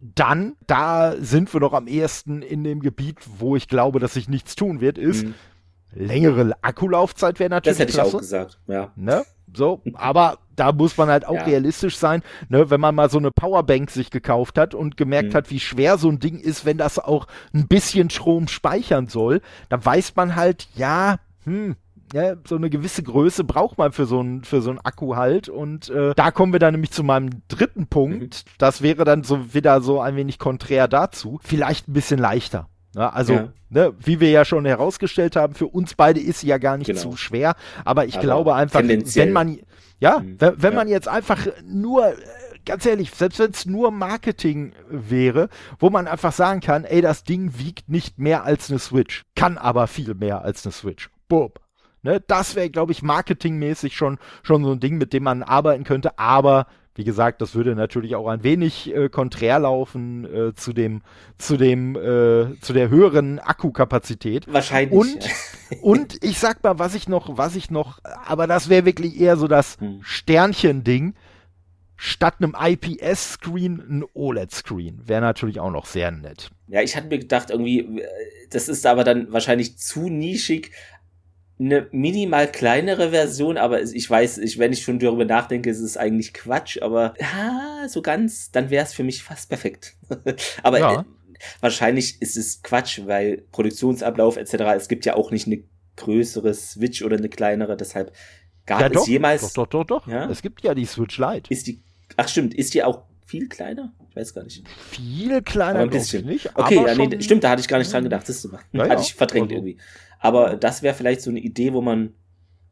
Dann, da sind wir noch am ehesten in dem Gebiet, wo ich glaube, dass sich nichts tun wird, ist mhm. längere Akkulaufzeit wäre natürlich. Das hätte klasse. ich auch gesagt, ja. Ne? So, aber da muss man halt auch ja. realistisch sein, ne, wenn man mal so eine Powerbank sich gekauft hat und gemerkt mhm. hat, wie schwer so ein Ding ist, wenn das auch ein bisschen Strom speichern soll, dann weiß man halt, ja, hm, ja, so eine gewisse Größe braucht man für so einen für so einen Akku halt und äh, da kommen wir dann nämlich zu meinem dritten Punkt. Mhm. Das wäre dann so wieder so ein wenig konträr dazu, vielleicht ein bisschen leichter. Ja, also, ja. Ne, wie wir ja schon herausgestellt haben, für uns beide ist sie ja gar nicht genau. zu schwer, aber ich aber glaube einfach, wenn man ja, mhm. wenn, wenn ja. man jetzt einfach nur ganz ehrlich, selbst wenn es nur Marketing wäre, wo man einfach sagen kann, ey, das Ding wiegt nicht mehr als eine Switch, kann aber viel mehr als eine Switch. Boom. Ne, das wäre, glaube ich, marketingmäßig schon, schon so ein Ding, mit dem man arbeiten könnte. Aber wie gesagt, das würde natürlich auch ein wenig äh, konträr laufen äh, zu dem, zu dem, äh, zu der höheren Akkukapazität. Wahrscheinlich. Und, ja. und ich sag mal, was ich noch, was ich noch, aber das wäre wirklich eher so das hm. Sternchen-Ding. Statt einem IPS-Screen ein OLED-Screen. Wäre natürlich auch noch sehr nett. Ja, ich hatte mir gedacht, irgendwie, äh, das ist aber dann wahrscheinlich zu nischig, eine minimal kleinere Version, aber ich weiß, ich, wenn ich schon darüber nachdenke, ist es eigentlich Quatsch, aber ja, so ganz, dann wäre es für mich fast perfekt. aber ja. äh, wahrscheinlich ist es Quatsch, weil Produktionsablauf etc. Es gibt ja auch nicht eine größere Switch oder eine kleinere, deshalb gab ja, es doch, jemals. Doch, doch, doch, doch. Ja? Es gibt ja die Switch Lite. Ist die, ach stimmt, ist die auch viel kleiner? Ich weiß gar nicht. Viel kleiner, aber ein bisschen. nicht. Okay, ja, nee, stimmt, da hatte ich gar nicht dran gedacht. Das ja, hatte ja, ich verdrängt also. irgendwie. Aber das wäre vielleicht so eine Idee, wo man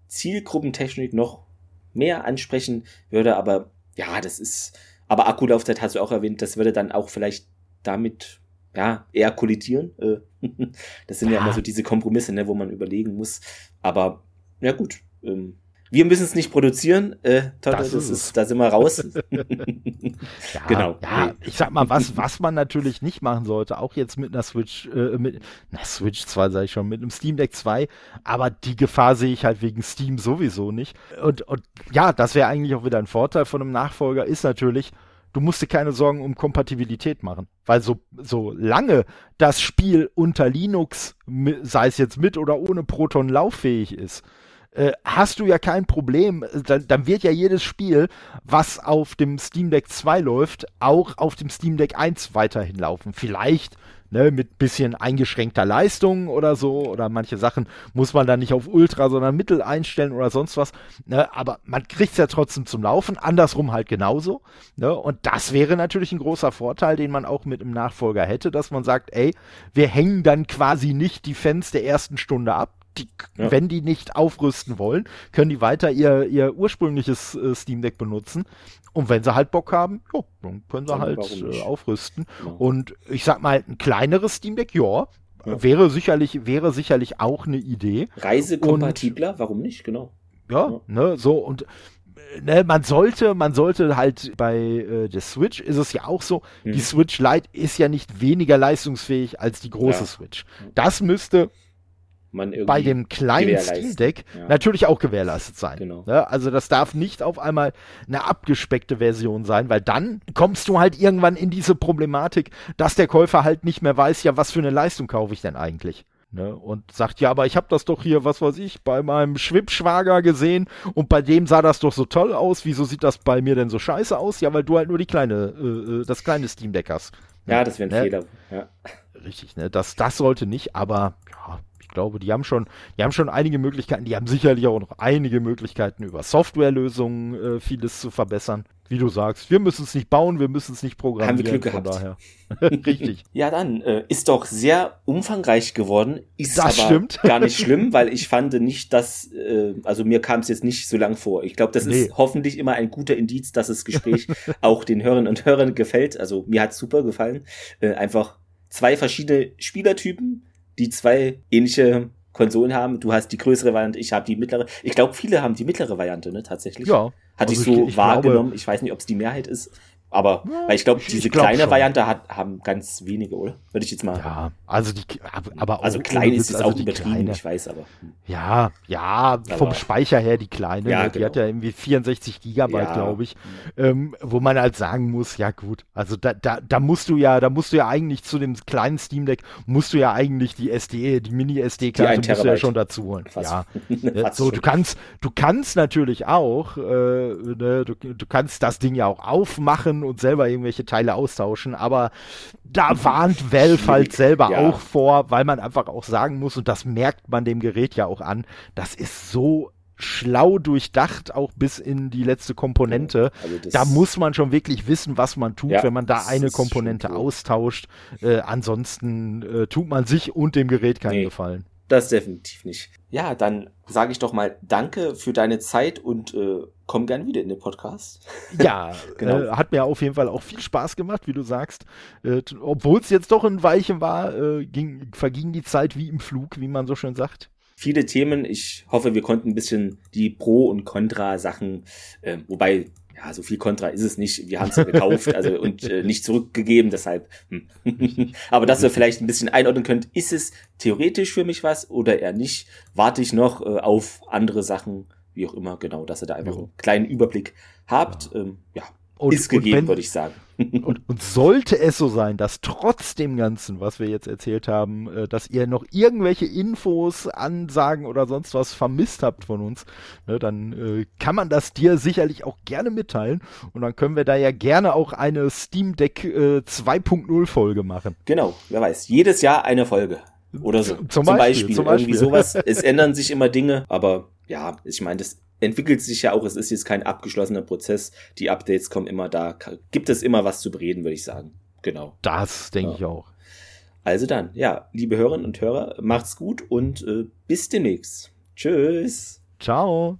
Zielgruppentechnik noch mehr ansprechen würde. Aber ja, das ist, aber Akkulaufzeit hast du auch erwähnt, das würde dann auch vielleicht damit ja, eher kollidieren. Äh, das sind ja. ja immer so diese Kompromisse, ne, wo man überlegen muss. Aber ja gut, ähm, wir müssen es nicht produzieren. Äh, Totte, das, das ist, da sind wir raus. ja, genau. Ja, ich sag mal, was, was man natürlich nicht machen sollte, auch jetzt mit einer Switch, äh, mit einer Switch 2, sage ich schon, mit einem Steam Deck 2, aber die Gefahr sehe ich halt wegen Steam sowieso nicht. Und, und ja, das wäre eigentlich auch wieder ein Vorteil von einem Nachfolger, ist natürlich, du musst dir keine Sorgen um Kompatibilität machen. Weil so, so lange das Spiel unter Linux, sei es jetzt mit oder ohne Proton lauffähig ist, äh, hast du ja kein Problem. Dann, dann, wird ja jedes Spiel, was auf dem Steam Deck 2 läuft, auch auf dem Steam Deck 1 weiterhin laufen. Vielleicht ne, mit bisschen eingeschränkter Leistung oder so. Oder manche Sachen muss man dann nicht auf Ultra, sondern Mittel einstellen oder sonst was. Ne, aber man kriegt es ja trotzdem zum Laufen. Andersrum halt genauso. Ne, und das wäre natürlich ein großer Vorteil, den man auch mit einem Nachfolger hätte, dass man sagt, ey, wir hängen dann quasi nicht die Fans der ersten Stunde ab die, ja. wenn die nicht aufrüsten wollen, können die weiter ihr, ihr ursprüngliches äh, Steam Deck benutzen. Und wenn sie halt Bock haben, jo, dann können sie dann halt äh, aufrüsten. Genau. Und ich sag mal, ein kleineres Steam Deck, ja, ja, wäre sicherlich, wäre sicherlich auch eine Idee. Reisekompatibler, und, warum nicht, genau. Ja, ja, ne, so und äh, ne, man sollte, man sollte halt bei äh, der Switch ist es ja auch so, hm. die Switch Lite ist ja nicht weniger leistungsfähig als die große ja. Switch. Das müsste man irgendwie bei dem kleinen Steam Deck ja. natürlich auch gewährleistet sein. Genau. Ja, also das darf nicht auf einmal eine abgespeckte Version sein, weil dann kommst du halt irgendwann in diese Problematik, dass der Käufer halt nicht mehr weiß, ja, was für eine Leistung kaufe ich denn eigentlich. Ne, und sagt, ja, aber ich habe das doch hier, was weiß ich, bei meinem Schwippschwager gesehen und bei dem sah das doch so toll aus. Wieso sieht das bei mir denn so scheiße aus? Ja, weil du halt nur die kleine, äh, äh das kleine Steam Deck hast. Ja, das wäre ein ne? Fehler. Ja. Richtig, ne? Das, das sollte nicht, aber ja, glaube, die haben schon, die haben schon einige Möglichkeiten, die haben sicherlich auch noch einige Möglichkeiten über Softwarelösungen äh, vieles zu verbessern wie du sagst, wir müssen es nicht bauen, wir müssen es nicht programmieren. Haben wir Glück gehabt. Daher. Richtig. Ja, dann äh, ist doch sehr umfangreich geworden. Ist das aber stimmt. gar nicht schlimm, weil ich fand nicht, dass, äh, also mir kam es jetzt nicht so lang vor. Ich glaube, das nee. ist hoffentlich immer ein guter Indiz, dass das Gespräch auch den Hörern und Hörern gefällt. Also mir hat super gefallen. Äh, einfach zwei verschiedene Spielertypen, die zwei ähnliche Konsolen haben. Du hast die größere Variante, ich habe die mittlere. Ich glaube, viele haben die mittlere Variante, ne, tatsächlich. Ja. Hatte also ich so ich, wahrgenommen. Glaube, ich weiß nicht, ob es die Mehrheit ist. Aber ja, weil ich glaube, diese glaub kleine schon. Variante hat, haben ganz wenige, oder? Würde ich jetzt mal. Ja, also die, aber also klein ist es also auch übertrieben, kleine. ich weiß, aber. Ja, ja, vom aber, Speicher her die kleine, ja, ne? die genau. hat ja irgendwie 64 Gigabyte, ja. glaube ich, ähm, wo man halt sagen muss, ja gut, also da, da, da musst du ja, da musst du ja eigentlich zu dem kleinen Steam Deck musst du ja eigentlich die SD, die Mini SD-Karte musst du ja schon dazu holen. Fast. Ja, Fast so du kannst, du kannst natürlich auch, äh, ne, du, du kannst das Ding ja auch aufmachen und selber irgendwelche Teile austauschen, aber da warnt Valve halt selber ja. auch vor, weil man einfach auch sagen muss, und das merkt man dem Gerät ja auch an, das ist so schlau durchdacht, auch bis in die letzte Komponente. Also da muss man schon wirklich wissen, was man tut, ja, wenn man da eine Komponente austauscht. Äh, ansonsten äh, tut man sich und dem Gerät keinen nee. Gefallen. Das definitiv nicht. Ja, dann sage ich doch mal Danke für deine Zeit und äh, komm gern wieder in den Podcast. Ja, genau. Äh, hat mir auf jeden Fall auch viel Spaß gemacht, wie du sagst. Äh, Obwohl es jetzt doch ein Weilchen war, äh, ging, verging die Zeit wie im Flug, wie man so schön sagt viele Themen. Ich hoffe, wir konnten ein bisschen die Pro- und Contra-Sachen, äh, wobei ja, so viel Kontra ist es nicht. Wir haben es ja gekauft also, und äh, nicht zurückgegeben, deshalb. Hm. Aber dass ihr vielleicht ein bisschen einordnen könnt, ist es theoretisch für mich was oder eher nicht? Warte ich noch äh, auf andere Sachen, wie auch immer, genau, dass ihr da einfach einen kleinen Überblick habt. Ähm, ja, und, ist gegeben, würde ich sagen. und, und, sollte es so sein, dass trotz dem Ganzen, was wir jetzt erzählt haben, äh, dass ihr noch irgendwelche Infos, Ansagen oder sonst was vermisst habt von uns, ne, dann äh, kann man das dir sicherlich auch gerne mitteilen. Und dann können wir da ja gerne auch eine Steam Deck äh, 2.0 Folge machen. Genau, wer weiß. Jedes Jahr eine Folge. Oder so. Zum, zum Beispiel, Beispiel. Zum Beispiel. Irgendwie sowas. es ändern sich immer Dinge, aber ja, ich meine, das entwickelt sich ja auch, es ist jetzt kein abgeschlossener Prozess. Die Updates kommen immer da. Gibt es immer was zu bereden, würde ich sagen. Genau. Das denke ja. ich auch. Also dann, ja, liebe Hörerinnen und Hörer, macht's gut und äh, bis demnächst. Tschüss. Ciao.